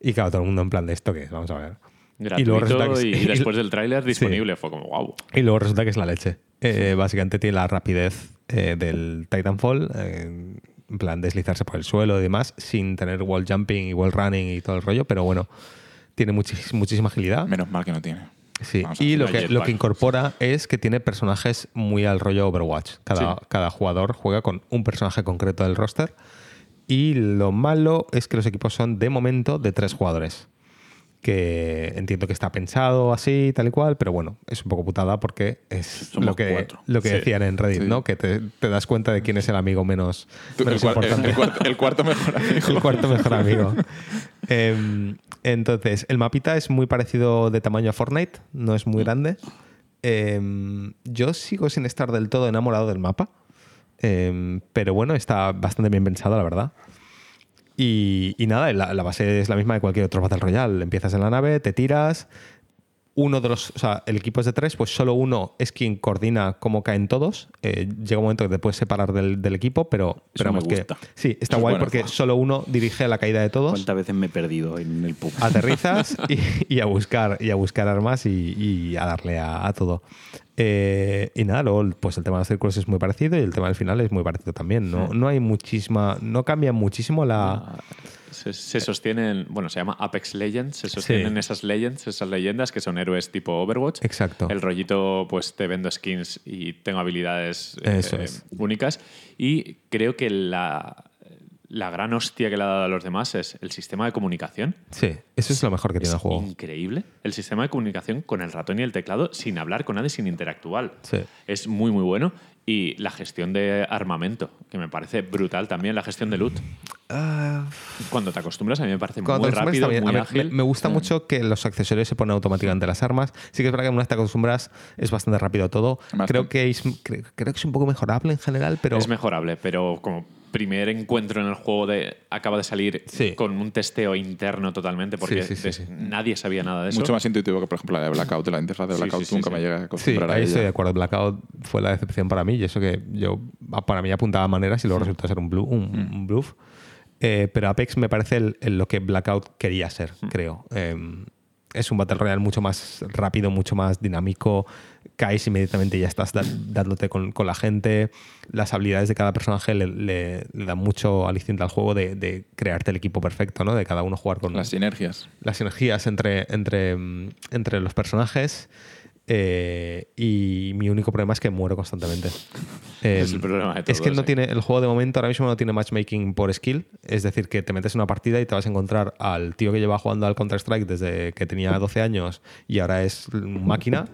Y claro, todo el mundo en plan de esto que es, vamos a ver. Gratuito y, resulta que es- después del tráiler disponible. Fue como, wow. y luego resulta que es la leche. Eh, básicamente tiene la rapidez eh, del Titanfall, eh, en plan deslizarse por el suelo y demás, sin tener wall jumping y wall running y todo el rollo, pero bueno, tiene muchis- muchísima agilidad. Menos mal que no tiene. Sí, Vamos y lo que, lo que incorpora es que tiene personajes muy al rollo Overwatch. Cada, Sí. cada jugador juega con un personaje concreto del roster. Y lo malo es que los equipos son de momento de tres jugadores. Que entiendo que está pensado así, tal y cual, pero bueno, es un poco putada porque es Somos lo que, cuatro. lo que Sí. decían en Reddit, Sí. ¿no? Que te, te das cuenta de quién es el amigo menos, Tú, el, menos el- importante. el cuarto, el cuarto mejor amigo. El cuarto mejor amigo. Em, entonces, el mapita es muy parecido de tamaño a Fortnite, no es muy grande. Em, yo sigo sin estar del todo enamorado del mapa, em, pero bueno, está bastante bien pensado, la verdad. Y, y nada, la, la base es la misma de cualquier otro Battle Royale. Empiezas en la nave, te tiras. Uno de los. O sea, el equipo es de tres, pues solo uno es quien coordina cómo caen todos. Eh, llega un momento que te puedes separar del, del equipo, pero, vamos que. Sí, está Eso guay porque solo uno dirige la caída de todos. ¿Cuántas veces me he perdido en el pub? Aterrizas y, y a buscar y a buscar armas y, y a darle a, a todo. Eh, y nada, luego pues el tema de los círculos es muy parecido y el tema del final es muy parecido también. No, no hay muchísima. No cambia muchísimo la. Ah, Se, se sostienen, bueno, se llama Apex Legends, se sostienen Sí. esas legends, esas leyendas que son héroes tipo Overwatch. Exacto. El rollito, pues te vendo skins y tengo habilidades eh, únicas. Y creo que la, la gran hostia que le ha dado a los demás es el sistema de comunicación. Sí, eso es lo mejor que tiene el Es juego. increíble. El sistema de comunicación con el ratón y el teclado sin hablar con nadie, sin interactuar. Sí. Es muy, muy bueno. Y la gestión de armamento, que me parece brutal también, la gestión de loot. Cuando te acostumbras, a mí me parece muy rápido, muy ver, ágil. me, me gusta mucho que los accesorios se ponen automáticamente en las armas. Sí que es verdad que una vez te acostumbras es bastante rápido todo. Además, Creo que, es, creo, creo que es un poco mejorable en general, pero Es mejorable, pero como primer encuentro en el juego de, acaba de salir Sí. con un testeo interno totalmente, porque Sí, sí, sí, des- sí. nadie sabía nada de eso. Mucho más intuitivo que, por ejemplo, la de Blackout. La interfaz de Blackout sí, sí, nunca sí. me llega a Sí, acostumbrar a ahí estoy de ella. acuerdo. Blackout fue la decepción para mí y eso que yo para mí apuntaba maneras y luego resultó ser un, blu- un, un bluff. Eh, pero Apex me parece el- el lo que Blackout quería ser, creo. Eh, es un Battle Royale mucho más rápido, mucho más dinámico. Caes inmediatamente y ya estás dándote con, con la gente. Las habilidades de cada personaje le, le- le dan mucho aliciente al juego de, de crearte el equipo perfecto, ¿no? De cada uno jugar con Las sinergias. las energías entre, entre, mm, entre los personajes. Eh, y mi único problema es que muero constantemente. Eh, Es el problema de Es que no ¿eh? tiene, el juego de momento ahora mismo no tiene matchmaking por skill. Es decir, que te metes en una partida y te vas a encontrar al tío que lleva jugando al Counter-Strike desde que tenía 12 años y ahora es máquina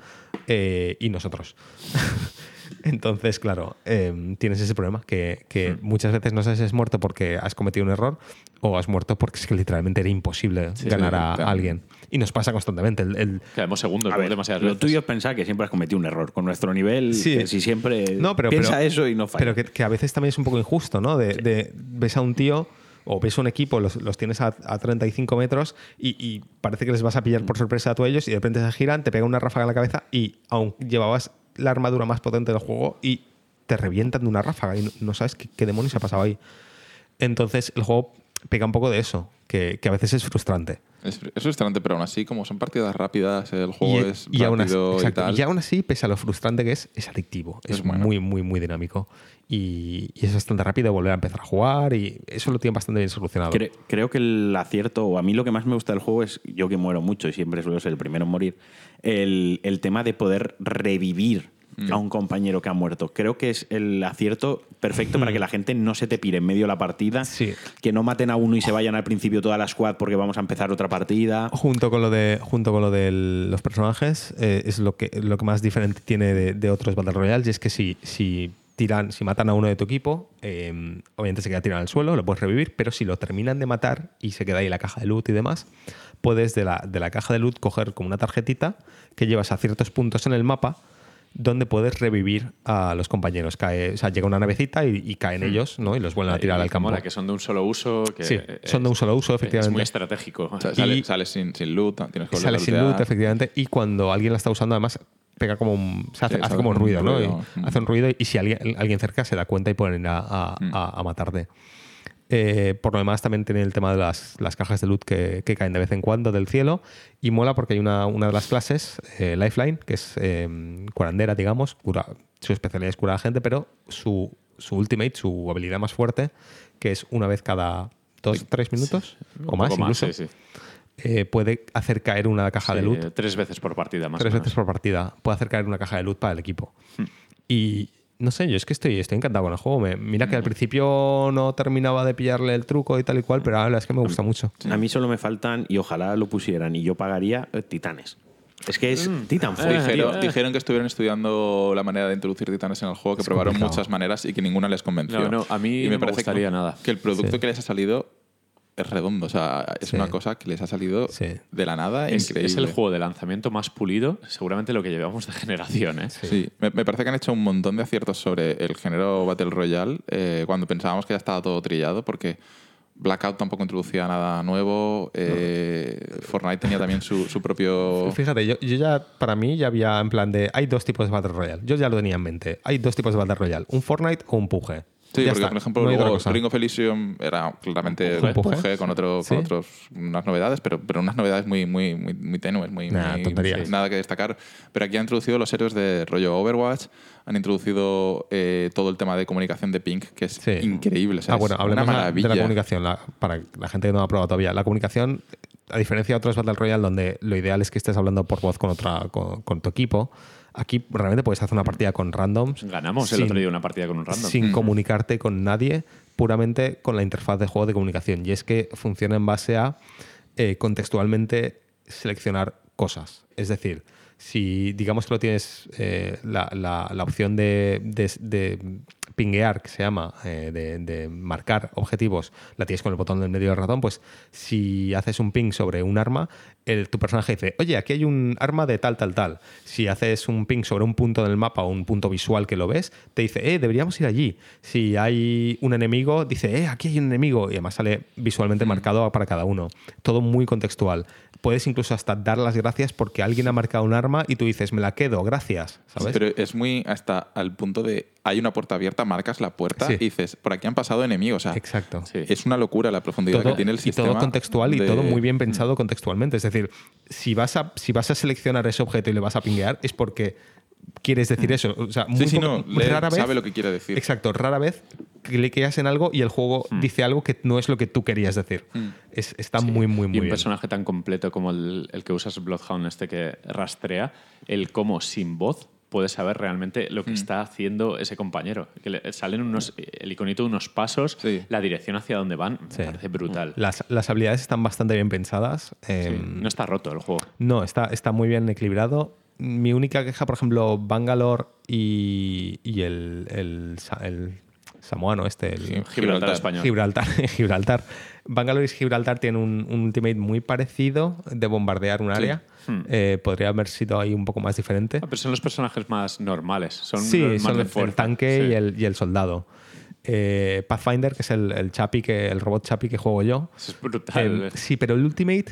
eh, y nosotros. Entonces, claro, eh, tienes ese problema que, que Hmm. muchas veces no sabes si has muerto porque has cometido un error o has muerto porque es que literalmente era imposible ganar a, claro. alguien. Y nos pasa constantemente. El, el- Quedamos segundos, A ¿no? ver, demasiadas lo veces. tuyo es pensar que siempre has cometido un error. Con nuestro nivel, Sí. que si siempre No, pero- piensa pero- eso y no falla. Pero que, que a veces también es un poco injusto, ¿no? De, de- ves a un tío o ves a un equipo, los, los tienes a, a 35 metros y, y parece que les vas a pillar por sorpresa a tú a ellos y de repente se giran, te pega una ráfaga en la cabeza y aún llevabas la armadura más potente del juego y te revientan de una ráfaga y no, no sabes qué, qué demonios ha pasado ahí. Entonces el juego pega un poco de eso, que, que a veces es frustrante. Es, es frustrante, pero aún así, como son partidas rápidas, el juego y, es y aún así, rápido y, tal. y aún así, pese a lo frustrante que es, es adictivo. Es, Es bueno. muy, muy, muy dinámico. Y, y es bastante rápido volver a empezar a jugar y eso lo tiene bastante bien solucionado. Cre- creo que el acierto, o a mí lo que más me gusta del juego es, yo que muero mucho y siempre suelo ser el primero en morir, el, el tema de poder revivir a un compañero que ha muerto. Creo que es el acierto perfecto para que la gente no se te pire en medio de la partida, Sí. que no maten a uno y se vayan al principio toda la squad porque vamos a empezar otra partida. Junto con lo de, junto con lo de los personajes, eh, es lo que, lo que más diferente tiene de, de otros Battle Royales, y es que si, si tiran, si matan a uno de tu equipo, eh, obviamente se queda tirado al suelo, lo puedes revivir, pero si lo terminan de matar y se queda ahí la caja de loot y demás, puedes de la, de la caja de loot coger como una tarjetita que llevas a ciertos puntos en el mapa donde puedes revivir a los compañeros. Cae, o sea, llega una navecita y, y caen ellos, ¿no? Y los vuelven a tirar Y al campo. mola, que son de un solo uso. Que Sí, son de un solo uso, Es efectivamente. muy estratégico. O sea, Y- sale- sales sin, sin loot, tienes que volver Sale a sin loot, efectivamente. Y cuando alguien la está usando, además, pega como un, se hace, Sí, hace como un un ruido, ¿no? ruido. Y Mm. Hace un ruido y si alguien, alguien cerca se da cuenta y pueden ir a, a- Mm. a- a matarte. Eh, por lo demás, también tiene el tema de las, las cajas de loot que, que caen de vez en cuando del cielo. Y mola porque hay una, una de las clases, eh, Lifeline, que es eh, curandera, digamos. Cura, su especialidad es curar a gente, pero su, su ultimate, su habilidad más fuerte, que es una vez cada dos, tres minutos o más, incluso, sí, sí. eh, puede hacer caer una caja de loot Tres veces por partida, más tres o menos. veces por partida. Puede hacer caer una caja de loot para el equipo. Hmm. Y no sé, yo es que estoy, estoy encantado con el juego. Me- mira que al principio no terminaba de pillarle el truco y tal y cual, pero ahora es que me gusta mucho. A mí solo me faltan, y ojalá lo pusieran, y yo pagaría eh, titanes. Es que es Mm. Titanfall. Eh, Dijeron, que estuvieron estudiando la manera de introducir titanes en el juego, que Es probaron complicado. muchas maneras y que ninguna les convenció. No, no, a mí y no me parece gustaría que, nada. que el producto Sí. que les ha salido es redondo. O sea, es Sí. una cosa que les ha salido Sí. de la nada Es, increíble. es el juego de lanzamiento más pulido, seguramente lo que llevamos de generación. ¿eh? Sí, me, me parece que han hecho un montón de aciertos sobre el género Battle Royale eh, cuando pensábamos que ya estaba todo trillado, porque Blackout tampoco introducía nada nuevo, eh, Fortnite tenía también su, su propio... Fíjate, yo, yo ya, para mí, ya había en plan de. Hay dos tipos de Battle Royale. Yo ya lo tenía en mente. Hay dos tipos de Battle Royale: un Fortnite o un Puge. Sí, Ya porque está, por ejemplo no luego. Ring of Elysium era claramente ¿Un? Puge con, otro, Sí. con otros, unas novedades, pero, pero unas novedades muy, muy, muy, muy tenues, muy, Nah, muy- nada que destacar. Pero aquí han introducido los héroes de rollo Overwatch, han introducido eh, todo el tema de comunicación de Pink, que es Sí. increíble. o sea, ah, bueno, hablemos una de la- maravilla. de la comunicación. la- para la gente que no lo ha probado todavía. La comunicación, a diferencia de otros Battle Royale, donde lo ideal es que estés hablando por voz con, otra, con, con tu equipo, aquí realmente puedes hacer una partida con randoms. Ganamos el sin- otro día una partida con un random. sin comunicarte con nadie, puramente con la interfaz de juego de comunicación. Y es que funciona en base a eh, contextualmente seleccionar cosas. Es decir, si digamos que lo tienes eh, la, la- la opción de, de- de pinguear, que se llama, eh, de, de marcar objetivos, la tienes con el botón del medio del ratón, pues si haces un ping sobre un arma, el- tu personaje dice, oye, aquí hay un arma de tal, tal, tal. Si haces un ping sobre un punto del mapa o un punto visual que lo ves, te dice, eh, deberíamos ir allí. Si hay un enemigo, dice, eh, aquí hay un enemigo. Y además sale visualmente marcado para cada uno. Todo muy contextual. Puedes incluso hasta dar las gracias porque alguien ha marcado un arma y tú dices, me la quedo, gracias. ¿Sabes? Pero es muy hasta al punto de hay una puerta abierta, marcas la puerta Sí. y dices, por aquí han pasado enemigos. O sea, Exacto. Es una locura la profundidad Todo- que tiene el y sistema. todo contextual y todo muy bien pensado contextualmente. Es decir, si vas, a, si vas a seleccionar ese objeto y le vas a pinguear, es porque quieres decir eso. O sea, muy Sí, sí, poco- no, lee- rara vez, sabe lo que quiere decir. Exacto, rara vez cliqueas en algo y el juego Hmm. dice algo que no es lo que tú querías decir. Es- está muy, muy, muy y un bien. personaje tan completo como el, el que usas Bloodhound, este que rastrea, el cómo sin voz puedes saber realmente lo que Mm. está haciendo ese compañero. Que le- salen unos, el iconito de unos pasos, Sí. la dirección hacia dónde van, Sí. me parece brutal. Las, las habilidades están bastante bien pensadas. Sí, eh, no está roto el juego. No, está, está muy bien equilibrado. Mi única queja, por ejemplo, Bangalore y, y el, el, sa- el samoano este, el Gibraltar español. Gibraltar. Gibraltar. Bangalore y Gibraltar tienen un, un ultimate muy parecido de bombardear un área. Eh, podría haber sido ahí un poco más diferente. Ah, pero son los personajes más normales. Son sí, los más son de el, el tanque Sí. y, el, y el soldado. Eh, Pathfinder, que es el, el chapi que, el robot chapi que juego yo. Eso es brutal. Eh, sí, pero el Ultimate.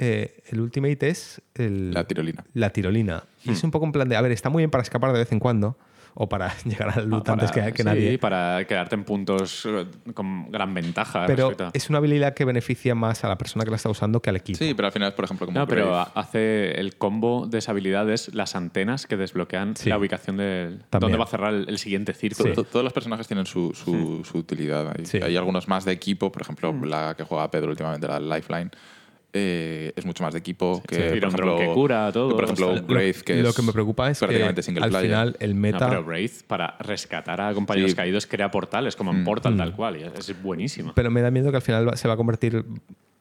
Eh, el Ultimate es el- La tirolina. la tirolina. Y es un poco en plan de, a ver, está muy bien para escapar de vez en cuando. O para llegar al loot Ah, antes que, que sí, nadie. para quedarte en puntos eh, con gran ventaja. Pero respecto a- es una habilidad que beneficia más a la persona que la está usando que al equipo. Sí, pero al final, por ejemplo, como No, pero hace el combo de esa habilidad es las antenas que desbloquean Sí. la ubicación de dónde va a cerrar el, el siguiente círculo. to- todos los personajes tienen su, su, su utilidad. Hay, Sí. hay algunos más de equipo, por ejemplo, la que juega Pedro últimamente, la Lifeline. Eh, es mucho más de equipo que, Sí, por ejemplo, que cura, todo, que, por ejemplo, Grave, que Lo es que me preocupa es que prácticamente single al player. final el No, meta. pero Wraith, para rescatar a compañeros Sí. caídos, crea portales, como en Portal tal cual. y es, buenísimo. Pero me da miedo que al final se va a convertir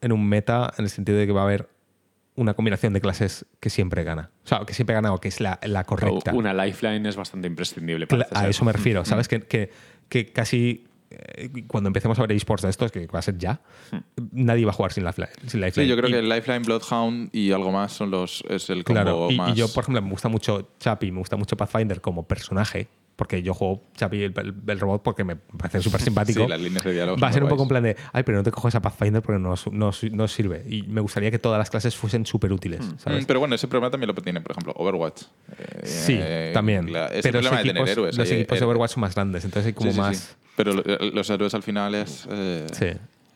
en un meta en el sentido de que va a haber una combinación de clases que siempre gana. O sea, que siempre gana o que es la, la correcta. Una lifeline es bastante imprescindible. Parece a eso me refiero, ¿sabes? Que, que, que casi cuando empecemos a ver esports de estos, que va a ser ya, nadie va a jugar sin la sin lifeline. Sí, yo creo Y- que el Lifeline, Bloodhound y algo más son los es el combo Claro, y, y más. yo, por ejemplo, me gusta mucho Chapi, me gusta mucho Pathfinder como personaje, porque yo juego Chapi, el, el- el robot, porque me parece súper simpático. Sí, las líneas de diálogo Va a ser un poco en plan de, ay, pero no te coges a Pathfinder porque no, no, no sirve. Y me gustaría que todas las clases fuesen súper útiles, ¿sabes? Mm, Pero bueno, ese problema también lo tiene, por ejemplo, Overwatch. Eh, Sí, eh, también. la- es pero el problema de tener héroes. los Hay- equipos de eh, Overwatch son más grandes, entonces hay como sí, sí, más... sí. Pero eh, los héroes al final es. eh, Sí.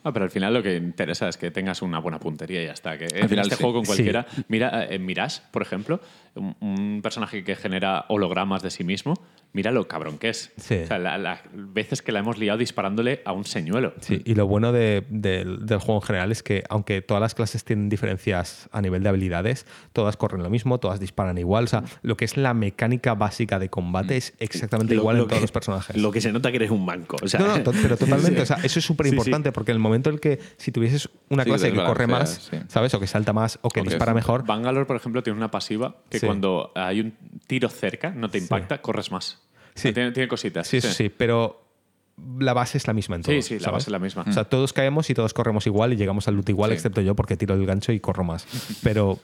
Ah, pero al final lo que interesa es que tengas una buena puntería y ya está. Que en final este sí. juego con Sí. cualquiera. Mira, eh, en Mirage, por ejemplo, un, un personaje que genera hologramas de sí mismo, mira lo cabrón que es. Sí. O sea, la- las veces que la hemos liado disparándole a un señuelo. Sí, y lo bueno de- del- del juego en general es que, aunque todas las clases tienen diferencias a nivel de habilidades, todas corren lo mismo, todas disparan igual. O sea, lo que es la mecánica básica de combate es exactamente Lo- igual lo en todos los personajes. Lo que se nota que eres un banco. O sea, no, no, to- pero totalmente. O sea, eso es súper importante porque en el momento en el que si tuvieses una Sí, clase que corre más. ¿sabes? O que salta más o que O dispara mejor. Bangalore, por ejemplo, tiene una pasiva que Sí. cuando hay un tiro cerca, no te impacta, corres más. Sí. Tiene, tiene cositas. Sí, eso sí, pero la base es la misma en Sí, todos. sí, la ¿sabes? base es la misma. O sea, todos caemos y todos corremos igual y llegamos al loot igual, Sí. excepto yo porque tiro el gancho y corro más. Pero,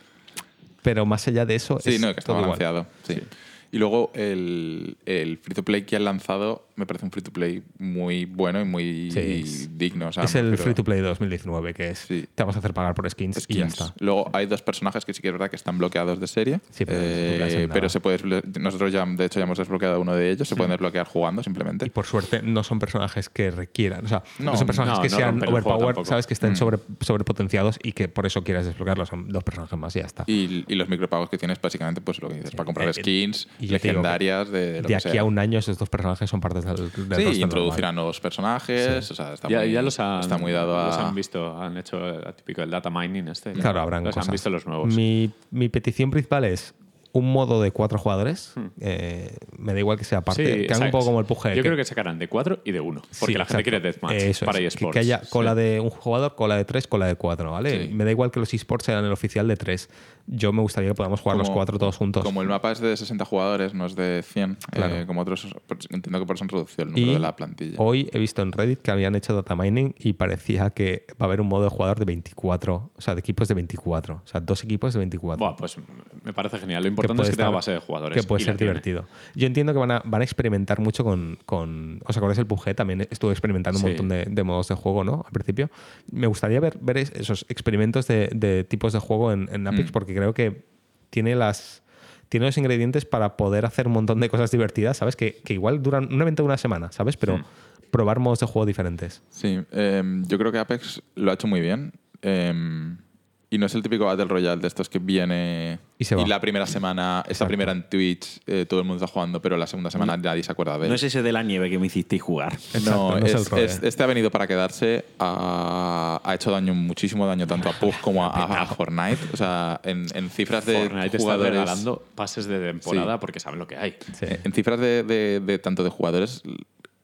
pero más allá de eso, Sí, es no, que está todo igual. balanceado. Sí. Y luego el, el free to play que han lanzado me parece un free to play muy bueno y muy Sí, digno. o sea, es el free to play de 2019, que es Sí. te vamos a hacer pagar por skins, y ya skins. está. Luego hay dos personajes que sí que es verdad que están bloqueados de serie. Sí, pero eh, pero se puede, nosotros ya, de hecho, ya hemos desbloqueado uno de ellos. Se pueden desbloquear jugando simplemente. Y por suerte no son personajes que requieran, o sea, no, No, son personajes no, que no sean overpowered, sabes, que Mm. estén sobre, sobrepotenciados y que por eso quieras desbloquearlos. Son dos personajes más y ya está. Y, y los micropagos que tienes, básicamente, pues lo que dices, para comprar Eh, skins y te digo legendarias de lo de que aquí sea. a un año esos dos personajes son partes del, del Sí, introducirán nuevos personajes. O sea, está, Ya, muy, ya los han, está muy dado los a. han visto, han hecho el típico el data mining este. Claro, habrán los cosas. han visto los nuevos. Mi, mi petición principal es un modo de cuatro jugadores. eh, me da igual que sea aparte. Hmm. Sí, que haga un poco como el PUBG. Yo creo que sacarán de 4 y de 1. Porque Sí, la gente exacto. quiere deathmatch Eso para es, que- eSports. Que haya cola Sí. de un jugador, cola de tres, cola de cuatro, ¿vale? Sí. Me da igual que los esports sean el oficial de tres. Yo me gustaría que podamos jugar los cuatro todos juntos. Como el mapa es de 60 jugadores, no es de 100, Claro. eh, como otros, entiendo que por eso han reducido el número Y de la plantilla. hoy he visto en Reddit que habían hecho data mining y parecía que va a haber un modo de jugador de 24, o sea, de equipos de 24, o sea, dos equipos de 24. Buah, pues me parece genial. Lo importante es que tenga base de jugadores. Que puede ser tiene. divertido. Yo entiendo que van a, van a experimentar mucho con, con. ¿Os acordáis el PUBG? También estuvo experimentando un montón de, de modos de juego, ¿no? Al principio. Me gustaría ver, ver es- esos experimentos de, de tipos de juego en, en Apex Mm. porque creo que tiene las. Tiene los ingredientes para poder hacer un montón de cosas divertidas, ¿sabes? Que, que igual duran un evento de una semana, ¿sabes? Pero probar modos de juego diferentes. Sí, em, yo creo que Apex lo ha hecho muy bien. em, y no es el típico Battle Royale de estos que viene Y se va. la primera semana, esta Exacto. primera en Twitch, eh, todo el mundo está jugando, pero la segunda semana nadie se acuerda de él. No es ese de la nieve que me hicisteis jugar. Exacto, No, no es es- el es- este ha venido para quedarse. Ha, ha hecho daño, muchísimo daño, tanto a PUG como a, a- a Fortnite. O sea, en, en cifras de Fortnite está jugadores. regalando pases de temporada Sí. porque saben lo que hay. Sí. En cifras de, de- de tanto de jugadores,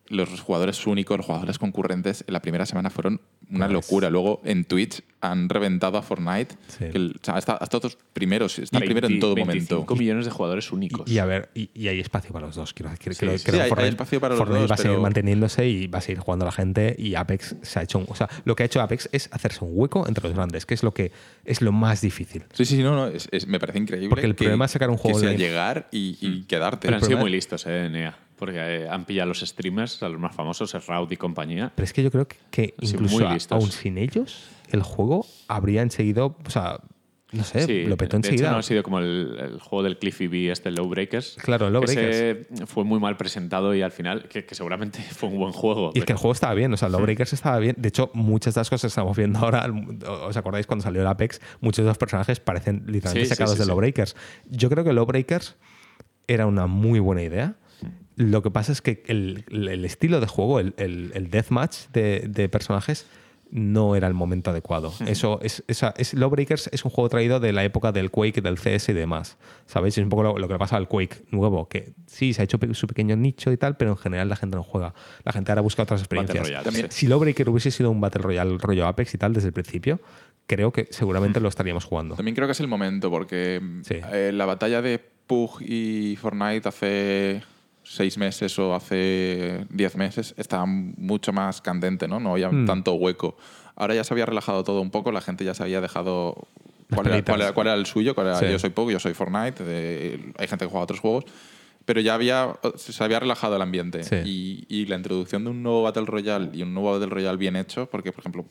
los jugadores únicos, los jugadores concurrentes, en la primera semana fueron una Pues- locura. Luego en Twitch han reventado a Fortnite. Sí. el- o sea, está, hasta todos primeros, está primero en 20, todo 25 momento. millones de jugadores únicos. Y a ver, y, y hay espacio para los dos, quiero decir. Sí, creo, sí, creo sí, hay- que hay espacio para los Fortnite dos, va a seguir pero- manteniéndose y va a seguir jugando la gente y Apex se ha hecho un, o sea, lo que ha hecho Apex es hacerse un hueco entre los grandes, que es lo que es lo más difícil. Sí, sí, sí, no, no, es- es- me parece increíble. Porque el que- problema es sacar un juego Que sea online. llegar y, y quedarte. Pero El han sido muy listos, eh, NEA. Porque eh, han pillado a los streamers, a los más famosos, Raud y compañía. Pero es que yo creo que, incluso a- aún sin ellos, el juego habría seguido, o sea, no sé, Sí, lo petó de enseguida. hecho, no ha sido como el, el juego del Cliffy B, este Low Breakers. Claro, el Low que ese fue muy mal presentado y al final, que, que seguramente fue un buen juego. Y es que el juego estaba bien, o sea, el Lawbreakers estaba bien. De hecho, muchas de las cosas que estamos viendo ahora, ¿os acordáis cuando salió el Apex? Muchos de los personajes parecen literalmente Sí, sí, sacados sí, de sí. Lawbreakers. Yo creo que Lawbreakers era una muy buena idea. Lo que pasa es que el, estilo de juego, el, el, el deathmatch de, de personajes, no era el momento adecuado. Eso es, esa, es, Lawbreakers es un juego traído de la época del Quake, del CS y demás. ¿Sabéis? Es un poco lo, lo que le pasa al Quake nuevo, que sí, se ha hecho su pequeño nicho y tal, pero en general la gente no juega. La gente ahora busca otras experiencias. Royale. Si Lawbreaker hubiese sido un Battle Royale rollo Apex y tal desde el principio, creo que seguramente lo estaríamos jugando. También creo que es el momento, porque Sí. eh, la batalla de PUG y Fortnite hace seis meses o hace diez meses estaba mucho más candente, ¿no? No había Mm. tanto hueco. Ahora ya se había relajado todo un poco, la gente ya se había dejado cuál era, cuál era- cuál era el suyo, cuál era, Sí. yo soy PUG, yo soy Fortnite, hay gente que juega otros juegos. Pero ya había, se había relajado el ambiente. Sí. Y, y la introducción de un nuevo Battle Royale y un nuevo Battle Royale bien hecho, porque, por ejemplo,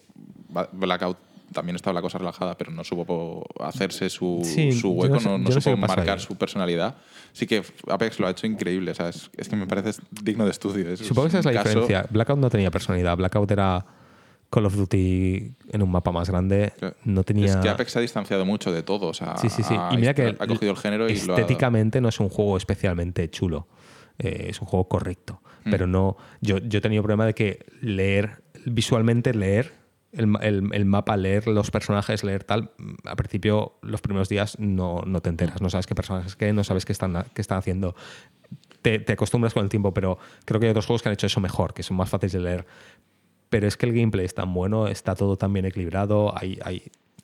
Blackout también estaba la cosa relajada, pero no supo hacerse su, Sí, su hueco, no supo marcar ahí. su personalidad. Sí que Apex lo ha hecho increíble, o sea, es, es que me parece digno de estudio. Es- Supongo que esa es la caso- diferencia. Blackout no tenía personalidad. Blackout era Call of Duty en un mapa más grande. No tenía. Es que Apex se ha distanciado mucho de todo. O sea, Sí, sí, sí. Y mira que ha cogido el género y lo ha- estéticamente no es un juego especialmente chulo. Eh, es un juego correcto. Mm. Pero no. Yo, yo he tenido problema de que leer, visualmente leer el, el mapa, leer los personajes, leer tal, mm, al principio, los primeros días no, no te enteras. No sabes qué personajes qué, no sabes qué están, qué están haciendo. Te, te acostumbras con el tiempo, pero creo que hay otros juegos que han hecho eso mejor, que son más fáciles de leer. Pero es que el gameplay es tan bueno, está todo tan bien equilibrado, hay, hay,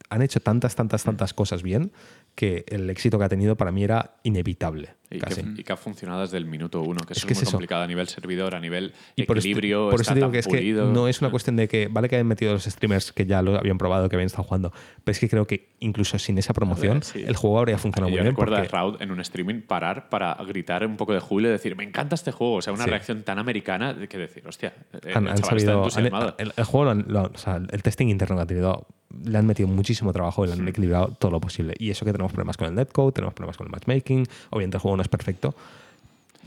han hecho tantas, tantas, tantas cosas bien que el éxito que ha tenido para mí era inevitable. Y casi. que, y que ha funcionado desde el minuto uno, que Es que es muy eso. complicado a nivel servidor, a nivel Y por equilibrio. por eso digo tan que es pulido. que no es una cuestión de que vale que hayan metido los streamers que ya lo habían probado, que habían estado jugando, pero es que creo que incluso sin esa promoción sí. el juego habría funcionado Yo muy bien. recuerdo Porque, a Raud en un streaming parar para gritar un poco de júbilo y decir, me encanta este juego. O sea, una Sí. reacción tan americana que decir, hostia, eh, han, el han sabido. han- entusiasmado. el, el juego, lo han- lo- o sea, el testing interno que han tenido, le han metido muchísimo trabajo y le han equilibrado todo lo posible. Y eso que tenemos problemas con el netcode, tenemos problemas con el matchmaking, obviamente el juego no es perfecto,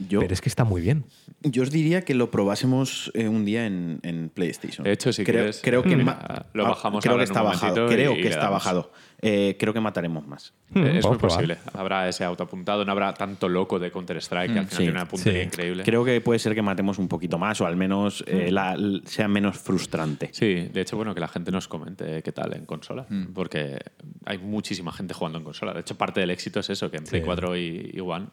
Yo- pero es que está muy bien. Yo os diría que lo probásemos eh, un día en, en PlayStation. De hecho, si creo, quieres, creo que mm, ma- lo ah, bajamos Creo ahora que un está bajado. Creo y- que está bajado. Eh, creo que mataremos más. Eh, Mm, es muy podemos probar. posible. Habrá ese autoapuntado, no habrá tanto loco de Counter-Strike que al final sí, tiene una puntería sí. increíble. Creo que puede ser que matemos un poquito más o al menos eh, Mm. la- sea menos frustrante. Sí, de hecho, bueno, que la gente nos comente qué tal en consola, Mm. porque hay muchísima gente jugando en consola. De hecho, parte del éxito es eso, que en Play Sí. 4 y, y One...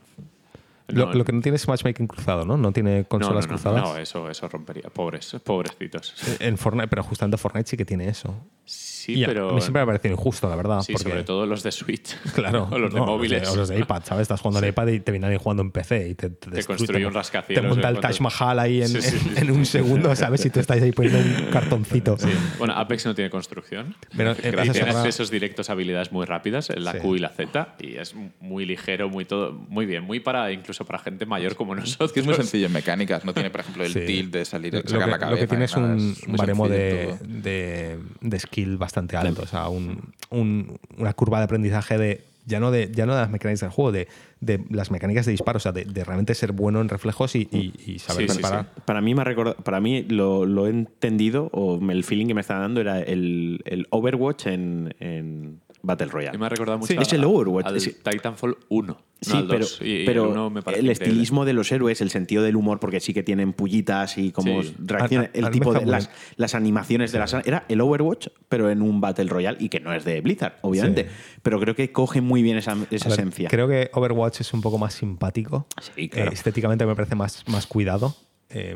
Lo, no- lo que no tiene es matchmaking cruzado, ¿no? No tiene consolas no, no, cruzadas. No, eso, eso rompería. Pobres, pobrecitos. En Fortnite, pero justamente Fortnite sí que tiene eso. Sí, Y a- pero... a mí siempre me ha parecido injusto, la verdad. Sí, porque, sobre todo los de Switch. Claro. o los de no, móviles. O los de iPad, ¿sabes? Estás jugando en iPad y te viene alguien jugando en PC y te, te, construye un rascacielos Te monta el Taj Mahal ahí en, Sí, sí, en- sí. en un segundo, ¿sabes? Si tú estás ahí poniendo un cartoncito. Sí. Bueno, Apex no tiene construcción. Pero, eh, y esa tiene semana- accesos directos habilidades muy rápidas, la Sí. Q y la Z, y es muy ligero, muy todo, muy bien, muy para incluso para gente mayor como nosotros. Es que es muy sencillo en mecánicas. No tiene, por ejemplo, el Sí. tilt de salir, Lo sacar que, la cabeza. lo que tiene es un baremo de skill bastante alto. O sea, un- un- una curva de aprendizaje de. Ya no de, ya no de las mecánicas del juego, de, de las mecánicas de disparo, o sea, de, de realmente ser bueno en reflejos y, y- y saber Sí, sí, disparar. Para mí me ha recordado, para mí lo, lo he entendido o el feeling que me estaba dando era el, el Overwatch en, en Battle Royale. Y me ha recordado mucho Sí, a- es el Overwatch, al es- Titanfall 1. Sí, no pero, 2. Y- pero el, 1 me parece el increíble. estilismo de los héroes, el sentido del humor, porque sí que tienen pullitas y como Sí. a- el tipo de las, animaciones de las era el Overwatch, pero en un Battle Royale y que no es de Blizzard, obviamente, Sí. pero creo que coge muy bien esa, esa A ver, esencia. Creo que Overwatch es un poco más simpático. Sí, claro. Eh, estéticamente me parece más, más cuidado. Eh,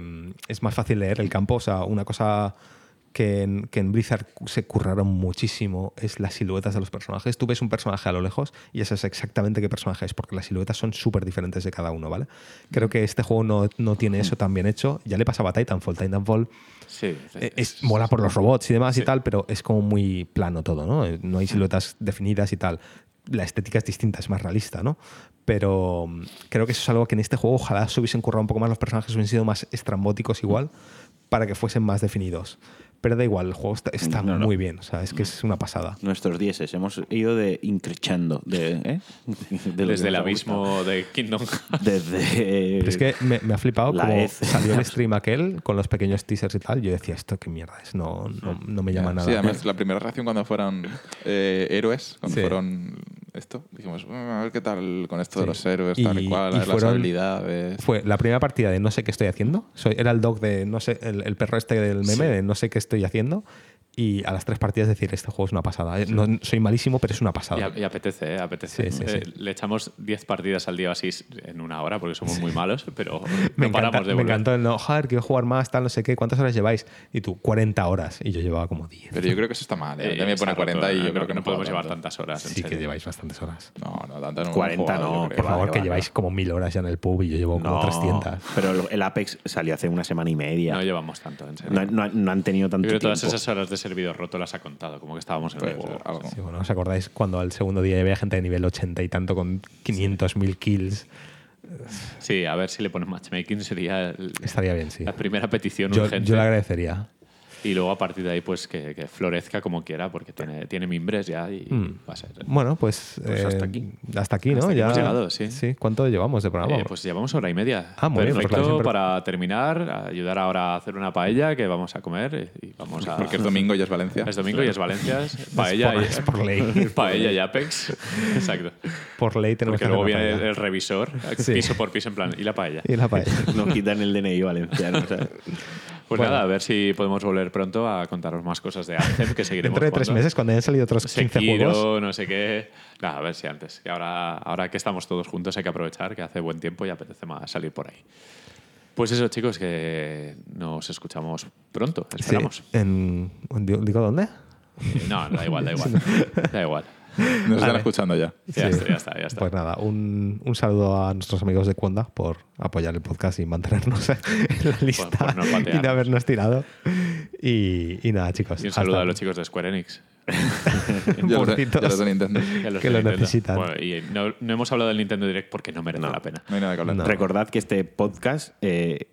es más fácil leer el campo. O sea, una cosa que en, que en Blizzard se curraron muchísimo es las siluetas de los personajes. Tú ves un personaje a lo lejos y ya sabes exactamente qué personaje es, porque las siluetas son súper diferentes de cada uno, ¿vale? Creo que este juego no, no tiene eso tan bien hecho. Ya le pasaba a Titanfall. Titanfall Sí, eh, es, mola por los robots y demás Sí. y tal, pero es como muy plano todo, ¿no? Eh, No hay siluetas definidas y tal. La estética es distinta, es más realista, ¿no? Pero mm, creo que eso es algo que en este juego ojalá se hubiesen currado un poco más, los personajes hubiesen sido más estrambóticos igual, para que fuesen más definidos. Pero da igual, el juego está, está No, no. muy bien, o sea, es que es una pasada. Nuestros dieces, hemos ido de increchando, de, ¿eh? De Desde el abismo de Kingdom Hearts. Desde. Pero es que me, me ha flipado La como hez. salió el stream aquel con los pequeños teasers y tal. Yo decía, esto qué mierda es, no, no, no me llama nada. Sí, además, la primera reacción cuando fueron eh, héroes, cuando Sí. fueron esto, dijimos, "Mm, a ver qué tal con esto de Sí. los héroes, Y- tal y cual, y las fueron- habilidades. Fue la primera partida de no sé qué estoy haciendo. Soy, era el dog de no sé, el, el perro este del meme Sí. de no sé qué estoy haciendo. Y a las tres partidas decir, este juego es una pasada. Eh, No, soy malísimo, pero es una Y, pasada. a- y apetece, ¿eh? apetece. Sí, sí, Eh, sí. Le echamos 10 partidas al día así en una hora porque somos muy malos, pero me, no paramos encanta, de me encantó el no, joder, quiero jugar más, tal, no sé qué. ¿Cuántas horas lleváis? Y tú, 40 horas. Y yo llevaba como 10. Pero yo creo que eso está mal. ¿eh? Eh, me pone roto, 40 y no, yo creo que no, podemos llevar tanto. tantas horas. Sí que lleváis bastantes horas. No, no, tanto no. 40 no, Por favor, que lleváis como mil horas ya en el pub y yo llevo como No, 300. Pero el Apex salió hace una semana y media. No llevamos tanto, en serio. No, no- no han tenido Yo tanto que todas tiempo. esas horas de servidor roto las ha contado, como que estábamos en el juego. algo. Sí, bueno, ¿os acordáis cuando al segundo día había gente de nivel 80 y tanto con 500.000 kills? Sí, a ver si le ponen matchmaking sería el- Estaría bien, sí. la primera petición Yo, urgente. yo le agradecería. Y luego a partir de ahí, pues que, que florezca como quiera, porque tiene, tiene mimbres ya y Mm. va a ser. Bueno, pues, Pues eh, hasta aquí. Hasta aquí, ¿no? Hasta aquí ya, hemos llegado, sí. ¿Cuánto llevamos de programa? Eh, pues llevamos hora y media. Ah, muy bien, Perfecto siempre- para terminar, ayudar ahora a hacer una paella que vamos a comer y vamos a... Porque es domingo y es Valencia. Es domingo y es Valencia. es Paella, por- y, es por ley. paella y Apex. Exacto. Por ley tenemos Porque que luego viene el, paella. el revisor, Sí. piso por piso, en plan, ¿y la paella? Y la paella. Nos quitan el DNI valenciano. o sea. Pues Bueno. nada, a ver si podemos volver pronto a contaros más cosas de Anthem, que seguiremos Dentro de tres meses, cuando hayan salido otros 15 Sekiro, juegos. no sé qué. Nada, a ver si antes. Y ahora, ahora que estamos todos juntos hay que aprovechar que hace buen tiempo y apetece más salir por ahí. Pues eso, chicos, que nos escuchamos pronto, Sí, esperamos. en, ¿Digo dónde? No, da igual, da igual. Da igual. Nos están escuchando ya. Ya Sí. está, ya está, ya está. Pues nada, un, un saludo a nuestros amigos de Cuonda por apoyar el podcast y mantenernos en la lista por no y de habernos tirado. Y, y nada, chicos. y un saludo hasta- a los chicos de Square Enix. Ya los, ya los de Nintendo. y a los Que de lo Nintendo. necesitan. Bueno, y no, no hemos hablado del Nintendo Direct porque no merece No. la pena. No hay nada que hablar. No. Recordad que este podcast eh,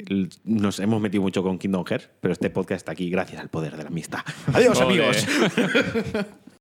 nos hemos metido mucho con Kingdom Hearts, pero este podcast está aquí gracias al poder de la amistad. ¡Adiós, amigos!